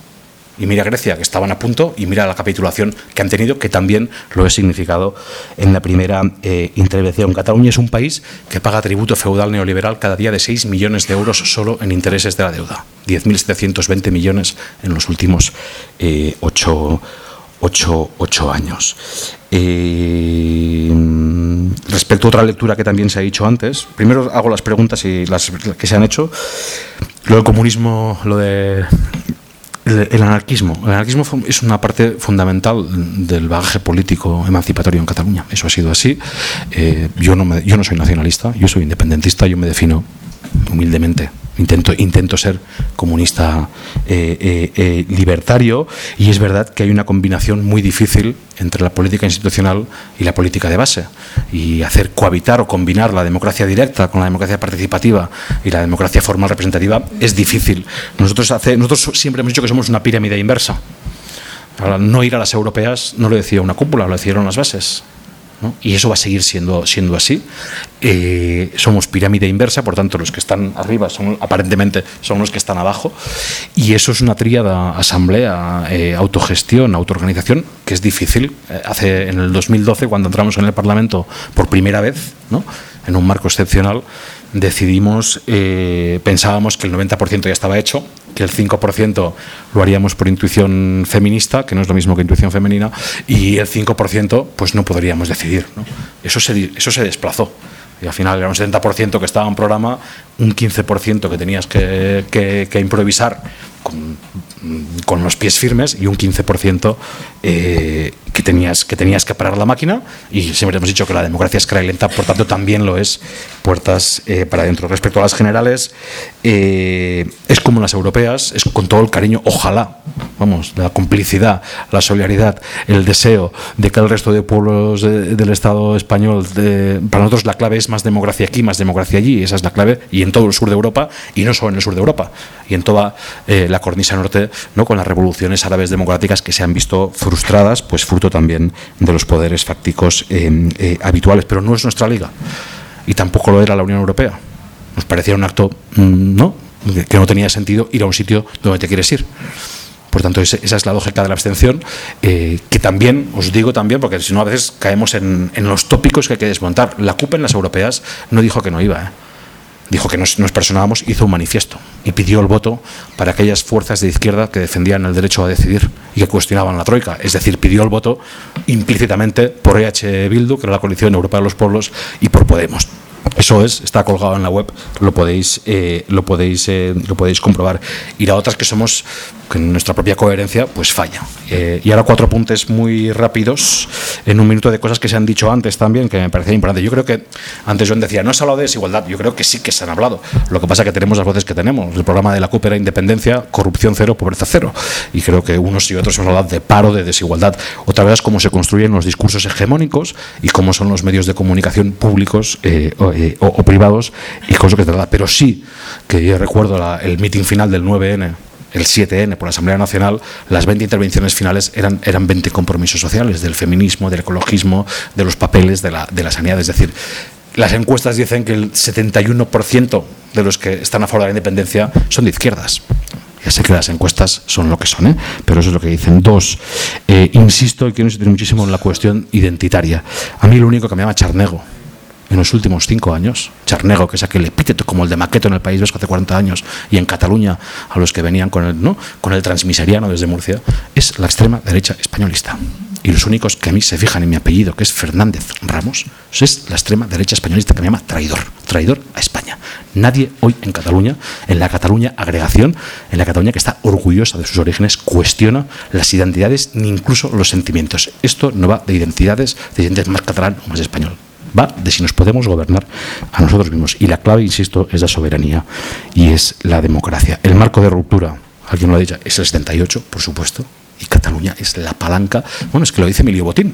Y mira Grecia, que estaban a punto, y mira la capitulación que han tenido, que también lo he significado en la primera eh, intervención. Cataluña es un país que paga tributo feudal neoliberal cada día de 6 millones de euros solo en intereses de la deuda. 10.720 millones en los últimos eh, ocho, ocho- ocho años. Eh, respecto a otra lectura que también se ha dicho antes, primero hago las preguntas y las que se han hecho. Lo del comunismo, lo de el, anarquismo. El anarquismo es una parte fundamental del bagaje político emancipatorio en Cataluña. Eso ha sido así. Eh, yo, no me- yo no soy nacionalista, yo soy independentista, yo me defino humildemente. Intento, intento ser comunista eh, eh, eh, libertario y es verdad que hay una combinación muy difícil entre la política institucional y la política de base. Y hacer cohabitar o combinar la democracia directa con la democracia participativa y la democracia formal representativa es difícil. Nosotros, nosotros siempre hemos dicho que somos una pirámide inversa. Para no ir a las europeas no lo decía una cúpula, lo decían las bases. ¿No? Y eso va a seguir siendo, siendo así. Eh, somos pirámide inversa, por tanto, los que están arriba son aparentemente son los que están abajo. Y eso es una tríada asamblea, eh, autogestión, autoorganización, que es difícil. Eh, hace en el 2012, cuando entramos en el Parlamento por primera vez, ¿no? en un marco excepcional, decidimos, eh, pensábamos que el 90% ya estaba hecho, que el 5% lo haríamos por intuición feminista, que no es lo mismo que intuición femenina, y el 5% pues no podríamos decidir. Eso, se, desplazó. Y al final era un 70% que estaba en programa, un 15% que tenías que, que- que improvisar con, con los pies firmes y un 15% eh, que, tenías, que tenías que parar la máquina. Y siempre hemos dicho que la democracia es cara y lenta, por tanto también lo es puertas eh, para adentro. Respecto a las generales, eh, es como las europeas, es con todo el cariño, ojalá, vamos, la complicidad, la solidaridad, el deseo de que el resto de pueblos de- del Estado español, para nosotros la clave es más democracia aquí, más democracia allí, esa es la clave, y en todo el sur de Europa, y no solo en el sur de Europa, y en toda eh, la cornisa norte, ¿no? con las revoluciones árabes democráticas que se han visto frustradas, pues fruto también de los poderes fácticos eh, eh, habituales, pero no es nuestra liga, y tampoco lo era la Unión Europea. Nos parecía un acto, mm, ¿no? que no tenía sentido ir a un sitio donde te quieres ir. Por tanto, esa es la lógica de la abstención, eh, que también, os digo también, porque si no a veces caemos en, en los tópicos que hay que desmontar. La CUP en las europeas no dijo que no iba, ¿eh? Dijo que nos, nos personábamos, hizo un manifiesto y pidió el voto para aquellas fuerzas de izquierda que defendían el derecho a decidir y que cuestionaban la Troika. Es decir, pidió el voto implícitamente por EH Bildu, que era la coalición europea de los pueblos, y por Podemos. Eso es, está colgado en la web, lo podéis, eh, lo podéis, eh, lo podéis comprobar. Y la otra es que somos, que nuestra propia coherencia, pues falla. Eh, y ahora cuatro apuntes muy rápidos, en un minuto de cosas que se han dicho antes también, que me parecía importante. Yo creo que antes Joan decía, no se ha hablado de desigualdad, yo creo que sí que se han hablado. Lo que pasa es que tenemos las voces que tenemos. El programa de la CUP era independencia, corrupción cero, pobreza cero. Y creo que unos y otros hemos hablado de paro, de desigualdad. Otra vez es cómo se construyen los discursos hegemónicos y cómo son los medios de comunicación públicos eh, eh, o- privados y cosas que se trata. Pero sí que yo recuerdo el meeting final del 9N el 7N por la Asamblea Nacional, las 20 intervenciones finales eran, eran 20 compromisos sociales del feminismo, del ecologismo, de los papeles, de la, de la sanidad. Es decir, las encuestas dicen que el 71% de los que están a favor de la independencia son de izquierdas. Ya sé que las encuestas son lo que son, ¿eh? pero eso es lo que dicen. Dos, eh, insisto y quiero insistir muchísimo en la cuestión identitaria. A mí lo único que me llama charnego en los últimos cinco años, charnego, que es aquel epíteto como el de Maqueto en el País Vasco hace 40 años y en Cataluña a los que venían con el, ¿no? con el transmiseriano desde Murcia, es la extrema derecha españolista. Y los únicos que a mí se fijan en mi apellido, que es Fernández Ramos, es la extrema derecha españolista que me llama traidor, traidor a España. Nadie hoy en Cataluña, en la Cataluña agregación, en la Cataluña que está orgullosa de sus orígenes, cuestiona las identidades ni incluso los sentimientos. Esto no va de identidades, de identidades más catalán o más español va de si nos podemos gobernar a nosotros mismos. Y la clave, insisto, es la soberanía y es la democracia. El marco de ruptura, alguien lo ha dicho, es el 78, por supuesto, y Cataluña es la palanca. Bueno, es que lo dice Emilio Botín.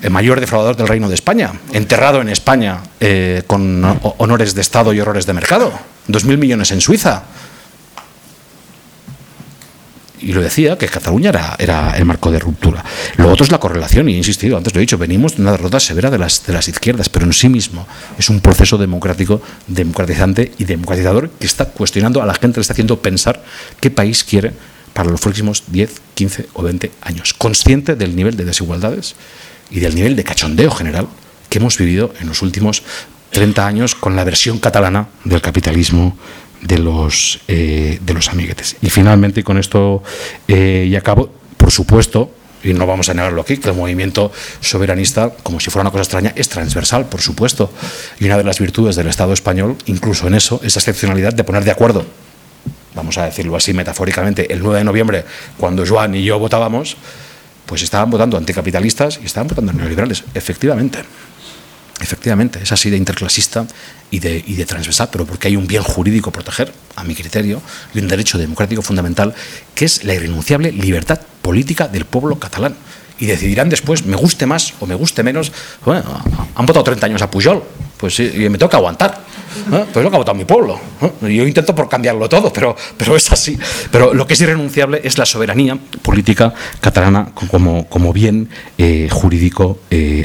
El mayor defraudador del Reino de España, enterrado en España eh, con honores de Estado y horrores de mercado. Dos mil millones en Suiza y lo decía, que Cataluña era, era, el marco de ruptura. Lo otro es la correlación, y he insistido, antes lo he dicho, venimos de una derrota severa de las, de las izquierdas, pero en sí mismo es un proceso democrático, democratizante y democratizador que está cuestionando a la gente, le está haciendo pensar qué país quiere para los próximos 10, 15 o 20 años, consciente del nivel de desigualdades y del nivel de cachondeo general que hemos vivido en los últimos 30 años con la versión catalana del capitalismo de los, eh, de los amiguetes. Y finalmente, con esto eh, y acabo, por supuesto, y no vamos a negarlo aquí, que el movimiento soberanista, como si fuera una cosa extraña, es transversal, por supuesto. Y una de las virtudes del Estado español, incluso en eso, es la excepcionalidad de poner de acuerdo, vamos a decirlo así metafóricamente, el 9 de noviembre, cuando Joan y yo votábamos, pues estaban votando anticapitalistas y estaban votando neoliberales, efectivamente. Efectivamente, es así de interclasista y de, y de transversal, pero porque hay un bien jurídico proteger, a mi criterio, y un derecho democrático fundamental, que es la irrenunciable libertad política del pueblo catalán. Y decidirán después, me guste más o me guste menos. Han votado 30 años a Pujol, pues y me toca aguantar. ¿eh? Pues lo que ha votado mi pueblo. ¿eh? Yo intento por cambiarlo todo, pero, pero es así. Pero lo que es irrenunciable es la soberanía política catalana como, como bien eh, jurídico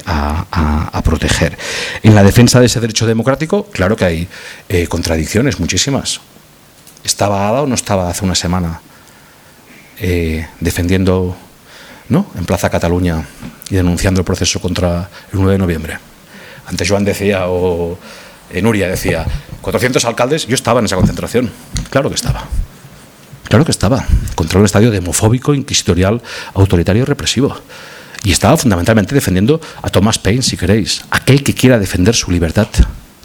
a, a, proteger. En la defensa de ese derecho democrático, claro que hay contradicciones muchísimas. ¿Estaba Ada o no estaba hace una semana defendiendo ¿no? en Plaza Cataluña y denunciando el proceso contra el 9 de noviembre? Antes Joan decía, o Nuria decía, 400 alcaldes, yo estaba en esa concentración. Claro que estaba. Claro que estaba. Contra un estadio demofóbico, inquisitorial, autoritario y represivo. Y estaba fundamentalmente defendiendo a Thomas Paine, si queréis. Aquel que quiera defender su libertad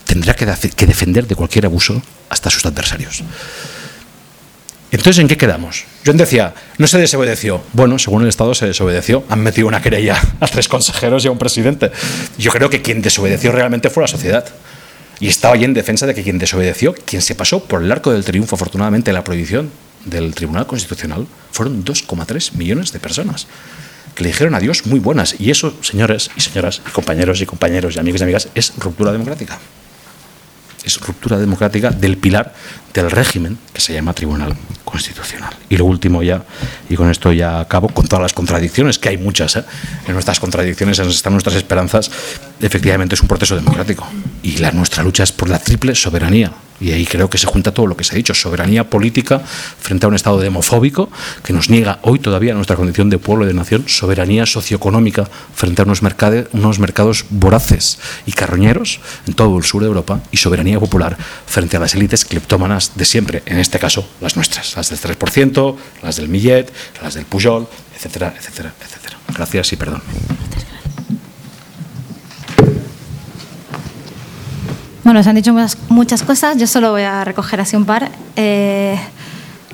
tendrá que defender de cualquier abuso hasta sus adversarios. Entonces, ¿en qué quedamos? Decía, no se desobedeció. Bueno, según el Estado se desobedeció. Han metido una querella a tres consejeros y a un presidente. Yo creo que quien desobedeció realmente fue la sociedad. Y estaba ahí en defensa de que quien desobedeció, quien se pasó por el arco del triunfo, afortunadamente, la prohibición del Tribunal Constitucional, fueron 2,3 millones de personas que le dijeron adiós muy buenas. Y eso, señores y señoras, y compañeros y compañeros y amigos y amigas, es ruptura democrática. Es ruptura democrática del pilar del régimen que se llama Tribunal Constitucional. Y lo último ya, y con esto ya acabo, con todas las contradicciones, que hay muchas, ¿eh? en nuestras contradicciones están nuestras esperanzas, efectivamente es un proceso democrático. Y la, nuestra lucha es por la triple soberanía. Y ahí creo que se junta todo lo que se ha dicho, soberanía política frente a un Estado demofóbico que nos niega hoy todavía nuestra condición de pueblo y de nación, soberanía socioeconómica frente a unos, mercade, unos mercados voraces y carroñeros en todo el sur de Europa y soberanía popular frente a las élites cleptómanas de siempre, en este caso las nuestras, las del 3%, las del Millet, las del Pujol, etcétera, etcétera, etcétera. Gracias y perdón. Bueno, se han dicho muchas, muchas, cosas, yo solo voy a recoger así un par. Eh,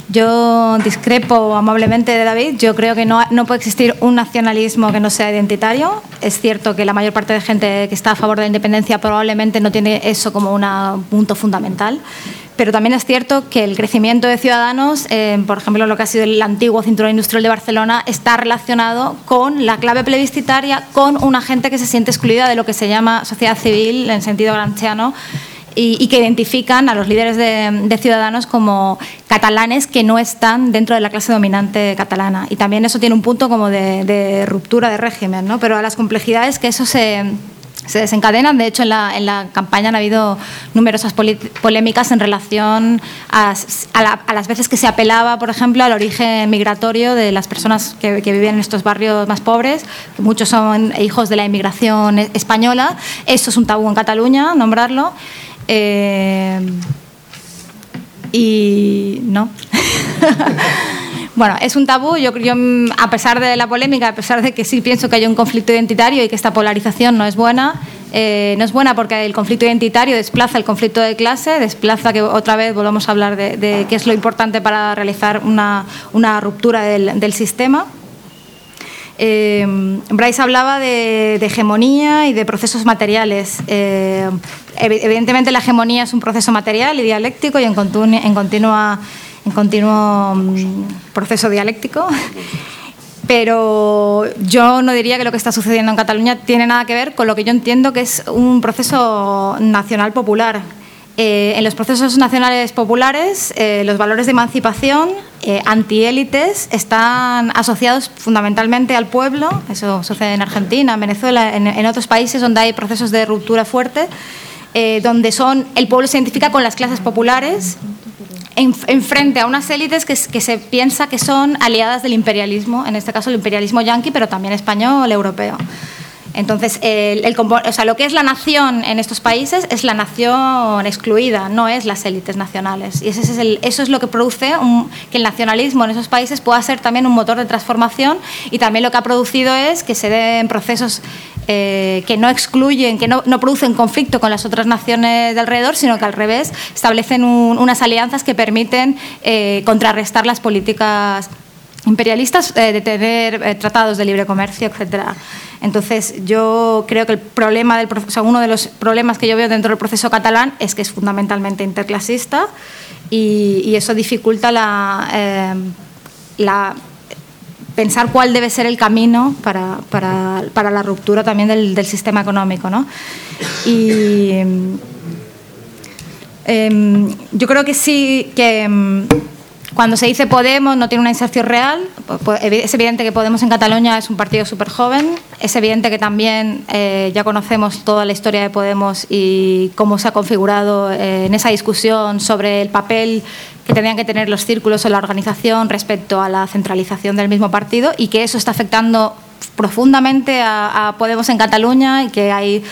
yo discrepo amablemente de David, yo creo que no, no, puede existir un nacionalismo que no sea identitario. Es cierto que la mayor parte de gente que está a favor de la independencia probablemente no tiene eso como un punto fundamental. Pero también es cierto que el crecimiento de ciudadanos, eh, por ejemplo, lo que ha sido el antiguo cinturón industrial de Barcelona, está relacionado con la clave plebiscitaria, con una gente que se siente excluida de lo que se llama sociedad civil en sentido granchiano y, y que identifican a los líderes de, de ciudadanos como catalanes que no están dentro de la clase dominante catalana. Y también eso tiene un punto como de, de ruptura de régimen, ¿no? pero a las complejidades que eso se, se desencadenan. De hecho, en la, en la campaña han habido numerosas polémicas en relación a, a la- a las veces que se apelaba, por ejemplo, al origen migratorio de las personas que, que viven en estos barrios más pobres, que muchos son hijos de la inmigración e- española. Eso es un tabú en Cataluña, nombrarlo. Eh, y no. Bueno, es un tabú. Yo, yo, a pesar de la polémica, a pesar de que sí pienso que hay un conflicto identitario y que esta polarización no es buena, eh, no es buena porque el conflicto identitario desplaza el conflicto de clase, desplaza que otra vez volvamos a hablar de, de qué es lo importante para realizar una, una ruptura del, del sistema. Eh, Bryce hablaba de, hegemonía y de procesos materiales. Eh, evi- evidentemente la hegemonía es un proceso material y dialéctico y en, en, continuo mm, proceso dialéctico. Pero yo no diría que lo que está sucediendo en Cataluña tiene nada que ver con lo que yo entiendo que es un proceso nacional popular. Eh, en los procesos nacionales populares, los valores de emancipación, eh, antiélites, están asociados fundamentalmente al pueblo. Eso sucede en Argentina, en Venezuela, en, en otros países donde hay procesos de ruptura fuerte, eh, donde son, el pueblo se identifica con las clases populares en, en frente a unas élites que, que se piensa que son aliadas del imperialismo, en este caso el imperialismo yanqui, pero también español, europeo. Entonces, el, o sea, lo que es la nación en estos países es la nación excluida, no es las élites nacionales. Y ese es el- eso es lo que produce un- que el nacionalismo en esos países pueda ser también un motor de transformación y también lo que ha producido es que se den procesos eh, que no excluyen, que no, no producen conflicto con las otras naciones de alrededor, sino que al revés establecen un- unas alianzas que permiten eh, contrarrestar las políticas imperialistas eh, de tener eh, tratados de libre comercio, etcétera. Entonces, yo creo que el problema del, o sea, uno de los problemas que yo veo dentro del proceso catalán es que es fundamentalmente interclasista y, eso dificulta la, eh, la- pensar cuál debe ser el camino para, para- para la ruptura también del, del sistema económico. ¿no? Y em, yo creo que sí que em, cuando se dice Podemos no tiene una inserción real. Evi- Es evidente que Podemos en Cataluña es un partido súper joven. Es evidente que también eh, ya conocemos toda la historia de Podemos y cómo se ha configurado eh, en esa discusión sobre el papel que tenían que tener los círculos en la organización respecto a la centralización del mismo partido y que eso está afectando profundamente a, a Podemos en Cataluña y que hay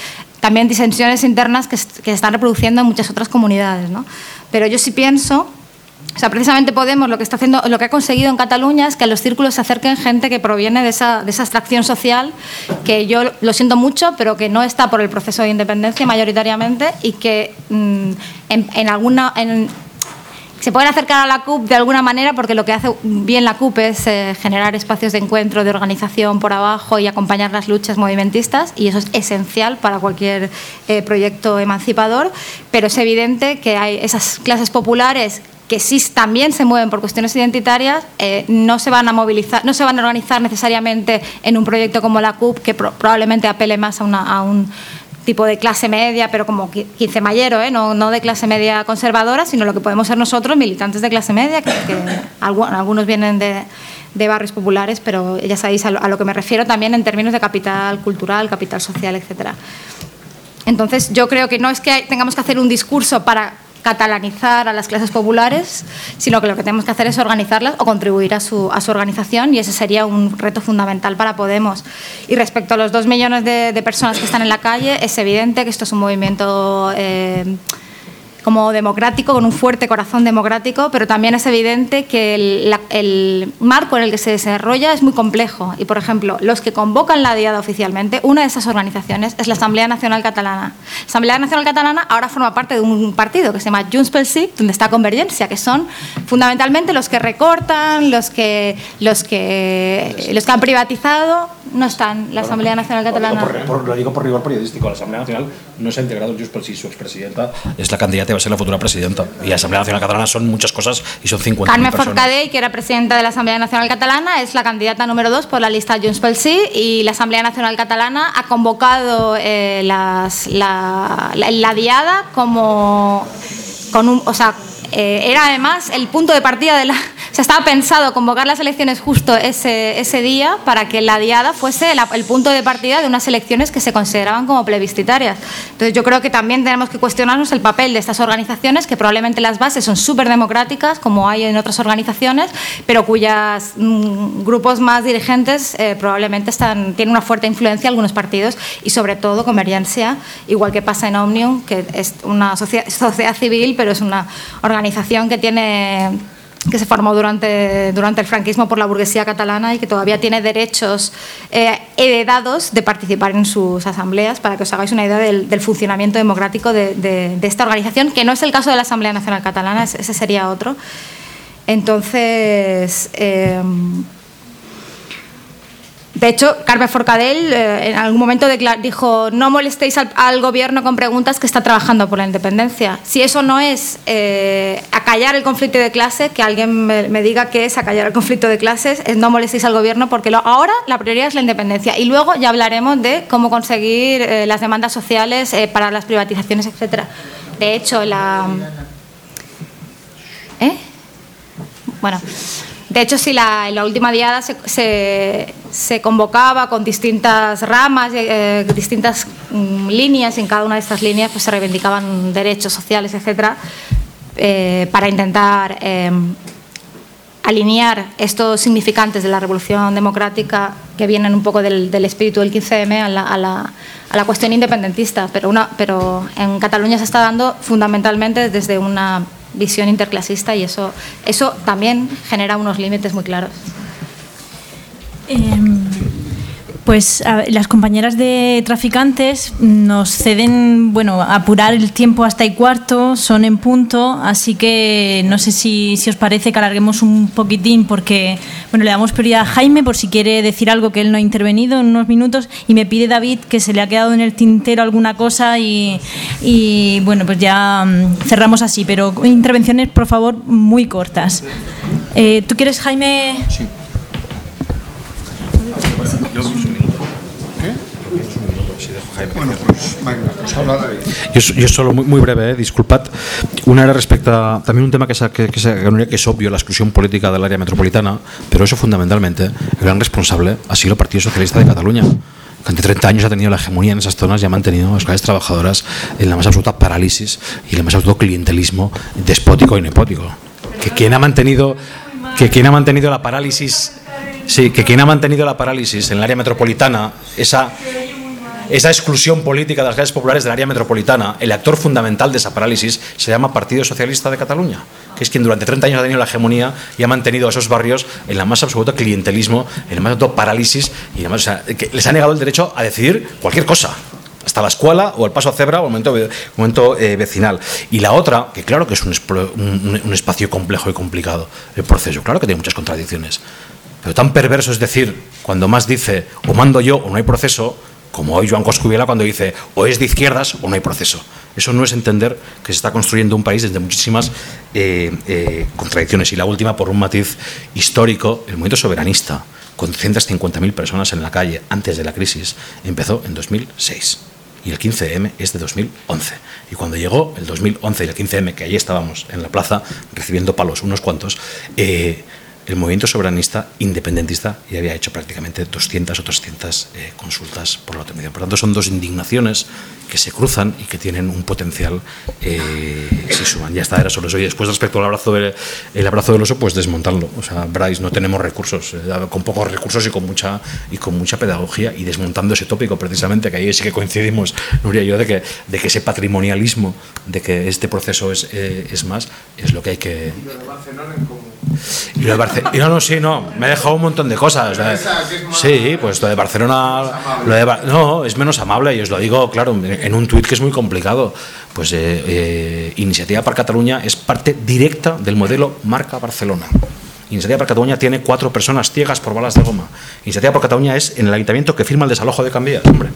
también disensiones internas que, que se están reproduciendo en muchas otras comunidades. ¿no? Pero yo sí pienso o sea, precisamente Podemos lo que está haciendo, lo que ha conseguido en Cataluña es que a los círculos se acerquen gente que proviene de esa, de esa extracción social, que yo lo siento mucho, pero que no está por el proceso de independencia mayoritariamente y que mm, en, alguna se pueden acercar a la CUP de alguna manera porque lo que hace bien la CUP es eh, generar espacios de encuentro, de organización por abajo y acompañar las luchas movimentistas y eso es esencial para cualquier eh, proyecto emancipador, pero es evidente que hay esas clases populares que sí también se mueven por cuestiones identitarias, eh, no se van a movilizar, no se van a organizar necesariamente en un proyecto como la CUP, que pro- probablemente apele más a, un tipo de clase media, pero como qui- quincemayero, ¿eh? no, de clase media conservadora, sino lo que podemos ser nosotros, militantes de clase media, que, que algu- algunos vienen de, de barrios populares, pero ya sabéis a lo, a lo que me refiero también en términos de capital cultural, capital social, etcétera. Entonces, yo creo que no es que tengamos que hacer un discurso para catalanizar a las clases populares, sino que lo que tenemos que hacer es organizarlas o contribuir a su, a su organización y ese sería un reto fundamental para Podemos. Y respecto a los dos millones de, personas que están en la calle, es evidente que esto es un movimiento... eh, como democrático, con un fuerte corazón democrático, pero también es evidente que el, marco en el que se desarrolla es muy complejo. Y, por ejemplo, los que convocan la diada oficialmente, una de esas organizaciones es la Asamblea Nacional Catalana. La Asamblea Nacional Catalana ahora forma parte de un partido que se llama Junts pel Sí, donde está Convergencia, que son fundamentalmente los que recortan, los que, los que, los que han privatizado no están, la Asamblea Nacional Catalana. Por, por, lo digo por rigor periodístico. La Asamblea Nacional no se ha integrado Junts pel Sí, su expresidenta es la candidata y va a ser la futura presidenta. Y la Asamblea Nacional Catalana son muchas cosas y son 50 Carme personas. Forcadell, que era presidenta de la Asamblea Nacional Catalana, es la candidata número dos por la lista Junts pel Sí y la Asamblea Nacional Catalana ha convocado eh, las, la, la, la diada como con un, o sea, eh, era además el punto de partida de la... O sea, estaba pensado convocar las elecciones justo ese, ese día para que la diada fuese la, el punto de partida de unas elecciones que se consideraban como plebiscitarias. Entonces yo creo que también tenemos que cuestionarnos el papel de estas organizaciones, que probablemente las bases son súper democráticas, como hay en otras organizaciones, pero cuyas mm, grupos más dirigentes eh, probablemente están, tienen una fuerte influencia en algunos partidos y sobre todo Convergencia, igual que pasa en Omnium, que es una sociedad, sociedad civil, pero es una organización que tiene que se formó durante, durante el franquismo por la burguesía catalana y que todavía tiene derechos eh, heredados de participar en sus asambleas, para que os hagáis una idea del, funcionamiento democrático de, de, de, esta organización, que no es el caso de la Asamblea Nacional Catalana, ese sería otro. Entonces, eh, de hecho, Carme Forcadell eh, en algún momento dijo, no molestéis al, gobierno con preguntas que está trabajando por la independencia. Si eso no es eh, acallar el conflicto de clase, que alguien me, diga qué es acallar el conflicto de clases, es no molestéis al gobierno porque ahora la prioridad es la independencia. Y luego ya hablaremos de cómo conseguir eh, las demandas sociales para las privatizaciones, etc. De hecho, la... ¿Eh? Bueno... De hecho, sí, la, última diada se, convocaba con distintas ramas, eh, distintas mm, líneas, y en cada una de estas líneas pues, se reivindicaban derechos sociales, etcétera, eh, para intentar eh, alinear estos significantes de la revolución democrática que vienen un poco del, espíritu del 15M a la, a, la, cuestión independentista. Pero en Cataluña se está dando fundamentalmente desde una visión interclasista y eso, eso también genera unos límites muy claros. Eh, pues las compañeras de traficantes nos ceden, bueno, apurar el tiempo hasta y cuarto, son en punto, así que no sé si, si os parece que alarguemos un poquitín porque, bueno, le damos prioridad a Jaime por si quiere decir algo que él no ha intervenido en unos minutos y me pide David que se le ha quedado en el tintero alguna cosa y, y bueno, pues ya um, cerramos así, pero intervenciones, por favor, muy cortas. Eh, ¿Tú quieres, Jaime? Sí. Bueno, pues, venga, pues habla David. Yo, yo solo muy, muy breve, eh, disculpad. Una era respecto a también un tema que, que, que, que es obvio, la exclusión política del área metropolitana, pero eso fundamentalmente, el gran responsable ha sido el Partido Socialista de Cataluña que ante 30 años ha tenido la hegemonía en esas zonas y ha mantenido a las clases trabajadoras en la más absoluta parálisis y el más absoluto clientelismo despótico y nepótico. Que quien ha mantenido, que quien ha mantenido la parálisis, sí, que quien ha mantenido la parálisis en el área metropolitana, esa esa exclusión política de las clases populares del área metropolitana, el actor fundamental de esa parálisis se llama Partido Socialista de Cataluña, que es quien durante 30 años ha tenido la hegemonía y ha mantenido a esos barrios en la más absoluta clientelismo, en la más absoluta parálisis y además, les ha negado el derecho a decidir cualquier cosa hasta la escuela o el paso a cebra o el momento, momento eh, vecinal. Y la otra, que claro que es un, un, un, espacio complejo y complicado, el proceso, claro que tiene muchas contradicciones, pero tan perverso es decir, cuando más dice o mando yo o no hay proceso, como hoy Joan Coscubiela cuando dice o es de izquierdas o no hay proceso. Eso no es entender que se está construyendo un país desde muchísimas eh, eh, contradicciones. Y la última, por un matiz histórico, el movimiento soberanista, con 150.000 personas en la calle antes de la crisis, empezó en 2006. Y el 15M es de 2011. Y cuando llegó el 2011 y el 15M, que allí estábamos en la plaza recibiendo palos unos cuantos, eh, el movimiento soberanista independentista ya había hecho prácticamente 200 o 300 eh, consultas por la autonomía. Por tanto, son dos indignaciones que se cruzan y que tienen un potencial eh, si suman. Ya está, era solo eso. Y después, respecto al abrazo, de, el abrazo del oso, pues desmontarlo. O sea, Bryce, no tenemos recursos, eh, con pocos recursos y con, mucha, y con mucha pedagogía, y desmontando ese tópico, precisamente, que ahí sí que coincidimos, Nuria y yo, de que, de que ese patrimonialismo, de que este proceso es, eh, es más, es lo que hay que. Y lo de Barcelona en común. Y lo de Barcelona. No, no, sí, no. Me ha dejado un montón de cosas. Sí, pues lo de Barcelona. Lo de, no, es menos amable, y os lo digo, claro, en un tuit que es muy complicado. Pues eh, eh, Iniciativa para Cataluña es parte directa del modelo Marca Barcelona. Iniciativa por Cataluña tiene cuatro personas ciegas por balas de goma. Iniciativa por Cataluña es en el ayuntamiento que firma el desalojo de Cambias, hombre.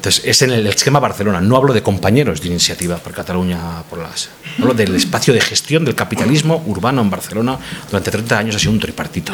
Entonces, es en el esquema Barcelona. No hablo de compañeros de iniciativa por Cataluña, por las. Hablo del espacio de gestión del capitalismo urbano en Barcelona. Durante 30 años ha sido un tripartito.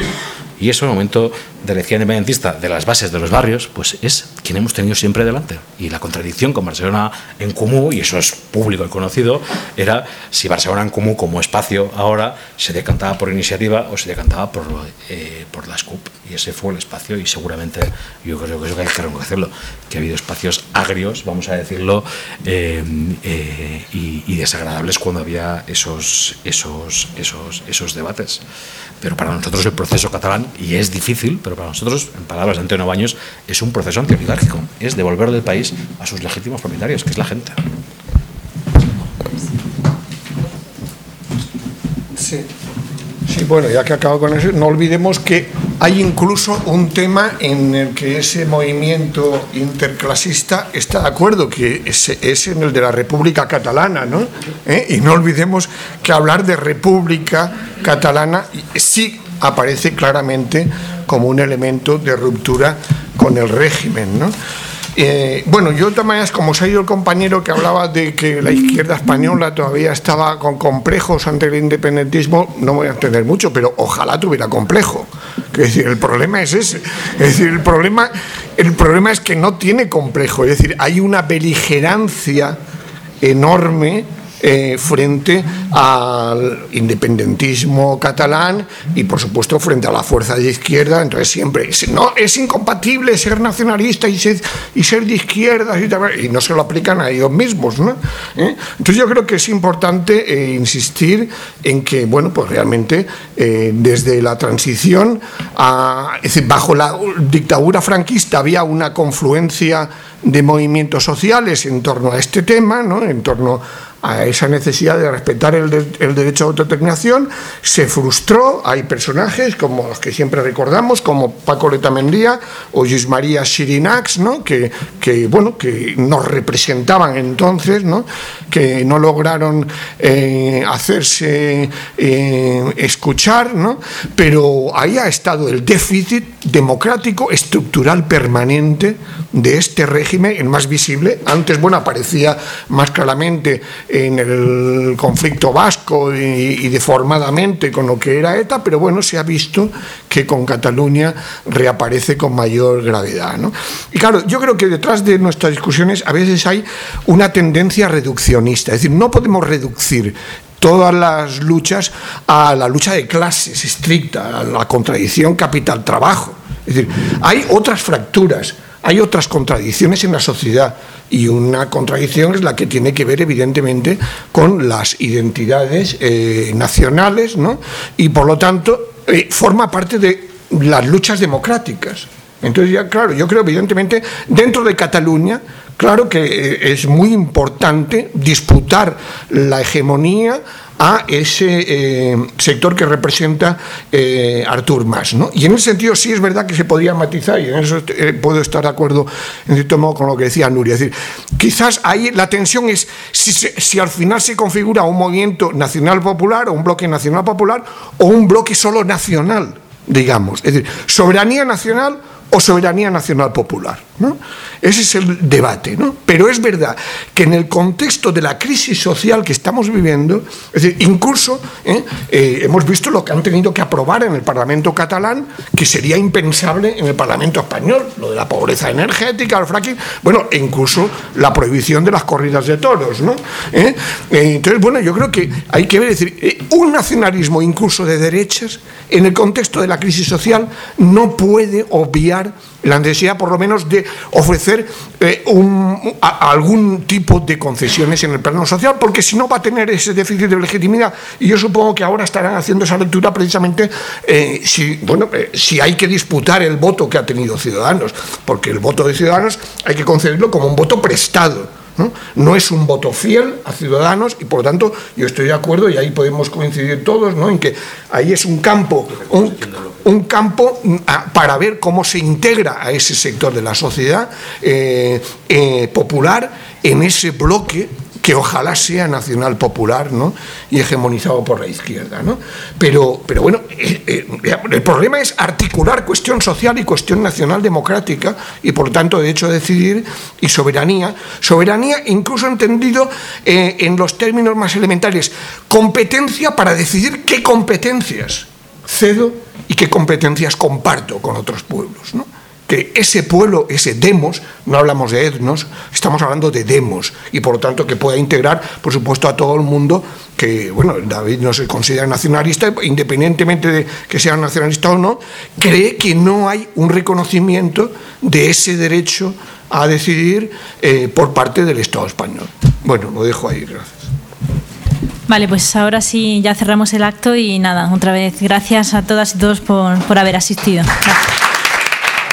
Y eso, en el momento de la izquierda independentista de las bases de los barrios, pues es quien hemos tenido siempre delante. Y la contradicción con Barcelona en Comú, y eso es público y conocido, era si Barcelona en Comú como espacio ahora se decantaba por iniciativa o se decantaba por, eh, por la SCUP. Y ese fue el espacio, y seguramente yo creo que eso hay que reconocerlo, que ha habido espacios agrios, vamos a decirlo, eh, eh, y, y desagradables cuando había esos, esos, esos, esos debates. Pero para nosotros el proceso catalán, y es difícil, pero para nosotros, en palabras de Antonio Baños, es un proceso antioligárquico, es devolverle el país a sus legítimos propietarios, que es la gente. Sí. Sí, bueno, ya que acabo con eso, no olvidemos que hay incluso un tema en el que ese movimiento interclasista está de acuerdo, que es, en el de la República Catalana, ¿no? ¿Eh? Y no olvidemos que hablar de República Catalana sí aparece claramente como un elemento de ruptura con el régimen, ¿no? Eh, bueno, yo de todas como se ha ido el compañero que hablaba de que la izquierda española todavía estaba con complejos ante el independentismo, no voy a entender mucho, pero ojalá tuviera complejo. Es decir, el problema es ese. Es decir, el problema, el problema es que no tiene complejo. Es decir, hay una beligerancia enorme eh, frente al independentismo catalán y por supuesto frente a la fuerza de izquierda entonces siempre no es incompatible ser nacionalista y ser, y ser de izquierda y, no se lo aplican a ellos mismos ¿no? ¿Eh? entonces yo creo que es importante eh, insistir en que bueno pues realmente desde la transición a, bajo la dictadura franquista había una confluencia de movimientos sociales en torno a este tema, ¿no? en torno a esa necesidad de respetar el, de, el, derecho a autodeterminación, se frustró. Hay personajes como los que siempre recordamos, como Paco Letamendía o Luis María Chirinax, ¿no? que, que, bueno, que nos representaban entonces, ¿no? que no lograron eh, hacerse eh, escuchar, ¿no? pero ahí ha estado el déficit democrático estructural permanente de este régimen, el más visible. Antes, bueno, aparecía más claramente en el conflicto vasco y, deformadamente con lo que era ETA, pero bueno, se ha visto que con Cataluña reaparece con mayor gravedad. ¿no? Y claro, yo creo que detrás de nuestras discusiones a veces hay una tendencia reduccionista, es decir, no podemos reducir todas las luchas a la lucha de clases estricta, a la contradicción capital-trabajo. Es decir, hay otras fracturas, hay otras contradicciones en la sociedad y una contradicción es la que tiene que ver evidentemente con las identidades eh, nacionales ¿no? y por lo tanto eh, forma parte de las luchas democráticas. Entonces ya claro, yo creo evidentemente dentro de Cataluña claro que es muy importante disputar la hegemonía a ese eh, sector que representa eh, Artur Mas. ¿no? Y en ese sentido sí es verdad que se podría matizar, y en eso eh, puedo estar de acuerdo en cierto modo con lo que decía Nuria. Es decir, quizás ahí la tensión es si, si al final se configura un movimiento nacional popular o un bloque nacional popular o un bloque solo nacional, digamos. Es decir, soberanía nacional o soberanía nacional popular. ¿No? Ese es el debate. ¿no? Pero es verdad que en el contexto de la crisis social que estamos viviendo, es decir, incluso ¿eh? Eh, hemos visto lo que han tenido que aprobar en el Parlamento catalán, que sería impensable en el Parlamento español, lo de la pobreza energética, el fracking, bueno, e incluso la prohibición de las corridas de toros. ¿no? ¿Eh? Entonces, bueno, yo creo que hay que ver, es decir, un nacionalismo incluso de derechas, en el contexto de la crisis social, no puede obviar la necesidad por lo menos de ofrecer eh, un, a, algún tipo de concesiones en el plano social, porque si no va a tener ese déficit de legitimidad. Y yo supongo que ahora estarán haciendo esa lectura precisamente eh, si, bueno, eh, si hay que disputar el voto que ha tenido Ciudadanos, porque el voto de Ciudadanos hay que concederlo como un voto prestado. ¿No? es un voto fiel a ciudadanos y por lo tanto yo estoy de acuerdo y ahí podemos coincidir todos ¿no? en que ahí es un campo un, campo para ver cómo se integra a ese sector de la sociedad eh, eh, popular en ese bloque que ojalá sea nacional popular ¿no? y hegemonizado por la izquierda. ¿no? Pero, pero bueno, eh, eh, el problema es articular cuestión social y cuestión nacional democrática y por tanto derecho a decidir y soberanía. Soberanía incluso entendido eh, en los términos más elementales. Competencia para decidir qué competencias cedo y qué competencias comparto con otros pueblos. ¿no? Que ese pueblo, ese demos, no hablamos de etnos, estamos hablando de demos, y por lo tanto que pueda integrar, por supuesto, a todo el mundo, que, bueno, David no se considera nacionalista, independientemente de que sea nacionalista o no, cree que no hay un reconocimiento de ese derecho a decidir eh, por parte del Estado español. Bueno, lo dejo ahí, gracias. Vale, pues ahora sí ya cerramos el acto y nada, otra vez gracias a todas y todos por, por haber asistido. Gracias.